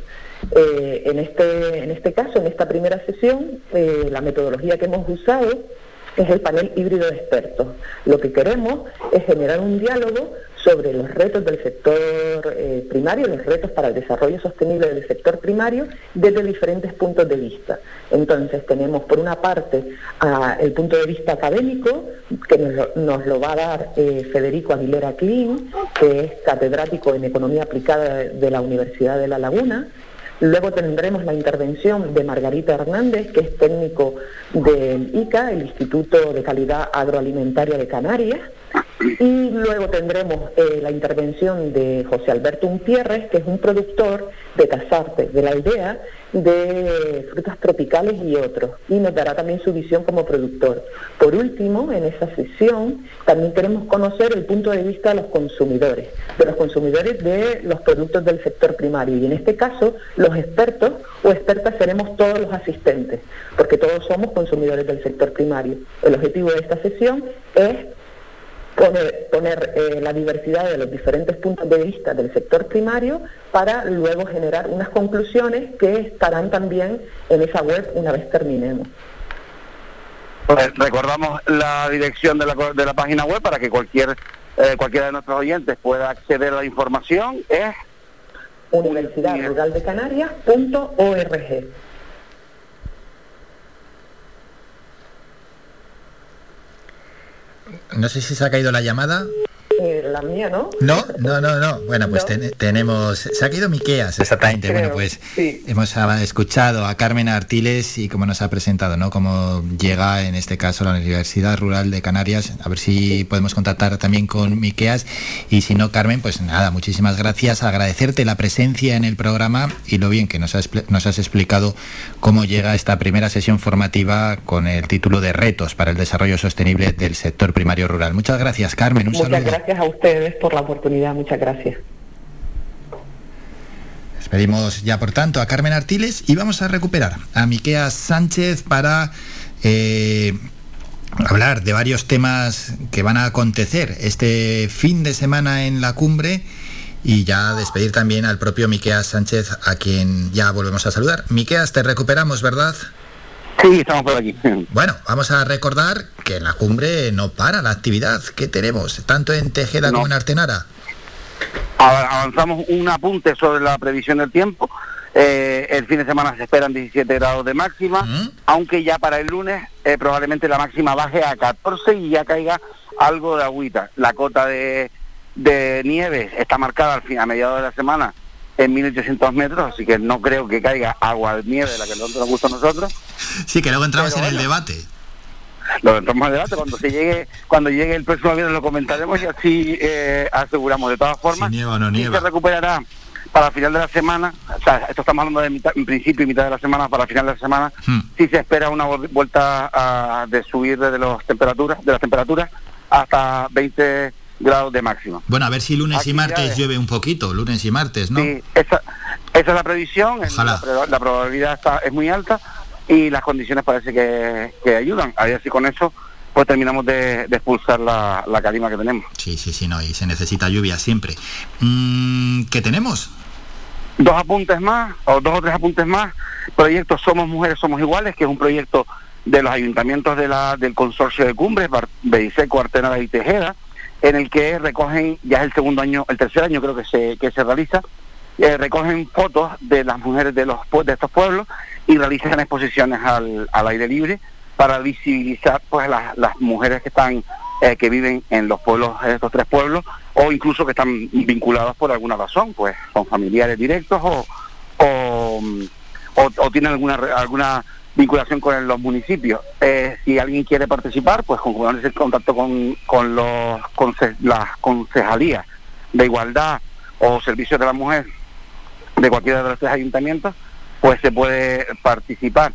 Eh, en, este, en este caso, en esta primera sesión, eh, la metodología que hemos usado es el panel híbrido de expertos. Lo que queremos es generar un diálogo sobre los retos del sector eh, primario, los retos para el desarrollo sostenible del sector primario desde diferentes puntos de vista. Entonces tenemos por una parte el punto de vista académico, que nos lo, va a dar eh, Federico Aguilera Klein, que es catedrático en Economía Aplicada de la Universidad de La Laguna, Luego tendremos la intervención de Margarita Hernández, que es técnico del ICA, el Instituto de Calidad Agroalimentaria de Canarias. Y luego tendremos eh, la intervención de José Alberto Umpierres, que es un productor de Casarte, de la aldea, de frutas tropicales y otros, y nos dará también su visión como productor. Por último, en esa sesión también queremos conocer el punto de vista de los consumidores, de los consumidores de los productos del sector primario, y en este caso los expertos o expertas seremos todos los asistentes, porque todos somos consumidores del sector primario. El objetivo de esta sesión es poner, eh, la diversidad de los diferentes puntos de vista del sector primario para luego generar unas conclusiones que estarán también en esa web una vez terminemos. Pues recordamos la dirección de la, de la página web para que cualquier eh, cualquiera de nuestros oyentes pueda acceder a la información. Es universidadruraldecanarias.org. No sé si se ha caído la llamada. Eh, la mía, ¿no? No, no, no, no. Bueno, pues tenemos. Se ha caído Miqueas, exactamente. bueno, pues hemos escuchado a Carmen Artiles y cómo nos ha presentado, ¿no? Cómo llega en este caso la Universidad Rural de Canarias. A ver si podemos contactar también con Miqueas. Y si no, Carmen, pues nada, muchísimas gracias. Agradecerte la presencia en el programa y lo bien que nos has, nos has explicado cómo llega esta primera sesión formativa con el título de Retos para el Desarrollo Sostenible del Sector Primario Rural. Muchas gracias, Carmen. Un Muchas gracias a ustedes por la oportunidad. Muchas gracias. Despedimos ya por tanto a Carmen Artiles y vamos a recuperar a Miquea Sánchez para eh, hablar de varios temas que van a acontecer este fin de semana en la cumbre y ya despedir también al propio Miqueas Sánchez a quien ya volvemos a saludar. Miqueas, te recuperamos, ¿verdad? Sí, estamos por aquí. [LAUGHS] Bueno, vamos a recordar que en la cumbre no para la actividad que tenemos, tanto en Tejeda como en Artenara. Avanzamos un apunte sobre la previsión del tiempo. Eh, el fin de semana se esperan 17 grados de máxima, aunque ya para el lunes eh, probablemente la máxima baje a 14 y ya caiga algo de agüita. La cota de, de nieve está marcada al fin, a mediados de la semana en 1800 metros, así que no creo que caiga agua de nieve de la que nosotros nos gusta a nosotros. Sí, que luego entramos en el debate. Lo entramos en debate cuando se llegue, cuando llegue el próximo viernes lo comentaremos y así eh, aseguramos. De todas formas, Si nieva o no sí nieva. se recuperará para final de la semana, o sea, esto estamos hablando de mitad, en principio y mitad de la semana, para final de la semana, Hmm. sí se espera una vuelta a- de subir de los temperaturas, de las temperaturas hasta 20 grados de máxima. Bueno, a ver si lunes y martes es- llueve un poquito, lunes y martes, ¿no? Sí, esa, esa es la previsión, Ojalá. La, proba- la probabilidad está, es muy alta y las condiciones parece que, que ayudan. A ver si con eso pues terminamos de, de expulsar la, la calima que tenemos. Sí, sí, sí, no, y se necesita lluvia siempre. Mm, ¿Qué tenemos? Dos apuntes más, o dos o tres apuntes más. Proyecto Somos Mujeres, Somos Iguales, que es un proyecto de los ayuntamientos de la, del consorcio de cumbres, Beiseco, Artenara y Tejeda, en el que recogen, ya es el segundo año, el tercer año creo que se, que se realiza, eh, recogen fotos de las mujeres de los de estos pueblos y realizan exposiciones al, al aire libre para visibilizar pues las, las mujeres que están eh, que viven en los pueblos en estos tres pueblos o incluso que están vinculados por alguna razón pues son familiares directos o o, o- o tienen alguna alguna vinculación con los municipios Eh, si alguien quiere participar pues con en contacto con, con los conce- las concejalías de igualdad o servicios de la mujer de cualquiera de los tres ayuntamientos, pues se puede participar.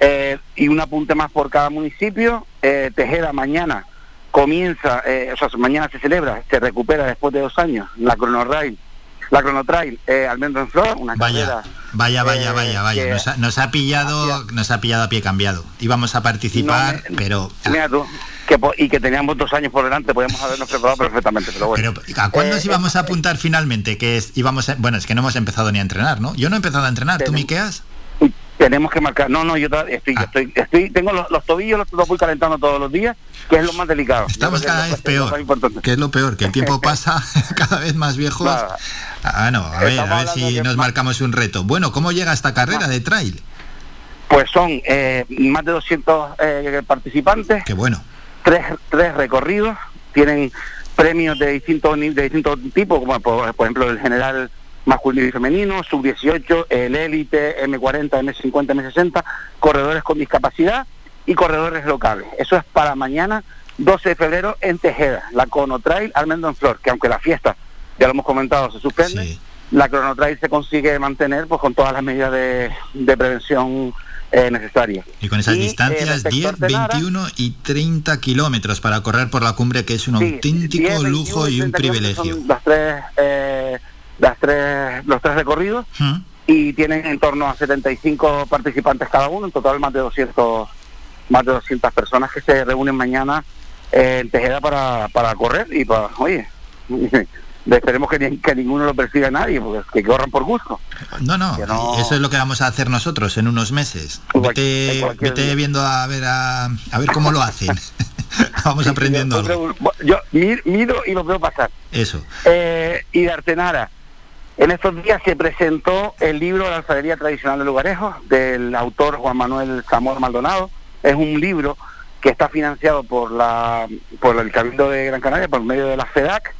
Eh, y un apunte más por cada municipio, eh, Tejeda mañana comienza, eh, o sea, mañana se celebra, se recupera después de dos años la Cronorail, la Cronotrail eh, Almendro en Flor, una carrera Vaya, vaya, eh, vaya, vaya. Nos ha, nos ha pillado, nos ha pillado a pie cambiado. Íbamos a participar, pero Mira tú, que y que teníamos dos años por delante, podíamos habernos preparado perfectamente, pero bueno. ¿a cuándo Eh, nos íbamos a apuntar finalmente? Que es, íbamos a- bueno, es que no hemos empezado ni a entrenar, ¿no? Yo no he empezado a entrenar. ¿Tú, Miqueas? Tenemos que marcar. No, no, yo estoy, Ah. estoy, estoy, tengo los, los tobillos los, los voy calentando todos los días, que es lo más delicado. Estamos cada vez peor. Que es lo peor, que el tiempo [LAUGHS] pasa [LAUGHS] cada vez más viejos. Ah, no, a ver, a ver si nos marcamos un reto. Bueno, ¿cómo llega esta carrera de trail? Pues son eh, más de 200 eh, participantes, Qué bueno. tres, tres recorridos, tienen premios de distintos de distintos tipos, como por, por ejemplo el general masculino y femenino, sub-18, el élite, M40, M50, M60, corredores con discapacidad y corredores locales. Eso es para mañana, 12 de febrero, en Tejeda, la Conotrail Almendro en Flor, que aunque la fiesta, ya lo hemos comentado, se suspende, la Cronotrail se consigue mantener pues con todas las medidas de, de prevención eh, necesarias. Y con esas Y, eh, distancias, a 10, Artenara, 21 y 30 kilómetros para correr por la cumbre, que es un Sí, auténtico 10, 21 lujo y un 30 kilómetros privilegio. son Las tres, eh, las tres, los tres recorridos ¿Mm? y tienen en torno a 75 participantes cada uno, en total más de 200, más de 200 personas que se reúnen mañana en Tejeda para, para correr y para, oye, [LAUGHS] esperemos que, ni- que ninguno lo persiga a nadie, porque que corran por gusto. No, no, eso es lo que vamos a hacer nosotros en unos meses. Vete, cualquier vete viendo a ver a, a ver cómo lo hacen. [LAUGHS] vamos aprendiendo algo. Yo mir- miro y lo veo pasar. Eso. Eh, y de Artenara. En estos días se presentó el libro La alfarería tradicional de Lugarejo del autor Juan Manuel Zamor Maldonado. Es un libro que está financiado por la por el Cabildo de Gran Canaria por medio de la FEDAC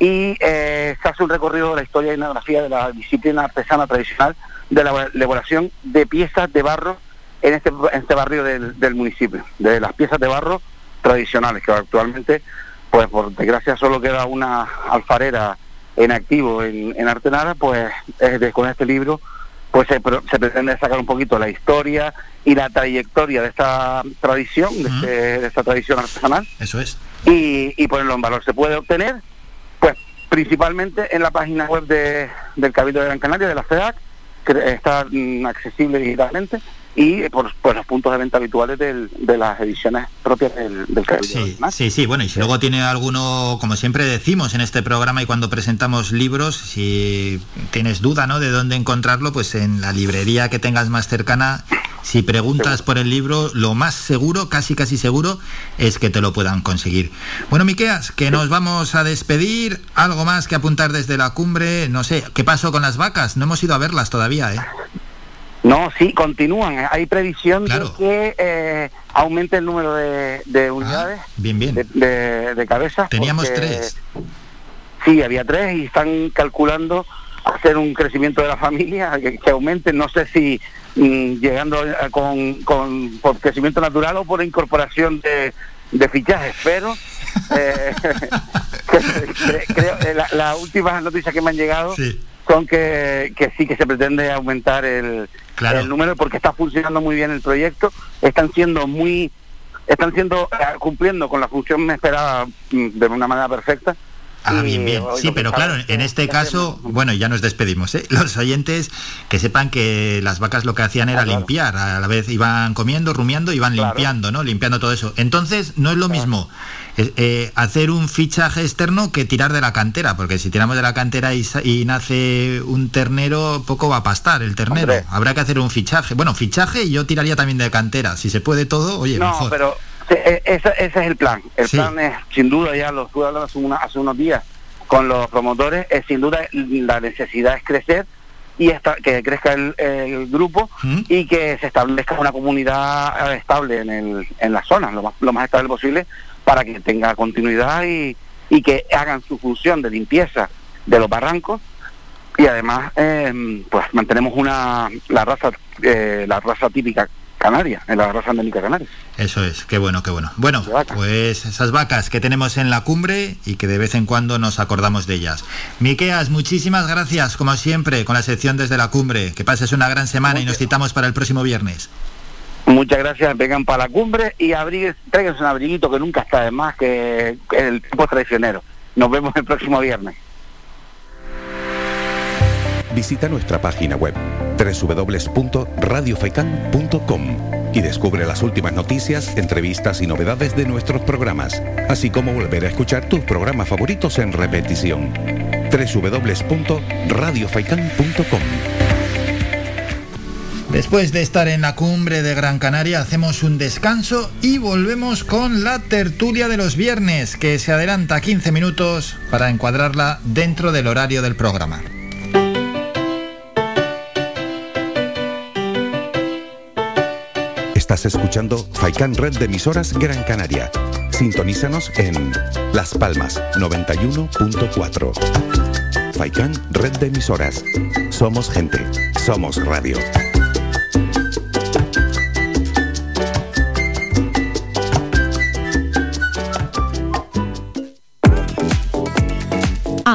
y eh, se hace un recorrido de la historia y etnografía de la disciplina artesana tradicional de la elaboración de piezas de barro en este, en este barrio del, del municipio, de las piezas de barro tradicionales, que actualmente, pues por desgracia solo queda una alfarera en activo en, en Artenara, pues eh, con este libro pues se, pretende sacar un poquito la historia y la trayectoria de esta tradición, de, este- de esta tradición artesanal, Eso es. y, y ponerlo en valor. Se puede obtener, pues principalmente en la página web de, del Cabildo de Gran Canaria, de la FEDAC, que está mm, accesible digitalmente, y por, por los puntos de venta habituales del- de las ediciones propias del, del. Sí, sí, sí, bueno, y si luego tiene alguno, como siempre decimos en este programa y cuando presentamos libros, si tienes duda ¿no? de dónde encontrarlo, pues en la librería que tengas más cercana, si preguntas por el libro, lo más seguro, casi casi seguro, es que te lo puedan conseguir. Bueno, Miqueas, que nos vamos a despedir. Algo más que apuntar desde la cumbre. No sé, ¿qué pasó con las vacas? No hemos ido a verlas todavía, ¿eh? No, sí, continúan. Hay previsión de que eh, aumente el número de, de unidades bien, bien. De, de, de cabezas. Teníamos porque- tres. Sí, había tres y están calculando hacer un crecimiento de la familia que, que aumente. No sé si mm, llegando a- con, con por crecimiento natural o por incorporación de, de fichajes, pero eh, [LAUGHS] cre- creo eh, la- las últimas noticias que me han llegado son que, que sí que se pretende aumentar el, el número porque está funcionando muy bien el proyecto, están siendo muy están siendo eh, cumpliendo con la función esperada mm, de una manera perfecta. Ah, bien, bien. Sí, pero claro, en este caso, bueno, ya nos despedimos. ¿eh? Los oyentes que sepan que las vacas lo que hacían era limpiar, a la vez iban comiendo, rumiando, iban limpiando, ¿no? Limpiando todo eso. Entonces, no es lo mismo eh, hacer un fichaje externo que tirar de la cantera, porque si tiramos de la cantera y, y nace un ternero, poco va a pastar el ternero. Habrá que hacer un fichaje. Bueno, fichaje y yo tiraría también de cantera. Si se puede todo, oye, no, mejor. pero eh, ese, ese es el plan. El Sí. plan es, sin duda, ya lo estuve hablando hace, una- hace unos días con los promotores, es sin duda la necesidad es crecer y esta- que crezca el, el grupo y que se establezca una comunidad estable en, el, en la zona, lo más, lo más estable posible, para que tenga continuidad y, y que hagan su función de limpieza de los barrancos y además eh, pues mantenemos una la raza eh, la raza típica canaria, en la raza endémica canaria. Eso es, qué bueno, qué bueno. Bueno, pues esas vacas que tenemos en la cumbre y que de vez en cuando nos acordamos de ellas. Miqueas, muchísimas gracias, como siempre, con la sección desde la cumbre. Que pases una gran semana y nos citamos para el próximo viernes. Muchas gracias, vengan para la cumbre y abrigues, tráiganse un abriguito que nunca está de más, que el tiempo traicionero. Nos vemos el próximo viernes. Visita nuestra página web www.radiofaikan.com y descubre las últimas noticias, entrevistas y novedades de nuestros programas, así como volver a escuchar tus programas favoritos en repetición. www.radiofaikan.com Después de estar en la cumbre de Gran Canaria, hacemos un descanso y volvemos con la tertulia de los viernes, que se adelanta 15 minutos para encuadrarla dentro del horario del programa. Estás escuchando Faikan Red de emisoras Gran Canaria. Sintonízanos en Las Palmas 91.4. Faikan Red de emisoras. Somos gente, somos radio.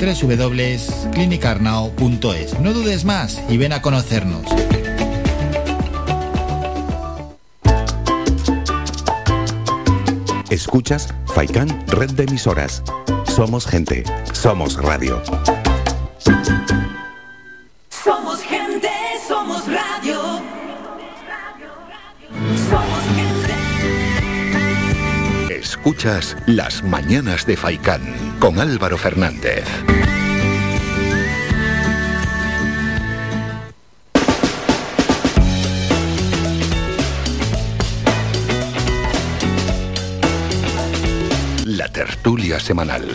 www.clinicarnao.es. No dudes más y ven a conocernos. Escuchas Faikan Red de emisoras. Somos gente, somos radio. Escuchas Las Mañanas de Faicán con Álvaro Fernández. La tertulia semanal.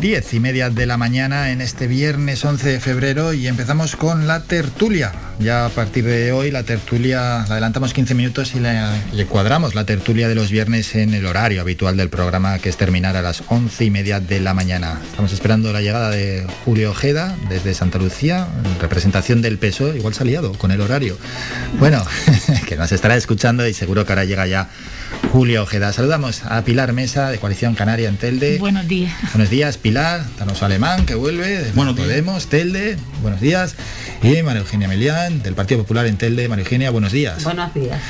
10 y media de la mañana en este viernes 11 de febrero y empezamos con la tertulia. Ya a partir de hoy la tertulia, la adelantamos 15 minutos y le cuadramos la tertulia de los viernes en el horario habitual del programa que es terminar a las 11 y media de la mañana. Estamos esperando la llegada de Julio Ojeda desde Santa Lucía, en representación del peso, igual se con el horario. Bueno, [LAUGHS] que nos estará escuchando y seguro que ahora llega ya Julio Ojeda. Saludamos a Pilar Mesa de Coalición Canaria en Telde. Buenos días. Buenos días, Pilar, Tanoso Alemán, que vuelve, bueno, Podemos, Telde, buenos días. Y María Eugenia Melián, del Partido Popular en Telde. María Eugenia, buenos días. Buenos días.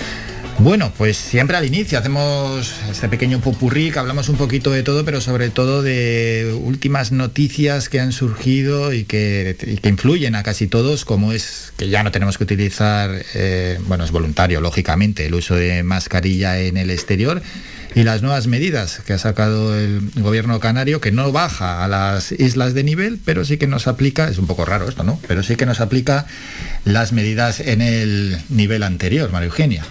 Bueno, pues siempre al inicio hacemos este pequeño popurrí que hablamos un poquito de todo, pero sobre todo de últimas noticias que han surgido y que, influyen a casi todos, como es que ya no tenemos que utilizar, eh, bueno, es voluntario, lógicamente, el uso de mascarilla en el exterior y las nuevas medidas que ha sacado el gobierno canario, que no baja a las islas de nivel, pero sí que nos aplica, es un poco raro esto, ¿no? Pero sí que nos aplica las medidas en el nivel anterior, María Eugenia.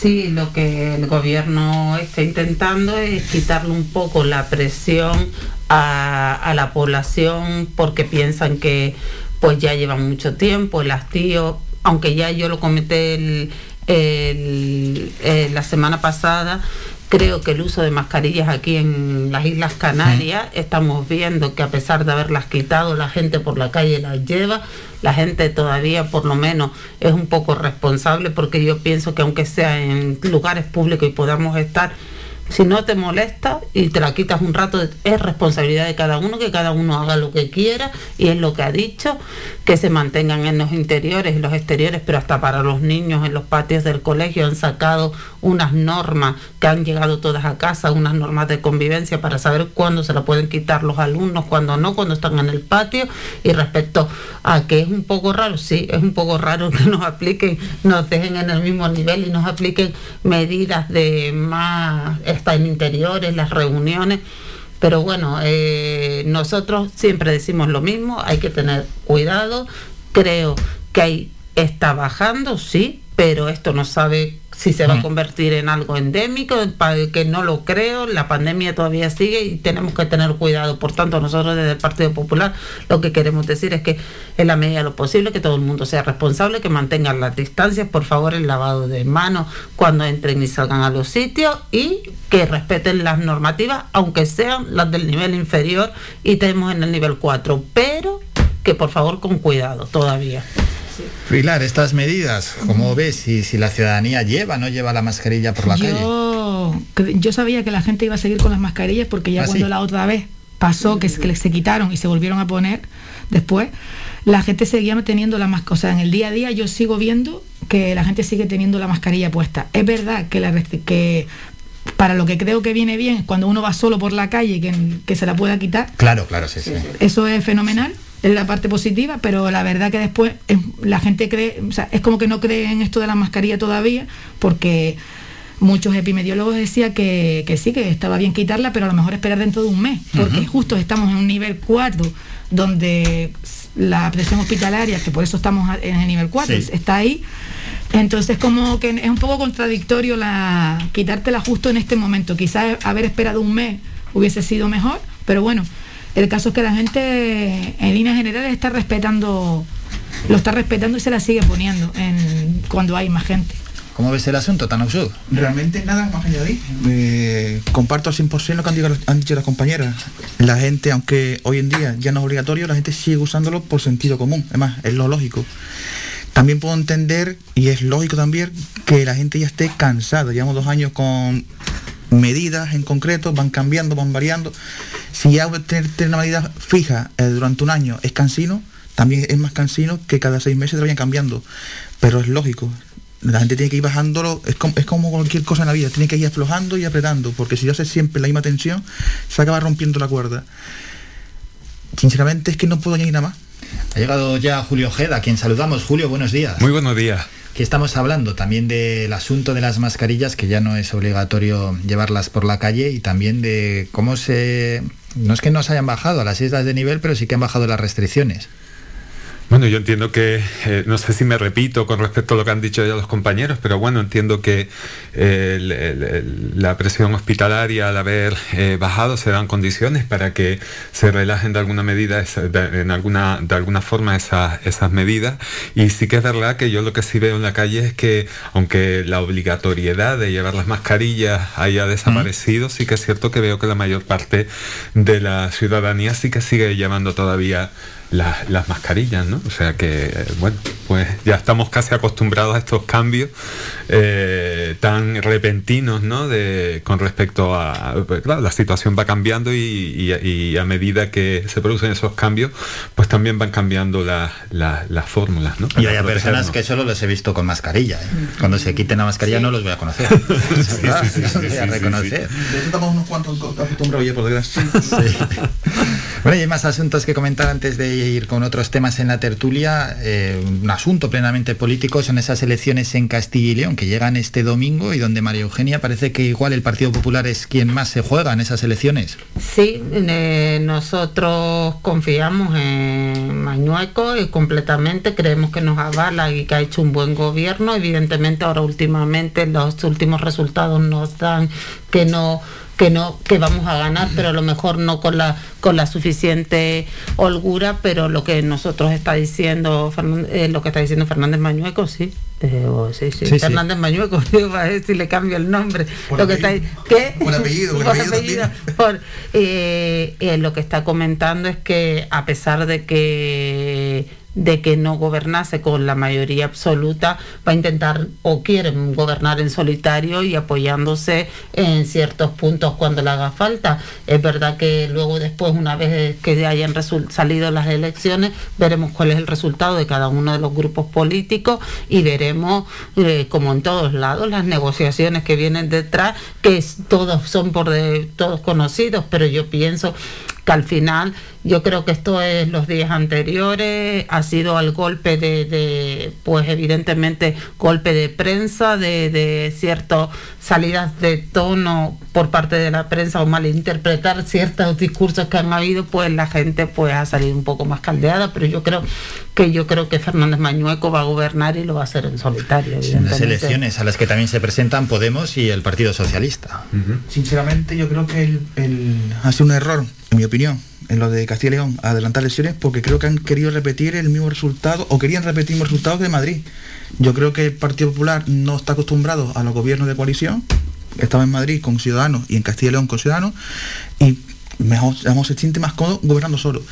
Sí, lo que el gobierno está intentando es quitarle un poco la presión a, la población porque piensan que pues ya llevan mucho tiempo el hastío, aunque ya yo lo comenté la semana pasada, Creo que el uso de mascarillas aquí en las Islas Canarias, estamos viendo que a pesar de haberlas quitado, la gente por la calle las lleva, la gente todavía por lo menos es un poco responsable porque yo pienso que aunque sea en lugares públicos y podamos estar si no te molesta y te la quitas un rato, es responsabilidad de cada uno, que cada uno haga lo que quiera y es lo que ha dicho, que se mantengan en los interiores y los exteriores, pero hasta para los niños en los patios del colegio han sacado unas normas que han llegado todas a casa, unas normas de convivencia para saber cuándo se la pueden quitar los alumnos, cuándo no, cuando están en el patio. Y respecto a que es un poco raro, sí, es un poco raro que nos apliquen, nos dejen en el mismo nivel y nos apliquen medidas de más está en interiores, las reuniones. Pero bueno, eh, nosotros siempre decimos lo mismo, hay que tener cuidado. Creo que ahí está bajando, sí, pero esto no sabe si se va a convertir en algo endémico, que no lo creo, la pandemia todavía sigue y tenemos que tener cuidado. Por tanto, nosotros desde el Partido Popular lo que queremos decir es que en la medida de lo posible que todo el mundo sea responsable, que mantengan las distancias, por favor el lavado de manos cuando entren y salgan a los sitios y que respeten las normativas, aunque sean las del nivel inferior y tenemos en el nivel 4, pero que por favor con cuidado todavía. Pilar, estas medidas, ¿cómo ves? Si, si la ciudadanía lleva no lleva la mascarilla por la yo, calle. Yo sabía que la gente iba a seguir con las mascarillas porque ya ¿Ah, cuando la otra vez pasó que, que se quitaron y se volvieron a poner después, la gente seguía teniendo la mascarilla. O sea, en el día a día yo sigo viendo que la gente sigue teniendo la mascarilla puesta. Es verdad que, la, que para lo que creo que viene bien cuando uno va solo por la calle que, que se la pueda quitar. Claro, claro, sí, sí. Eso es fenomenal es la parte positiva, pero la verdad que después la gente cree, o sea, es como que no cree en esto de la mascarilla todavía, porque muchos epidemiólogos decían que, sí, que estaba bien quitarla, pero a lo mejor esperar dentro de un mes, porque justo estamos en un nivel 4, donde la presión hospitalaria, que por eso estamos en el nivel 4, está ahí. Entonces como que es un poco contradictorio la quitártela justo en este momento. Quizás haber esperado un mes hubiese sido mejor, pero bueno, el caso es que la gente en líneas generales está respetando, lo está respetando y se la sigue poniendo en, cuando hay más gente. ¿Cómo ves el asunto, Tanausud? Realmente nada más añadir. Eh, comparto al 100% lo que han, han dicho las compañeras. La gente, aunque hoy en día ya no es obligatorio, la gente sigue usándolo por sentido común. Además, es lo lógico. También puedo entender, y es lógico también, que la gente ya esté cansada. Llevamos dos años con medidas en concreto, van cambiando, van variando. Si ya tener, una medida fija eh, durante un año es cansino, también es más cansino que cada seis meses te vayan cambiando. Pero es lógico. La gente tiene que ir bajándolo, es como, es como cualquier cosa en la vida, tiene que ir aflojando y apretando, porque si yo hace siempre la misma tensión, se acaba rompiendo la cuerda. Sinceramente es que no puedo añadir nada más. Ha llegado ya Julio Ojeda, a quien saludamos. Julio, buenos días. Muy buenos días. Aquí estamos hablando también del asunto de las mascarillas, que ya no es obligatorio llevarlas por la calle, y también de cómo se... No es que no se hayan bajado a las islas de nivel, pero sí que han bajado las restricciones. Bueno, yo entiendo que, eh, no sé si me repito con respecto a lo que han dicho ya los compañeros, pero bueno, entiendo que eh, el- el- el- la presión hospitalaria al haber eh, bajado se dan condiciones para que se relajen de alguna medida, esa- de, en alguna, de alguna forma esas, esas medidas. Y sí que es verdad que yo lo que sí veo en la calle es que, aunque la obligatoriedad de llevar las mascarillas haya desaparecido, sí que es cierto que veo que la mayor parte de la ciudadanía sí que sigue llevando todavía la- las mascarillas, ¿no? O sea que, bueno, pues ya estamos casi acostumbrados a estos cambios eh, tan repentinos, ¿no? De, con respecto a, pues, claro, la situación va cambiando y, y- y a medida que se producen esos cambios, pues también van cambiando la- la- las fórmulas, ¿no? Y hay personas que solo los he visto con mascarilla. ¿eh? Cuando se quiten la mascarilla no los voy a conocer. [LAUGHS] [LAUGHS] sí, sí, sí, los sí, voy a [LAUGHS] sí, sí, reconocer. De eso estamos unos cuantos acostumbrados ya, por desgracia. Bueno, y hay más asuntos que comentar antes de ir con otros temas en la tertulia. Eh, un asunto plenamente político son esas elecciones en Castilla y León que llegan este domingo y donde María Eugenia parece que igual el Partido Popular es quien más se juega en esas elecciones. Sí, eh, nosotros confiamos en Mañueco y completamente creemos que nos avala y que ha hecho un buen gobierno. Evidentemente ahora últimamente los últimos resultados nos dan que no que no que vamos a ganar pero a lo mejor no con la con la suficiente holgura pero lo que nosotros está diciendo eh, lo que está diciendo Fernández Mañueco sí Eh, oh, sí, sí, Sí, sí. Fernández Mañueco [LAUGHS] digo, a ver si le cambio el nombre Por lo que está apellido. ¿qué? Por apellido, por [LAUGHS] apellido apellido, por, eh, lo que está comentando es que a pesar de que de que no gobernase con la mayoría absoluta, va a intentar o quieren gobernar en solitario y apoyándose en ciertos puntos cuando le haga falta. Es verdad que luego después, una vez que hayan salido las elecciones, veremos cuál es el resultado de cada uno de los grupos políticos y veremos, eh, como en todos lados, las negociaciones que vienen detrás, que todos son por de, todos conocidos, pero yo pienso que al final yo creo que esto es los días anteriores, ha sido al golpe de, de, pues evidentemente golpe de prensa, de, de ciertas salidas de tono por parte de la prensa o malinterpretar ciertos discursos que han habido, pues la gente pues ha salido un poco más caldeada, pero yo creo que yo creo que Fernández Mañueco va a gobernar y lo va a hacer en solitario. En las elecciones a las que también se presentan Podemos y el Partido Socialista. Sinceramente, yo creo que el, el- ha sido un error, en mi opinión, en lo de Castilla y León, adelantar elecciones porque creo que han querido repetir el mismo resultado o querían repetir el mismo resultado que de Madrid. Yo creo que el Partido Popular no está acostumbrado a los gobiernos de coalición. Estaba en Madrid con Ciudadanos y en Castilla y León con Ciudadanos y mejor, mejor se siente más cómodo gobernando solo.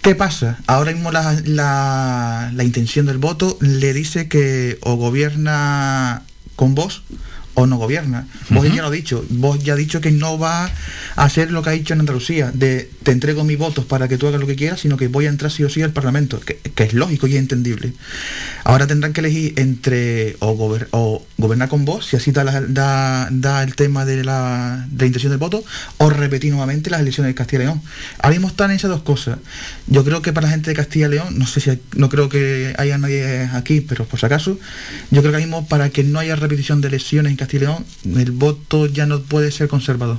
¿Qué pasa? Ahora mismo la, la- la intención del voto le dice que o gobierna con vos o no gobierna. Vos ya lo ha dicho, vos ya ha dicho que no va a hacer lo que ha dicho en Andalucía, de te entrego mis votos para que tú hagas lo que quieras, sino que voy a entrar sí o sí al Parlamento, que, que es lógico y entendible. Ahora tendrán que elegir entre o, gober- o gobernar con vos, si así da, la- da- da el tema de la, de la intención del voto, o repetir nuevamente las elecciones de Castilla y León. Ahora mismo están esas dos cosas. Yo creo que para la gente de Castilla y León, no sé si hay- no creo que haya nadie aquí, pero por si acaso, yo creo que ahora mismo para que no haya repetición de elecciones en Castilla el voto ya no puede ser conservador.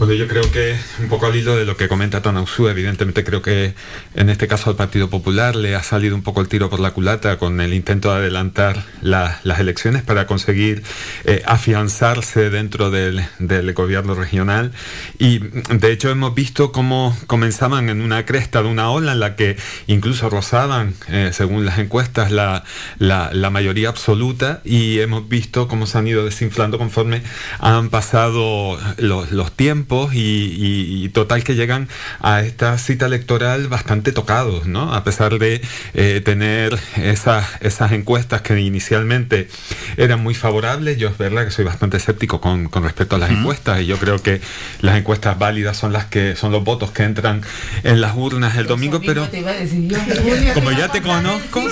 Bueno, yo creo que un poco al hilo de lo que comenta Tonausú, evidentemente creo que en este caso al Partido Popular le ha salido un poco el tiro por la culata con el intento de adelantar la- las elecciones para conseguir eh, afianzarse dentro del, del gobierno regional. Y de hecho hemos visto cómo comenzaban en una cresta de una ola en la que incluso rozaban, eh, según las encuestas, la, la- la mayoría absoluta y hemos visto cómo se han ido desinflando conforme han pasado los, los tiempos y, y- y total que llegan a esta cita electoral bastante tocados, ¿no? A pesar de eh, tener esas, esas encuestas que inicialmente eran muy favorables, yo es verdad que soy bastante escéptico con, con respecto a las encuestas y yo creo que las encuestas válidas son las que son los votos que entran en las urnas el domingo, pero [LAUGHS] como ya te conozco,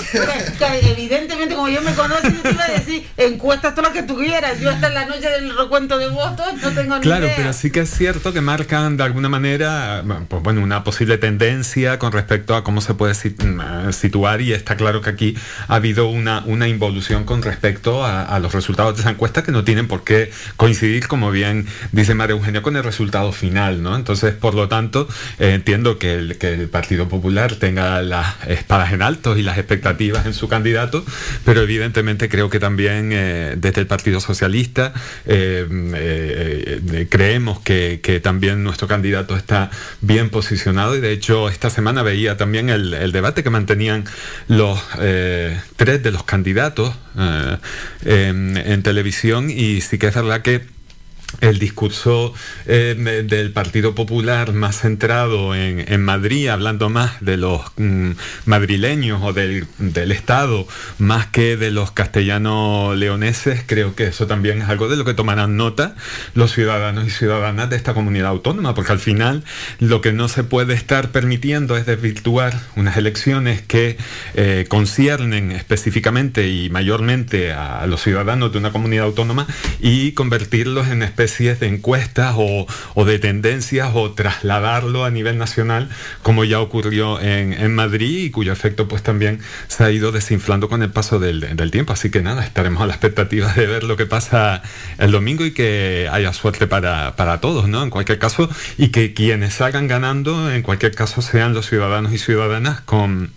evidentemente como yo me conozco, yo te iba a decir, encuestas todo lo que tú quieras. Yo hasta en la noche del recuento de votos no tengo ni Claro, idea. pero sí que es cierto cierto que marcan de alguna manera pues bueno, una posible tendencia con respecto a cómo se puede mm, situar y está claro que aquí ha habido una, una involución con respecto a, los resultados de esa encuesta que no tienen por qué coincidir, como bien dice María Eugenia, con el resultado final. ¿no? Entonces, por lo tanto, eh, entiendo que el, que el Partido Popular tenga las espadas en alto y las expectativas en su candidato, pero evidentemente creo que también eh, desde el Partido Socialista eh, creemos que, también nuestro candidato está bien posicionado y de hecho esta semana veía también el, debate que mantenían los tres de los candidatos en televisión y sí que es verdad que el discurso eh, del Partido Popular más centrado en, Madrid, hablando más de los mm, madrileños o del, Estado, más que de los castellanos leoneses, creo que eso también es algo de lo que tomarán nota los ciudadanos y ciudadanas de esta comunidad autónoma, porque al final lo que no se puede estar permitiendo es desvirtuar unas elecciones que eh, conciernen específicamente y mayormente a los ciudadanos de una comunidad autónoma y convertirlos en especies de encuestas o, de tendencias o trasladarlo a nivel nacional, como ya ocurrió en, Madrid y cuyo efecto pues también se ha ido desinflando con el paso del, tiempo. Así que nada, estaremos a la expectativa de ver lo que pasa el domingo y que haya suerte para, para todos, ¿no? En cualquier caso, y que quienes salgan ganando, en cualquier caso, sean los ciudadanos y ciudadanas con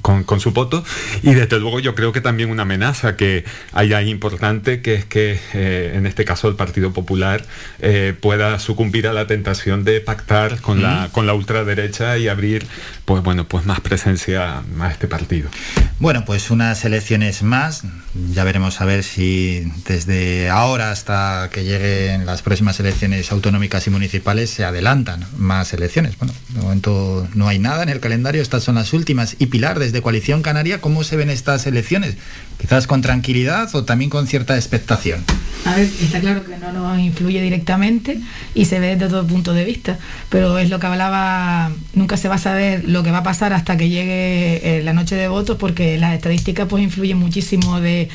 con, su voto y desde luego yo creo que también una amenaza que hay ahí importante que es que eh, en este caso el Partido Popular eh, pueda sucumbir a la tentación de pactar con, la, con la ultraderecha y abrir pues bueno pues más presencia a este partido. Bueno pues unas elecciones más, ya veremos a ver si desde ahora hasta que lleguen las próximas elecciones autonómicas y municipales se adelantan más elecciones. Bueno, de momento no hay nada en el calendario, estas son las últimas y Pilar desde Coalición Canaria, ¿cómo se ven estas elecciones? Quizás con tranquilidad o también con cierta expectación. A ver, está claro que no nos influye directamente y se ve desde todo punto de vista, pero es lo que hablaba, nunca se va a saber lo que va a pasar hasta que llegue eh, la noche de votos, porque las estadísticas pues influyen muchísimo de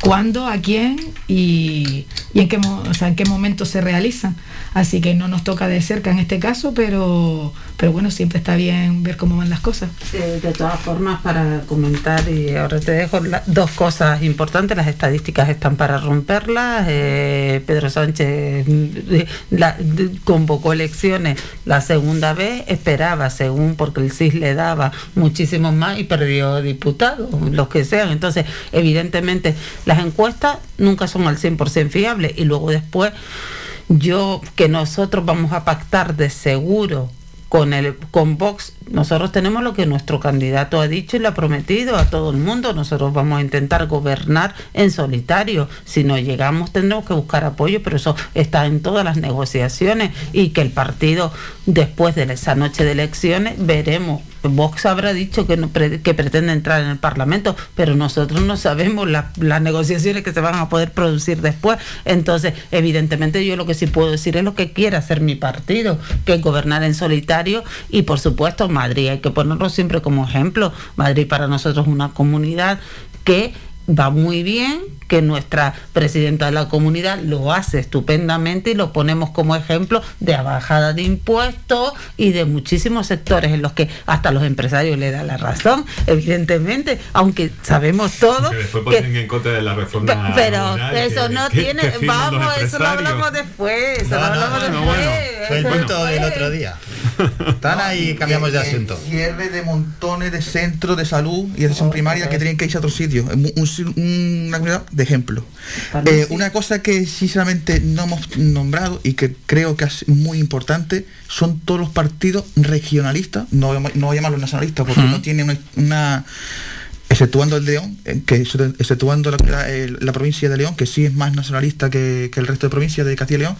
cuándo, a quién y, en, qué, en qué momento se realizan. Así que no nos toca de cerca en este caso, pero, pero bueno, siempre está bien ver cómo van las cosas. de todas formas, para comentar, y ahora te dejo dos cosas importantes, las estadísticas están para romperlas. Eh, Pedro Sánchez mm, convocó elecciones la segunda vez, esperaba, según porque el CIS le daba muchísimos más y perdió diputados, los que sean. Entonces, evidentemente, las encuestas nunca son al 100% fiables y luego después yo que nosotros vamos a pactar de seguro con el con Vox nosotros tenemos lo que nuestro candidato ha dicho y le ha prometido a todo el mundo. Nosotros vamos a intentar gobernar en solitario. Si no llegamos tendremos que buscar apoyo pero eso está en todas las negociaciones y que el partido después de esa noche de elecciones veremos Vox habrá dicho que, que pretende entrar en el Parlamento, pero nosotros no sabemos las negociaciones que se van a poder producir después. Entonces, evidentemente yo lo que sí puedo decir es lo que quiere hacer mi partido, que es gobernar en solitario y por supuesto Madrid, hay que ponerlo siempre como ejemplo. Madrid para nosotros es una comunidad que va muy bien, que nuestra presidenta de la comunidad lo hace estupendamente y lo ponemos como ejemplo de bajada de impuestos y de muchísimos sectores en los que hasta los empresarios le da la razón, evidentemente, aunque sabemos todo. Que en contra de la reforma. Pero eso no tiene. vamos, eso lo hablamos después. Eso lo hablamos después. Fue el cuento del otro día. Están ahí, cambiamos de asunto. Cierre de montones de centros de salud y de atención primaria que tienen que irse a otro sitio. una comunidad de ejemplo. Eh, una cosa que sinceramente no hemos nombrado y que creo que es muy importante son todos los partidos regionalistas, no, no voy a llamarlos nacionalistas porque no tienen una exceptuando el León, eh, que exceptuando la, provincia de León, que sí es más nacionalista que, el resto de provincias de Castilla y León,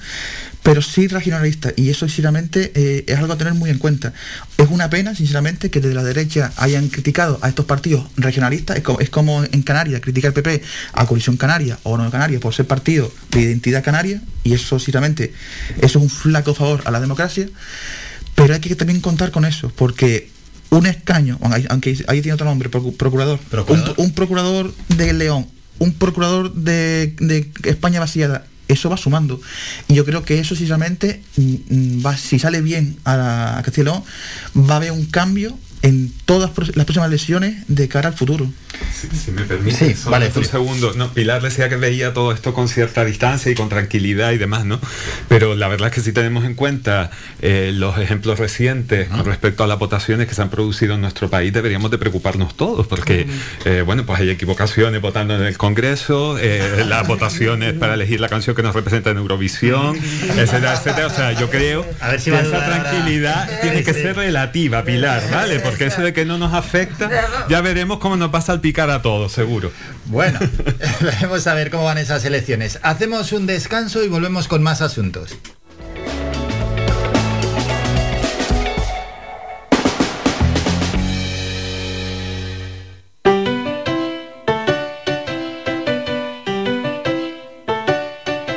pero sí regionalista, y eso sinceramente eh, es algo a tener muy en cuenta. Es una pena, sinceramente, que desde la derecha hayan criticado a estos partidos regionalistas, es como, en Canarias, criticar al PP a Coalición Canaria o no Canaria por ser partido de identidad canaria, y eso sinceramente, eso es un flaco favor a la democracia, pero hay que también contar con eso, porque un escaño, aunque ahí tiene otro nombre, procurador, Un, procurador. de León, un procurador de, España vaciada eso va sumando. Y yo creo que eso, sinceramente, mm, mm, va, si sale bien a, a León, va a haber un cambio en todas las próximas lesiones de cara al futuro. Si, me permite, vale, un segundo. No, Pilar decía que veía todo esto con cierta distancia y con tranquilidad y demás, ¿no? Pero la verdad es que si tenemos en cuenta eh, los ejemplos recientes con respecto a las votaciones que se han producido en nuestro país, deberíamos de preocuparnos todos, porque, eh, bueno, pues hay equivocaciones votando en el Congreso, eh, las votaciones para elegir la canción que nos representa en Eurovisión, etcétera, etcétera. O sea, yo creo que esa tranquilidad tiene que ser relativa, Pilar, ¿vale? Porque eso de que no nos afecta, [LAUGHS] ya veremos cómo nos pasa al picar a todos, seguro. Bueno, [LAUGHS] [LAUGHS] vamos a ver cómo van esas elecciones. Hacemos un descanso y volvemos con más asuntos.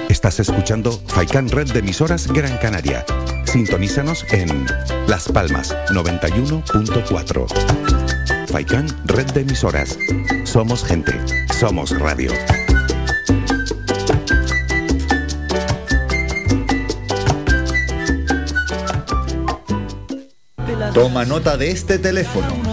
Estás escuchando Faikan Red de emisoras Gran Canaria. Sintonízanos en Las Palmas 91.4. Faikán, red de emisoras. Somos gente, somos radio. Toma nota de este teléfono.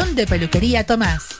de Peluquería Tomás.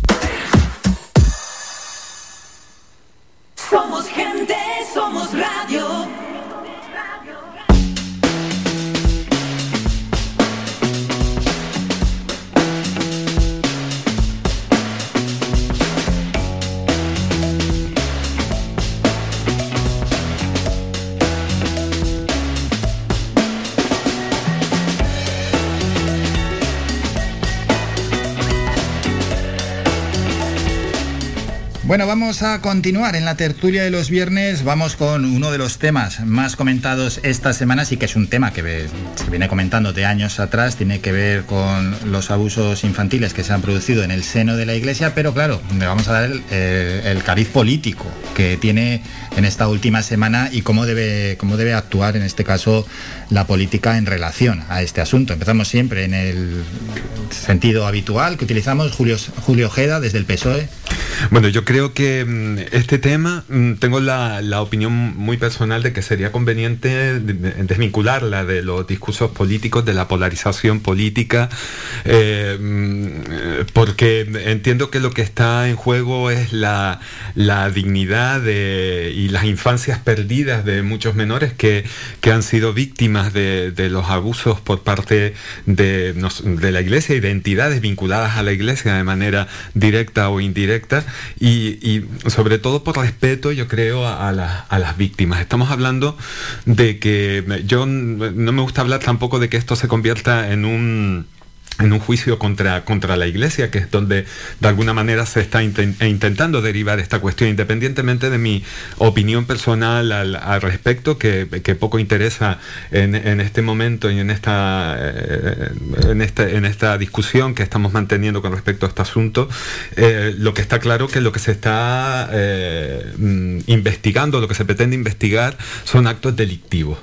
Somos Bueno, vamos a continuar en la tertulia de los viernes. Vamos con uno de los temas más comentados esta semana, sí que es un tema que se viene comentando de años atrás, tiene que ver con los abusos infantiles que se han producido en el seno de la iglesia, pero claro, le vamos a dar el cariz político que tiene en esta última semana y cómo debe, cómo debe actuar en este caso la política en relación a este asunto. Empezamos siempre en el sentido habitual que utilizamos, Julio, Julio Ojeda desde el PSOE. Bueno, yo creo que mm, este tema, mm, tengo la, la opinión muy personal de que sería conveniente de- de- desvincularla de los discursos políticos, de la polarización política, eh, mm, porque entiendo que lo que está en juego es la, la dignidad de- y las infancias perdidas de muchos menores que, que han sido víctimas de, de los abusos por parte de, de la iglesia y de entidades vinculadas a la iglesia de manera directa o indirecta. Y, y sobre todo por respeto yo creo a, a la- a las víctimas. Estamos hablando de que yo no me gusta hablar tampoco de que esto se convierta en un en un juicio contra, contra la Iglesia, que es donde de alguna manera se está intentando derivar esta cuestión, independientemente de mi opinión personal al, respecto, que, poco interesa en, este momento y en esta, eh, este, en esta discusión que estamos manteniendo con respecto a este asunto. Eh, lo que está claro que lo que se está eh, mm, investigando, lo que se pretende investigar, son actos delictivos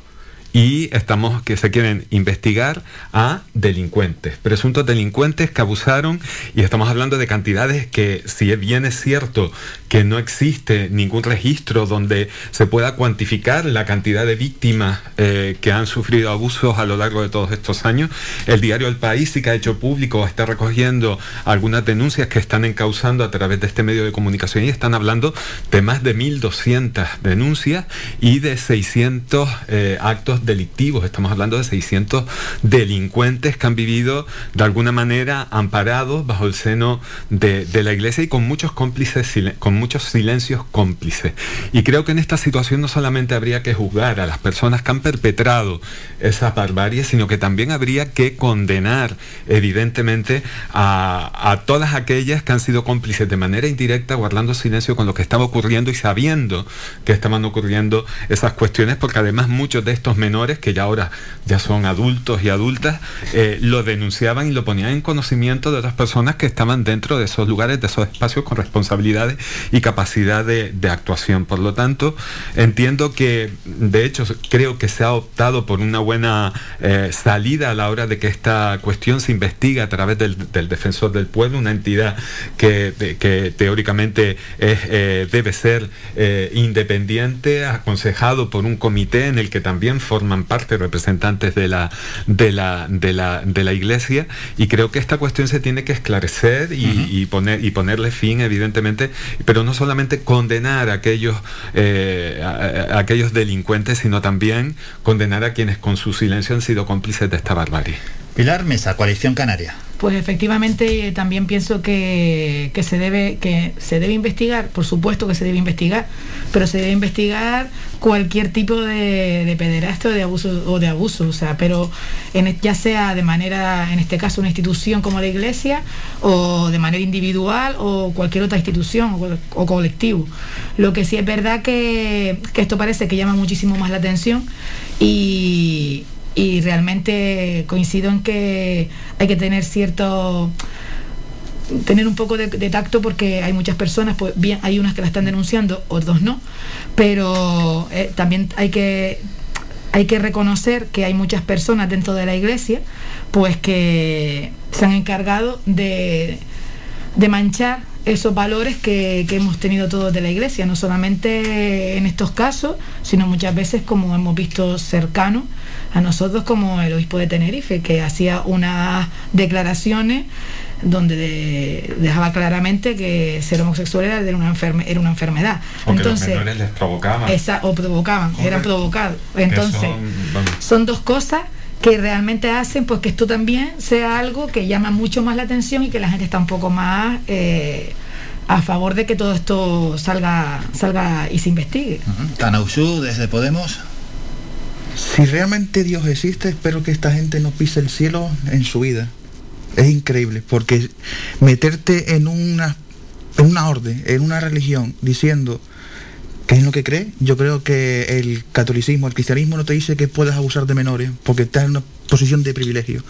y estamos que se quieren investigar a delincuentes, presuntos delincuentes que abusaron y estamos hablando de cantidades que si bien es cierto que no existe ningún registro donde se pueda cuantificar la cantidad de víctimas eh, que han sufrido abusos a lo largo de todos estos años, el diario El País sí que ha hecho público, está recogiendo algunas denuncias que están encauzando a través de este medio de comunicación y están hablando de más de 1.200 denuncias y de 600 eh, actos delictivos, estamos hablando de 600 delincuentes que han vivido de alguna manera amparados bajo el seno de, la iglesia y con muchos cómplices, con muchos silencios cómplices. Y creo que en esta situación no solamente habría que juzgar a las personas que han perpetrado esas barbaries, sino que también habría que condenar evidentemente a, a todas aquellas que han sido cómplices de manera indirecta, guardando silencio con lo que estaba ocurriendo y sabiendo que estaban ocurriendo esas cuestiones, porque además muchos de estos menores, que ya ahora ya son adultos y adultas, eh, lo denunciaban y lo ponían en conocimiento de otras personas que estaban dentro de esos lugares, de esos espacios con responsabilidades y capacidad de, actuación. Por lo tanto, entiendo que, de hecho, creo que se ha optado por una buena eh, salida a la hora de que esta cuestión se investiga a través del, defensor del pueblo, una entidad que, teóricamente eh, debe ser independiente, aconsejado por un comité en el que también forman parte representantes de la, de la, de la, de la iglesia y creo que esta cuestión se tiene que esclarecer y, poner, y ponerle fin, evidentemente, pero no solamente condenar a aquellos, eh, aquellos delincuentes, sino también condenar a quienes con su silencio han sido cómplices de esta barbarie. Pilar Mesa, Coalición Canaria. Pues efectivamente también pienso que, se debe, que se debe investigar, por supuesto que se debe investigar, pero se debe investigar cualquier tipo de, de pederastia o de abuso o de abuso, o sea, pero en, ya sea de manera, en este caso, una institución como la iglesia, o de manera individual, o cualquier otra institución o, colectivo. Lo que sí es verdad que, que esto parece que llama muchísimo más la atención y y realmente coincido en que hay que tener cierto tener un poco de, tacto porque hay muchas personas, pues bien, hay unas que la están denunciando, otros no, pero eh, también hay que hay que reconocer que hay muchas personas dentro de la iglesia, pues que se han encargado de, de manchar esos valores que, que, hemos tenido todos de la iglesia, no solamente en estos casos, sino muchas veces como hemos visto cercanos a nosotros como el obispo de Tenerife, que hacía unas declaraciones donde dejaba claramente que ser homosexual era, una, era una enfermedad. Entonces, los les provocaban. o provocaban, eran provocados. Entonces, son, dos cosas que realmente hacen pues que esto también sea algo que llama mucho más la atención y que la gente está un poco más eh, a favor de que todo esto salga salga y se investigue. Uh desde Podemos. Si realmente Dios existe, espero que esta gente no pise el cielo en su vida. Es increíble, porque meterte en una, en una orden, en una religión, diciendo que es lo que cree, yo creo que el catolicismo, el cristianismo no te dice que puedes abusar de menores, porque estás en una posición de privilegio.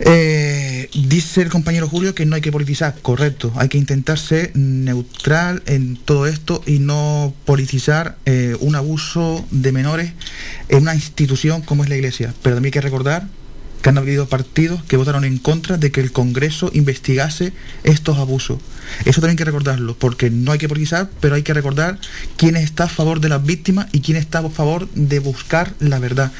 Eh, dice el compañero Julio que no hay que politizar, correcto, hay que intentar ser neutral en todo esto y no politizar eh, un abuso de menores en una institución como es la iglesia. Pero también hay que recordar que han habido partidos que votaron en contra de que el Congreso investigase estos abusos. Eso también hay que recordarlo, porque no hay que politizar, pero hay que recordar quién está a favor de las víctimas y quién está a favor de buscar la verdad.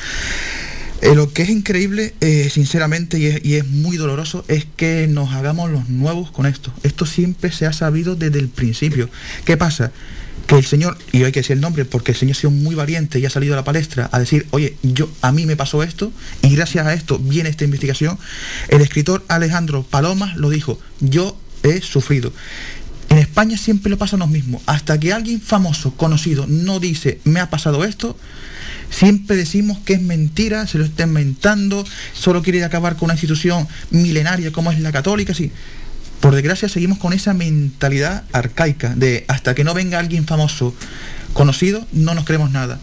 Eh, lo que es increíble, eh, sinceramente, y es, muy doloroso, es que nos hagamos los nuevos con esto. Esto siempre se ha sabido desde el principio. ¿Qué pasa? Que el Señor, y hay que decir el nombre, porque el Señor ha sido muy valiente y ha salido a la palestra a decir, oye, yo a mí me pasó esto, y gracias a esto viene esta investigación. El escritor Alejandro Palomas lo dijo, yo he sufrido. En España siempre lo pasa lo mismo. Hasta que alguien famoso, conocido, no dice, me ha pasado esto, Siempre decimos que es mentira, se lo está inventando, solo quiere acabar con una institución milenaria como es la católica, sí. Por desgracia seguimos con esa mentalidad arcaica de hasta que no venga alguien famoso, conocido, no nos creemos nada.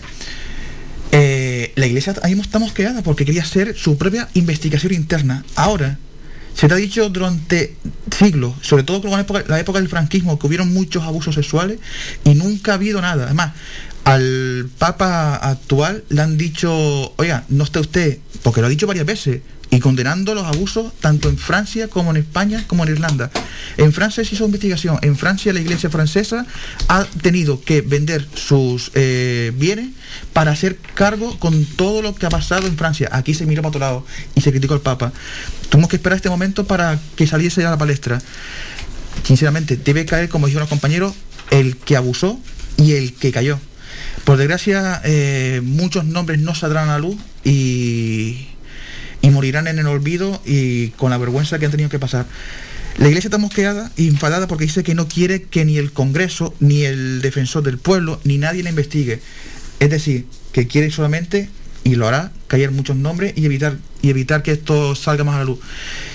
Eh, la iglesia ahí estamos quedada porque quería hacer su propia investigación interna. Ahora, se te ha dicho durante siglos, sobre todo con la época, del franquismo, que hubieron muchos abusos sexuales y nunca ha habido nada. Además, al Papa actual le han dicho, oiga, no esté usted, porque lo ha dicho varias veces, y condenando los abusos tanto en Francia como en España como en Irlanda. En Francia se hizo investigación, en Francia la iglesia francesa ha tenido que vender sus eh, bienes para hacer cargo con todo lo que ha pasado en Francia. Aquí se miró para otro lado y se criticó al Papa. Tuvimos que esperar este momento para que saliese a la palestra. Sinceramente, debe caer, como dijeron los compañeros, el que abusó y el que cayó. Por desgracia, eh, muchos nombres no saldrán a la luz y, y morirán en el olvido y con la vergüenza que han tenido que pasar. La iglesia está mosqueada e enfadada porque dice que no quiere que ni el Congreso, ni el defensor del pueblo, ni nadie la investigue. Es decir, que quiere solamente, y lo hará, callar muchos nombres y evitar, y evitar que esto salga más a la luz.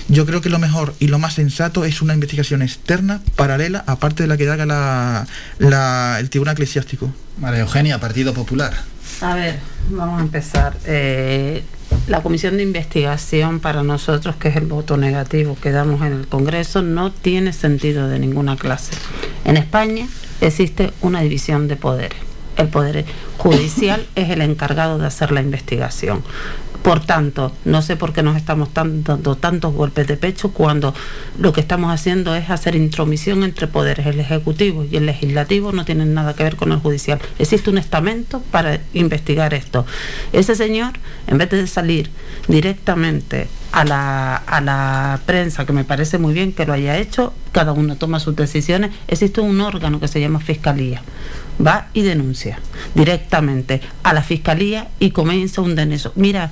Yo creo que lo mejor y lo más sensato es una investigación externa, paralela, aparte de la que haga la, la- el Tribunal Eclesiástico. María Eugenia, Partido Popular. A ver, vamos a empezar. Eh, la comisión de investigación para nosotros, que es el voto negativo que damos en el Congreso, no tiene sentido de ninguna clase. En España existe una división de poderes. El poder judicial es el encargado de hacer la investigación. Por tanto, no sé por qué nos estamos dando tantos golpes de pecho cuando lo que estamos haciendo es hacer intromisión entre poderes. El Ejecutivo y el Legislativo no tienen nada que ver con el Judicial. Existe un estamento para investigar esto. Ese señor, en vez de salir directamente a la, a la prensa, que me parece muy bien que lo haya hecho, cada uno toma sus decisiones, existe un órgano que se llama Fiscalía va y denuncia directamente a la fiscalía y comienza un deneso. Mira,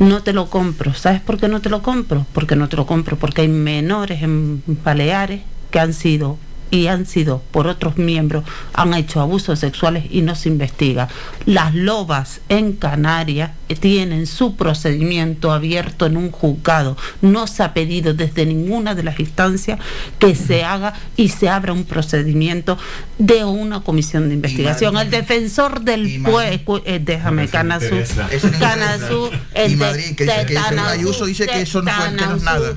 no te lo compro. ¿Sabes por qué no te lo compro? Porque no te lo compro, porque hay menores en Baleares que han sido y han sido por otros miembros, han hecho abusos sexuales y no se investiga. Las lobas en Canarias eh, tienen su procedimiento abierto en un juzgado. No se ha pedido desde ninguna de las instancias que se haga y se abra un procedimiento de una comisión de investigación. El defensor del pueblo, déjame, Canazú, Canazú, el Y de- Madrid, que dice de que según Canazú, Ayuso dice que de eso no es Canazú, nada.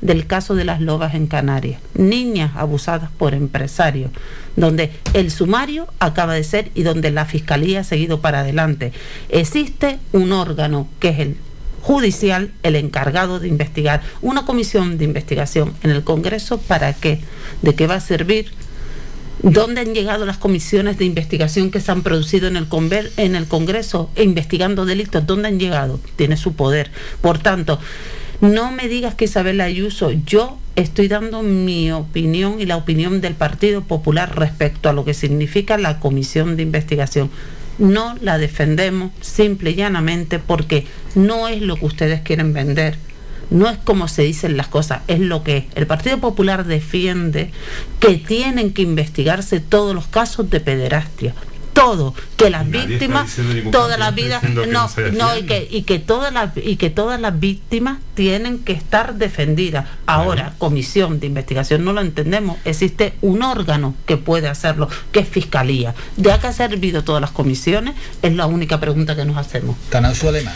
Del caso de las lobas en Canarias, niñas abusadas por empresarios, donde el sumario acaba de ser y donde la fiscalía ha seguido para adelante. Existe un órgano que es el judicial el encargado de investigar, una comisión de investigación en el Congreso, ¿para qué? ¿De qué va a servir? ¿Dónde han llegado las comisiones de investigación que se han producido en el, en el Congreso investigando delitos? ¿Dónde han llegado? Tiene su poder. Por tanto, no me digas que Isabel Ayuso, yo estoy dando mi opinión y la opinión del Partido Popular respecto a lo que significa la comisión de investigación. No la defendemos simple y llanamente porque no es lo que ustedes quieren vender no es como se dicen las cosas, es lo que. El Partido Popular defiende que tienen que investigarse todos los casos de pederastia. Todo, que las Nadie víctimas, todas las vidas, que no, no y que, y que todas las y que todas las víctimas tienen que estar defendidas. Ahora, comisión de investigación no lo entendemos, existe un órgano que puede hacerlo, que es fiscalía. ¿De a qué ha servido todas las comisiones? Es la única pregunta que nos hacemos. Dios,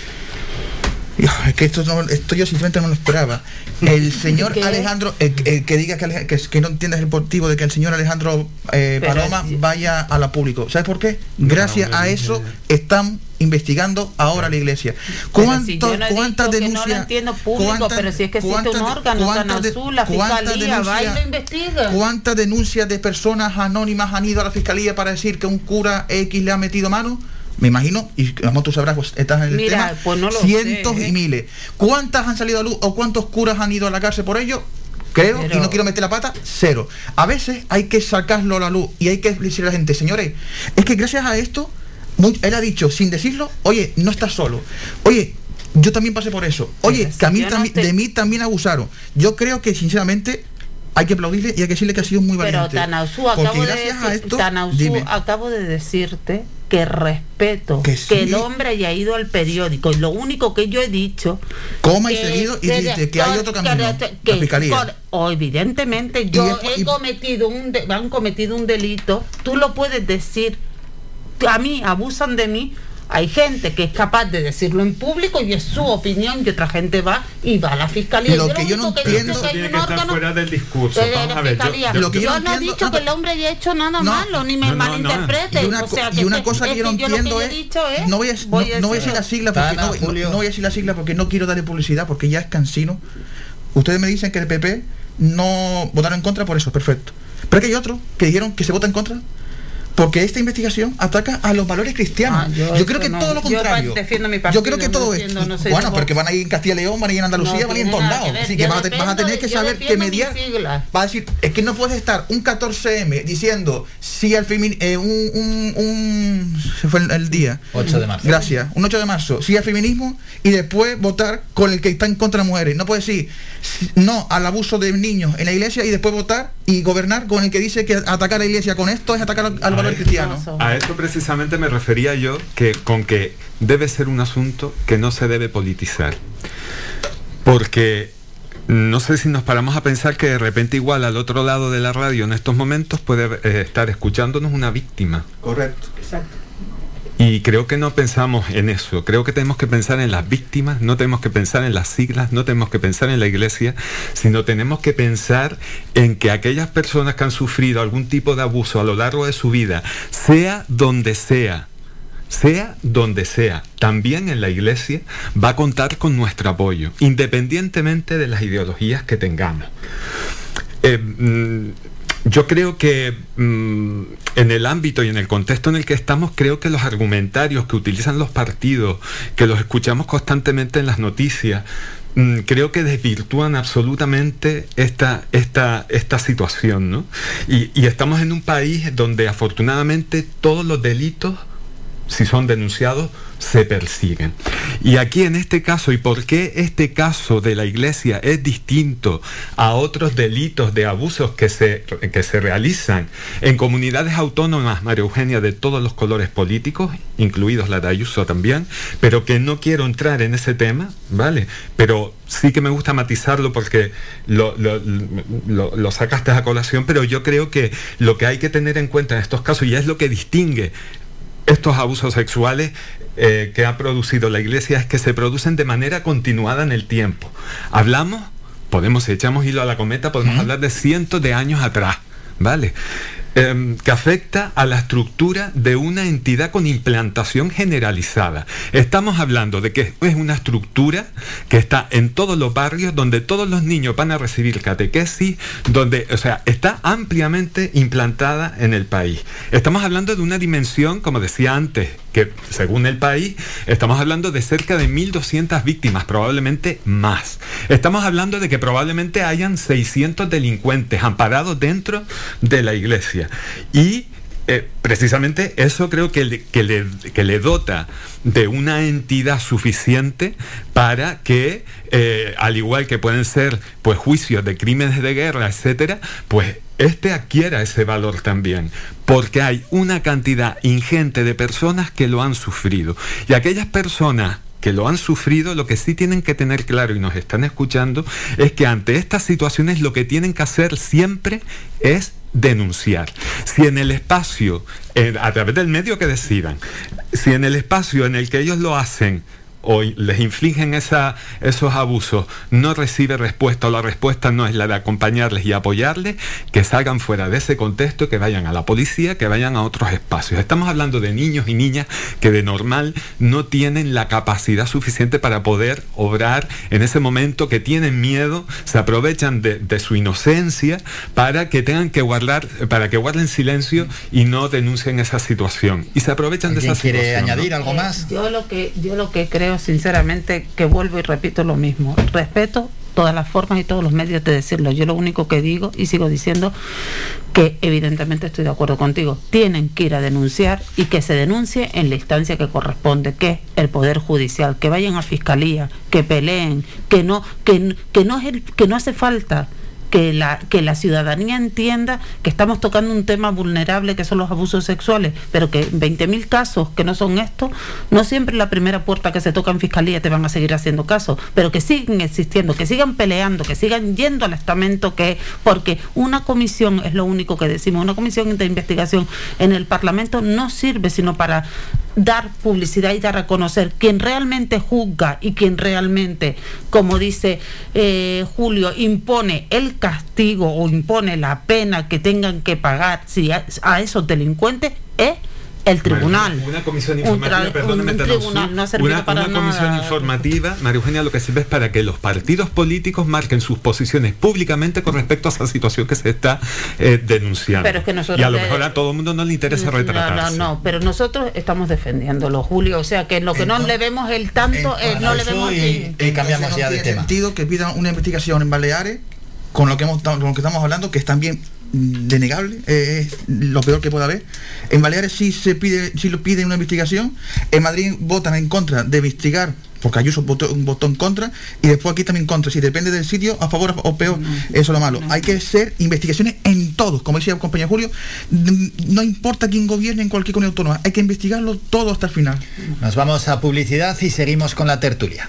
Es [LAUGHS] que esto, no- esto yo simplemente no lo esperaba. El [LAUGHS] señor ¿Qué? Alejandro, el, el que diga que, que, que no entiendes el motivo de que el señor Alejandro eh, Paloma vaya a la público. ¿Sabes por qué? Gracias a eso están investigando ahora la iglesia. Pero si yo ¿Cuánto- no he ¿Cuántas dicho que no lo denuncias? entiendo público, cuántas- pero si es que existe un cuántas- órgano cuántas de- azul, la cuántas fiscalía, va y denuncias- lo investiga. ¿Cuántas denuncias de personas anónimas han ido a la fiscalía para decir que un cura X le ha metido mano? Me imagino, y como tú sabrás, pues estás en el Mira, tema, pues no lo cientos sé, ¿eh? y miles. ¿Cuántas han salido a luz o cuántos curas han ido a la cárcel por ello? Creo, y Pero- no quiero meter la pata, cero. A veces hay que sacarlo a la luz y hay que decirle a la gente, señores, es que gracias a esto, él ha dicho, sin decirlo, oye, no estás solo. Oye, yo también pasé por eso. Oye, que a mí no te- de mí también abusaron. Yo creo que, sinceramente, hay que aplaudirle y hay que decirle que ha sido muy Pero valiente. Tanausú, Porque acabo de, a esto, Tanausú, acabo de decirte que respeto que, sí. el hombre haya ido al periódico y lo único que yo he dicho Coma y seguido y dice que hay otro camino, que- la fiscalía. evidentemente yo después- he cometido un de- han cometido un delito tú lo puedes decir a mí abusan de mí hay gente que es capaz de decirlo en público y es su opinión y otra gente va y va a la fiscalía Lo Y que yo no que entiendo- que tiene que estar fuera del discurso. de Vamos la a ver, yo- Lo que yo yo no no he entiendo- dicho no, que el hombre haya hecho nada no, malo, ni me no, no, no. malinterprete. Y una, o co- sea, y que una cosa que es yo no lo entiendo es. es, no voy a, no- voy no voy a decir la sigla porque Tana, no, no- Julio. no voy a decir la sigla porque no quiero darle publicidad porque ya es cansino. Ustedes me dicen que el PP no votaron en contra por eso, perfecto. Pero que hay otros que dijeron que se vota en contra porque esta investigación ataca a los valores cristianos. Ah, yo yo creo que no. todo lo Yo contrario. defiendo mi Yo partido, creo que no todo defiendo, es. no soy bueno, porque van a ir en Castilla y León, van a ir en Andalucía, No van a ir en todos lados. Así que Yo vas a, tener que yo saber que mediar. Va a decir, es que no puedes estar un 14M diciendo sí al feminismo, un, un, un- se fue el, el día. 8 de marzo. Gracias. Un 8 de marzo, sí al feminismo y después votar con el que está en contra de mujeres. No puedes decir no al abuso de niños en la iglesia y después votar y gobernar con el que dice que atacar a la iglesia con esto es atacar al, al cristiano. A esto precisamente me refería yo que con que debe ser un asunto que no se debe politizar. Porque no sé si nos paramos a pensar que de repente igual al otro lado de la radio en estos momentos puede eh, estar escuchándonos una víctima. Correcto. Y creo que no pensamos en eso. Creo que tenemos que pensar en las víctimas, no tenemos que pensar en las siglas, no tenemos que pensar en la iglesia, sino tenemos que pensar en que aquellas personas que han sufrido algún tipo de abuso a lo largo de su vida, sea donde sea, sea donde sea, también en la iglesia, va a contar con nuestro apoyo, independientemente de las ideologías que tengamos. Eh, mm, yo creo que mm, en el ámbito y en el contexto en el que estamos, creo que los argumentarios que utilizan los partidos, que los escuchamos constantemente en las noticias, mm, creo que desvirtúan absolutamente esta, esta, esta situación. ¿no? Y, y estamos en un país donde afortunadamente todos los delitos si son denunciados, se persiguen. Y aquí en este caso, ¿y por qué este caso de la iglesia es distinto a otros delitos de abusos que se, que se realizan en comunidades autónomas, María Eugenia, de todos los colores políticos, incluidos la de Ayuso también, pero que no quiero entrar en ese tema, ¿vale? Pero sí que me gusta matizarlo porque lo, lo, lo- lo sacaste a colación, pero yo creo que lo que hay que tener en cuenta en estos casos, y es lo que distingue estos abusos sexuales eh, que ha producido la iglesia es que se producen de manera continuada en el tiempo. Hablamos, podemos, si echamos hilo a la cometa, podemos hablar de cientos de años atrás, ¿vale? Em, que afecta a la estructura de una entidad con implantación generalizada. Estamos hablando de que es una estructura que está en todos los barrios, donde todos los niños van a recibir catequesis, donde, o sea, está ampliamente implantada en el país. Estamos hablando de una dimensión, como decía antes, que según el país, estamos hablando de cerca de 1.200 víctimas, probablemente más. Estamos hablando de que probablemente hayan 600 delincuentes amparados dentro de la iglesia. Y eh, precisamente eso creo que le, que, le, que le dota de una entidad suficiente para que, eh, al igual que pueden ser pues juicios de crímenes de guerra, etcétera, pues este adquiera ese valor también, porque hay una cantidad ingente de personas que lo han sufrido. Y aquellas personas que lo han sufrido, lo que sí tienen que tener claro y nos están escuchando, es que ante estas situaciones lo que tienen que hacer siempre es denunciar. Si en el espacio, a través del medio que decidan, si en el espacio en el que ellos lo hacen, o les infligen esa, esos abusos, no recibe respuesta o la respuesta no es la de acompañarles y apoyarles, que salgan fuera de ese contexto, que vayan a la policía, que vayan a otros espacios. Estamos hablando de niños y niñas que de normal no tienen la capacidad suficiente para poder obrar en ese momento, que tienen miedo, se aprovechan de, de su inocencia para que tengan que guardar, para que guarden silencio y no denuncien esa situación. Y se aprovechan de esa ¿Alguien quiere situación. ¿no? añadir algo más? Yo lo que yo lo que creo sinceramente que vuelvo y repito lo mismo. Respeto todas las formas y todos los medios de decirlo. Yo lo único que digo y sigo diciendo que evidentemente estoy de acuerdo contigo. Tienen que ir a denunciar y que se denuncie en la instancia que corresponde, que es el poder judicial, que vayan a fiscalía, que peleen, que no que, que no es el, que no hace falta que la, que la ciudadanía entienda que estamos tocando un tema vulnerable que son los abusos sexuales, pero que 20.000 casos que no son estos, no siempre la primera puerta que se toca en fiscalía te van a seguir haciendo caso, pero que siguen existiendo, que sigan peleando, que sigan yendo al estamento que porque una comisión es lo único que decimos, una comisión de investigación en el Parlamento no sirve sino para dar publicidad y dar a conocer. Quien realmente juzga y quien realmente, como dice eh, Julio, impone el castigo o impone la pena que tengan que pagar si a, a esos delincuentes es el tribunal. Una comisión informativa, un, perdóname, un tribunal no ha servido una, para una comisión informativa, María Eugenia, lo que sirve es para que los partidos políticos marquen sus posiciones públicamente con respecto a esa situación que se está eh, denunciando. Pero es que nosotros y a lo mejor a todo el mundo no le interesa No, retratarse. no, no, pero nosotros estamos defendiéndolo, Julio. O sea que lo que no le vemos el tanto, eh, no le vemos el fin. cambiamos ya de tema. sentido que pidan una investigación en Baleares con lo que hemos con lo que estamos hablando, que es también mm, denegable, eh, es lo peor que puede haber. En Baleares sí se pide, sí lo piden una investigación. En Madrid votan en contra de investigar. Porque Ayuso votó, votó en contra y después aquí también en contra. Si depende del sitio, a favor o peor, eso es lo malo. Hay que hacer investigaciones en todos, como decía el compañero Julio, no importa quién gobierne en cualquier comunidad autónoma, hay que investigarlo todo hasta el final. Nos vamos a publicidad y seguimos con la tertulia.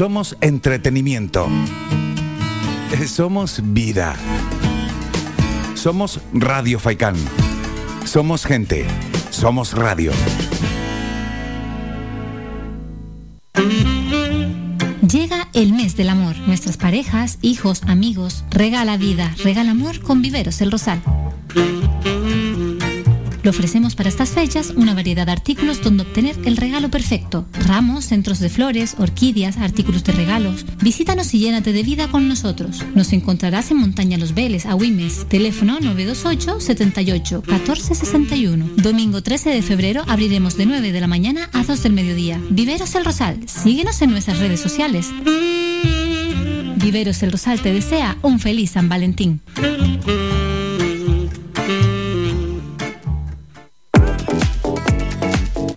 Somos entretenimiento. Eh, Somos vida. Somos Radio Faikán. Somos gente. Somos radio. Llega el mes del amor. Nuestras parejas, hijos, amigos, regala vida, regala amor con Viveros El Rosal. Le ofrecemos para estas fechas una variedad de artículos donde obtener el regalo perfecto. Ramos, centros de flores, orquídeas, artículos de regalos. Visítanos y llénate de vida con nosotros. Nos encontrarás en Montaña Los Veles, Agüimes. Teléfono 928 78 14 61. Domingo 13 de febrero abriremos de 9 de la mañana a 2 del mediodía. Viveros El Rosal. Síguenos en nuestras redes sociales. Viveros El Rosal te desea un feliz San Valentín.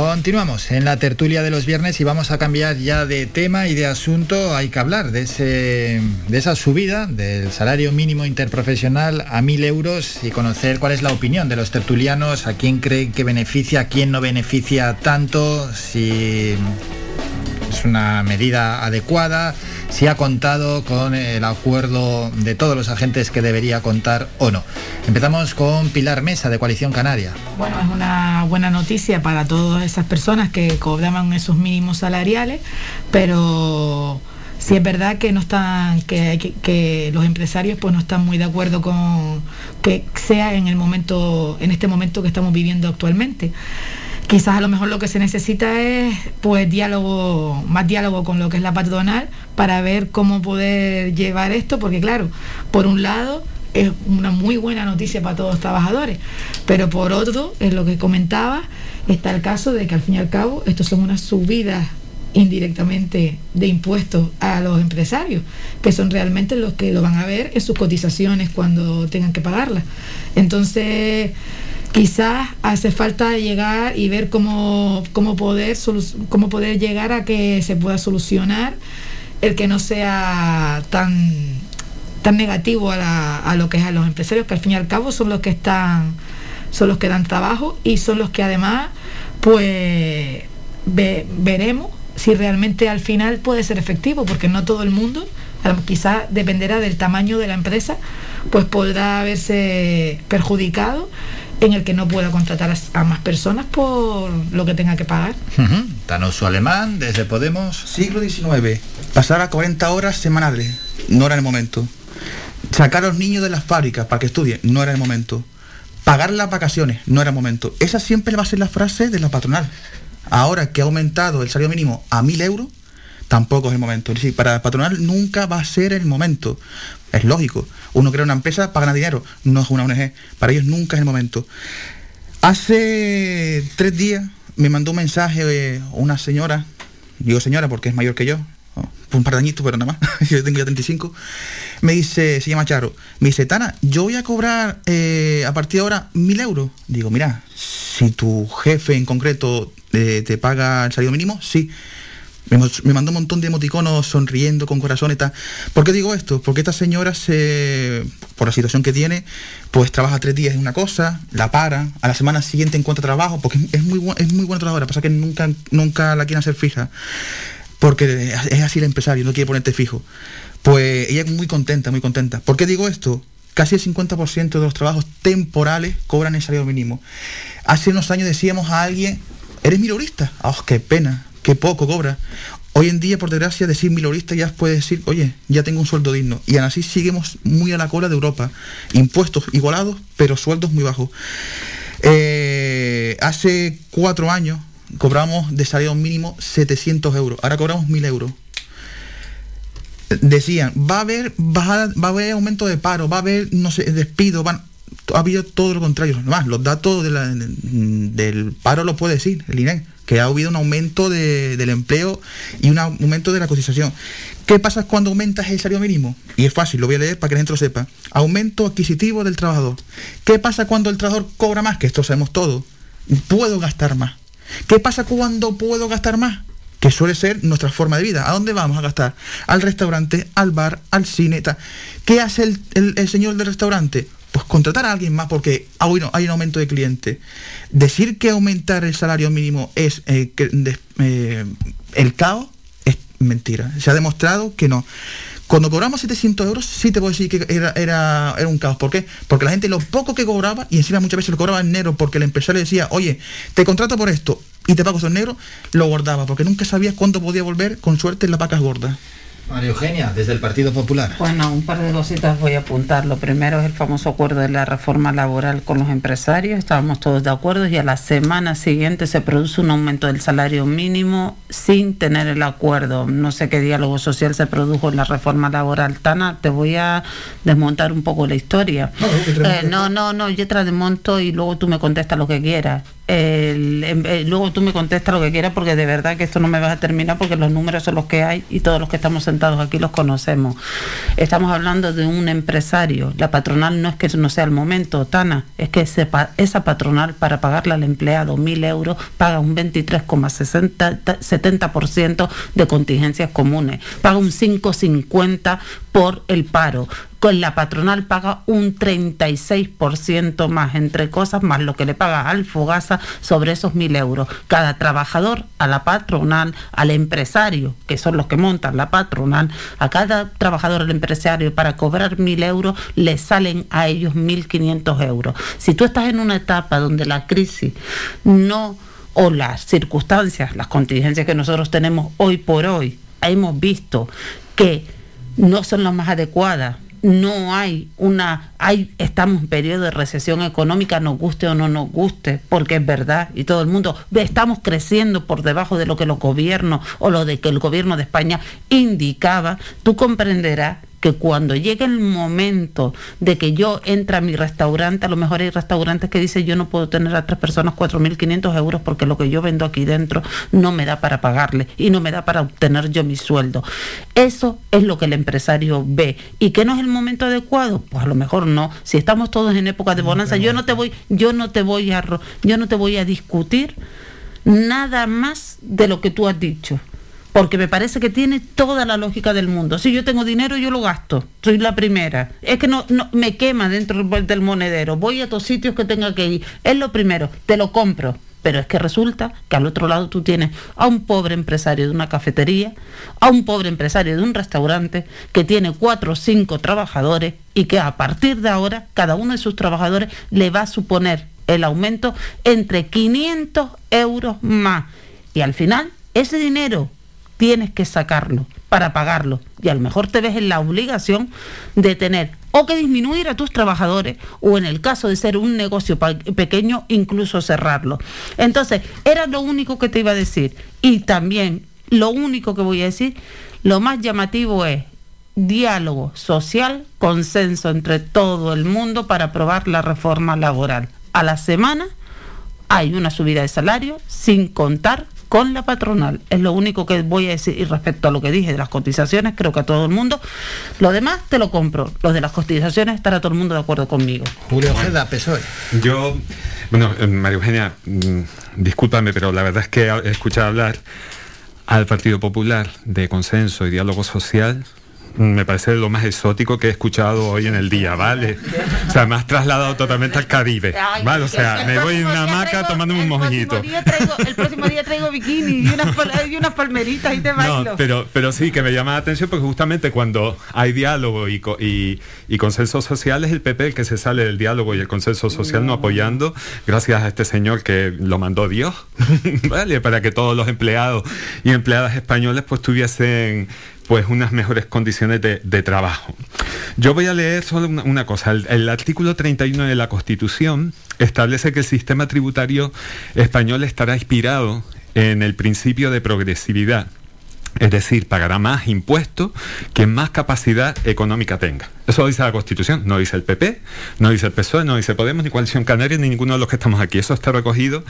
Continuamos en la tertulia de los viernes y vamos a cambiar ya de tema y de asunto. Hay que hablar de, ese, de esa subida del salario mínimo interprofesional a mil euros y conocer cuál es la opinión de los tertulianos, a quién cree que beneficia, a quién no beneficia tanto, si es una medida adecuada, si ha contado con el acuerdo de todos los agentes que debería contar o no. Empezamos con Pilar Mesa de Coalición Canaria. Bueno, es una buena noticia para todas esas personas que cobraban esos mínimos salariales, pero sí es verdad que no están, que, los empresarios pues no están muy de acuerdo con que sea en el momento, en este momento que estamos viviendo actualmente quizás a lo mejor lo que se necesita es pues diálogo, más diálogo con lo que es la patronal para ver cómo poder llevar esto, porque claro, por un lado es una muy buena noticia para todos los trabajadores, pero por otro, en lo que comentaba, está el caso de que al fin y al cabo estos son unas subidas indirectamente de impuestos a los empresarios, que son realmente los que lo van a ver en sus cotizaciones cuando tengan que pagarlas. Entonces, quizás hace falta llegar y ver cómo, cómo, poder, cómo poder llegar a que se pueda solucionar el que no sea tan, tan negativo a, lo que es a los empresarios, que al fin y al cabo son los que están, son los que dan trabajo y son los que además pues ve, veremos si realmente al final puede ser efectivo, porque no todo el mundo, quizás dependerá del tamaño de la empresa, pues podrá verse perjudicado en el que no pueda contratar a, más personas por lo que tenga que pagar. Uh -huh. Tanoso Alemán, desde Podemos. Siglo XIX. Pasar a 40 horas semanales. No era el momento. Sacar a los niños de las fábricas para que estudien. No era el momento. Pagar las vacaciones. No era el momento. Esa siempre va a ser la frase de la patronal. Ahora que ha aumentado el salario mínimo a mil euros, tampoco es el momento. Es decir, para la patronal nunca va a ser el momento. Es lógico. Uno crea una empresa para ganar dinero, no es una ONG. Para ellos nunca es el momento. Hace tres días me mandó un mensaje eh, una señora, digo señora porque es mayor que yo, oh, un par de añitos, pero nada más, [LAUGHS] yo tengo ya 35, me dice, se llama Charo, me dice, Tana, yo voy a cobrar eh, a partir de ahora mil euros. Digo, mira, si tu jefe en concreto eh, te paga el salario mínimo, sí. Me, mandó un montón de emoticonos sonriendo con corazón y tal. ¿Por qué digo esto? Porque esta señora, se, por la situación que tiene, pues trabaja tres días en una cosa, la para, a la semana siguiente encuentra trabajo, porque es muy, es muy buena trabajadora, pasa que nunca, nunca la quieren hacer fija, porque es así el empresario, no quiere ponerte fijo. Pues ella es muy contenta, muy contenta. ¿Por qué digo esto? Casi el 50% de los trabajos temporales cobran el salario mínimo. Hace unos años decíamos a alguien, ¿eres minorista? ¡Oh, qué pena! Qué poco cobra. Hoy en día, por desgracia, decir milorista ya puede decir, oye, ya tengo un sueldo digno. Y aún así seguimos muy a la cola de Europa. Impuestos igualados, pero sueldos muy bajos. Eh, hace cuatro años cobramos de salario mínimo 700 euros. Ahora cobramos 1000 euros. Decían, va a haber bajada, va a haber aumento de paro, va a haber, no sé, despido, van, ha habido todo lo contrario. Además, los datos del paro lo puede decir el INE que ha habido un aumento de, del empleo y un aumento de la cotización. ¿Qué pasa cuando aumentas el salario mínimo? Y es fácil, lo voy a leer para que la sepa. Aumento adquisitivo del trabajador. ¿Qué pasa cuando el trabajador cobra más? Que esto sabemos todo. Puedo gastar más. ¿Qué pasa cuando puedo gastar más? Que suele ser nuestra forma de vida. ¿A dónde vamos a gastar? Al restaurante, al bar, al cine. Tal. ¿Qué hace el, el señor del restaurante? Pues contratar a alguien más porque ah, hay un aumento de clientes. Decir que aumentar el salario mínimo es eh, eh, el caos es mentira. Se ha demostrado que no. Cuando cobramos 700 euros, sí te puedo decir que era, era, era, un caos. ¿Por qué? Porque la gente lo poco que cobraba, y encima muchas veces lo cobraba en negro porque el empresario decía, oye, te contrato por esto y te pago en negro, lo guardaba, porque nunca sabías cuándo podía volver, con suerte, en las vacas gordas. María Eugenia, desde el Partido Popular. Bueno, un par de cositas voy a apuntar. Lo primero es el famoso acuerdo de la reforma laboral con los empresarios. Estábamos todos de acuerdo y a la semana siguiente se produce un aumento del salario mínimo sin tener el acuerdo. No sé qué diálogo social se produjo en la reforma laboral. Tana, te voy a desmontar un poco la historia. No, eh, no, no, no, yo te la desmonto y luego tú me contestas lo que quieras. Em- eh, luego tú me contestas lo que quieras porque de verdad que esto no me vas a terminar porque los números son los que hay y todos los que estamos sentados aquí los conocemos. Estamos hablando de un empresario. La patronal no es que no sea el momento, Tana, es que esa patronal para pagarle al empleado mil euros paga un 23,70% de contingencias comunes, paga un 5,50 por el paro. Con la patronal paga un 36% más, entre cosas, más lo que le paga al Fogasa sobre esos mil euros. Cada trabajador, a la patronal, al empresario, que son los que montan la patronal, a cada trabajador, al empresario, para cobrar mil euros, le salen a ellos 1.500 euros. Si tú estás en una etapa donde la crisis no o las circunstancias, las contingencias que nosotros tenemos hoy por hoy, hemos visto que no son las más adecuadas. No hay una, hay, estamos en periodo de recesión económica, nos guste o no nos guste, porque es verdad, y todo el mundo, estamos creciendo por debajo de lo que los gobiernos o lo de que el gobierno de España indicaba, tú comprenderás que cuando llegue el momento de que yo entre a mi restaurante, a lo mejor hay restaurantes que dicen yo no puedo tener a tres personas 4.500 euros porque lo que yo vendo aquí dentro no me da para pagarle y no me da para obtener yo mi sueldo. Eso es lo que el empresario ve. ¿Y que no es el momento adecuado? Pues a lo mejor no. Si estamos todos en época de bonanza, yo no te voy, yo no te voy a, yo no te voy a discutir nada más de lo que tú has dicho. Porque me parece que tiene toda la lógica del mundo. Si yo tengo dinero, yo lo gasto. Soy la primera. Es que no, no me quema dentro del- monedero. Voy a todos sitios que tenga que ir. Es lo primero. Te lo compro. Pero es que resulta que al otro lado tú tienes a un pobre empresario de una cafetería, a un pobre empresario de un restaurante que tiene cuatro o cinco trabajadores y que a partir de ahora cada uno de sus trabajadores le va a suponer el aumento entre 500 euros más. Y al final ese dinero tienes que sacarlo para pagarlo. Y a lo mejor te ves en la obligación de tener o que disminuir a tus trabajadores o en el caso de ser un negocio pequeño, incluso cerrarlo. Entonces, era lo único que te iba a decir. Y también lo único que voy a decir, lo más llamativo es diálogo social, consenso entre todo el mundo para aprobar la reforma laboral. A la semana hay una subida de salario sin contar con la patronal. Es lo único que voy a decir. Y respecto a lo que dije de las cotizaciones, creo que a todo el mundo, lo demás te lo compro. Los de las cotizaciones estará todo el mundo de acuerdo conmigo. Julio Ojeda, PSOE. Yo, bueno, eh, María Eugenia, mm, discúlpame, pero la verdad es que he escuchado hablar al Partido Popular de consenso y diálogo social. Me parece lo más exótico que he escuchado hoy en el día, ¿vale? O sea, me has trasladado totalmente al Caribe, ¿vale? O sea, me voy en una hamaca tomándome un mojito. el próximo día traigo bikini y unas, y unas palmeritas y te bailo. No, pero, pero sí que me llama la atención porque justamente cuando hay diálogo y, y, y consenso social es el PP el que se sale del diálogo y el consenso social no apoyando, gracias a este señor que lo mandó Dios, [LAUGHS] ¿vale? Para que todos los empleados y empleadas españoles pues tuviesen pues unas mejores condiciones de, trabajo. Yo voy a leer solo una, una cosa. El, el artículo 31 de la Constitución establece que el sistema tributario español estará inspirado en el principio de progresividad. Es decir, pagará más impuestos que más capacidad económica tenga. Eso dice la Constitución, no dice el PP, no dice el PSOE, no dice Podemos, ni Coalición Canaria, ni ninguno de los que estamos aquí. Eso está recogido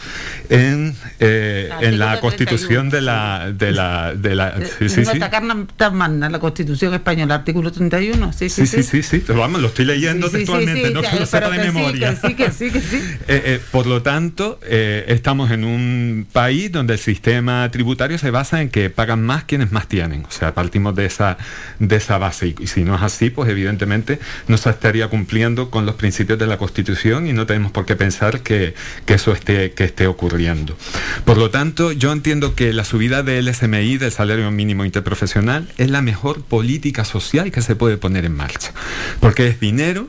en, eh, en la Constitución de la... De la, de la sí, sí, sí. na- tan magna la Constitución española, artículo 31. Sí, sí, Sí, sí, sí, sí, vamos, lo estoy leyendo Sí, sí, sí, textualmente, sí, no que lo sepa de sí, memoria. que sí, que sí, que sí. [LAUGHS] Eh, eh, por lo tanto, eh, estamos en un país donde el sistema tributario se basa en que pagan más quienes más tienen. O sea, partimos de esa, de esa base. Y, si no es así, pues evidentemente no se estaría cumpliendo con los principios de la Constitución y no tenemos por qué pensar que, que eso esté, que esté ocurriendo. Por lo tanto, yo entiendo que la subida del SMI, del salario mínimo interprofesional, es la mejor política social que se puede poner en marcha. Porque es dinero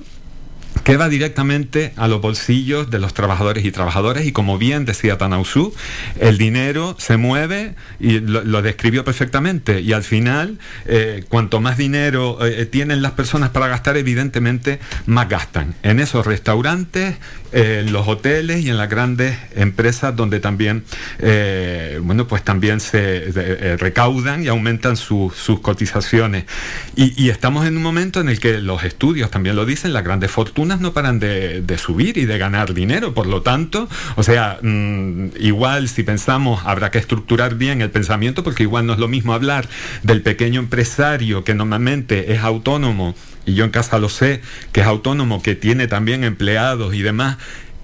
que va directamente a los bolsillos de los trabajadores y trabajadoras y como bien decía Tanausú, el dinero se mueve y lo, describió perfectamente y al final eh, cuanto más dinero eh, tienen las personas para gastar evidentemente más gastan. En esos restaurantes, eh, en los hoteles y en las grandes empresas donde también eh, bueno pues también se eh, recaudan y aumentan su- sus cotizaciones. Y estamos en un momento en el que los estudios también lo dicen las grandes fortunas no paran de, de subir y de ganar dinero. Por lo tanto, o sea, mm, igual si pensamos, habrá que estructurar bien el pensamiento, porque igual no es lo mismo hablar del pequeño empresario que normalmente es autónomo, y yo en casa lo sé, que es autónomo, que tiene también empleados y demás,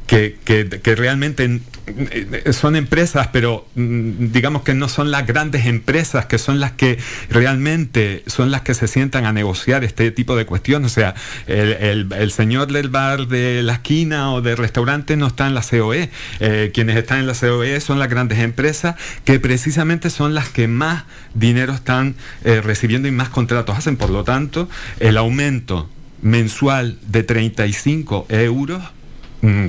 que, que- realmente eh, son empresas, pero mm, digamos que no son las grandes empresas, que son las que realmente son las que se sientan a negociar este tipo de cuestiones. O sea, el, el- el señor del bar de la esquina o del restaurante no está en la COE. Eh, quienes están en la COE son las grandes empresas que precisamente son las que más dinero están eh, recibiendo y más contratos hacen. Por lo tanto, el aumento mensual de 35 euros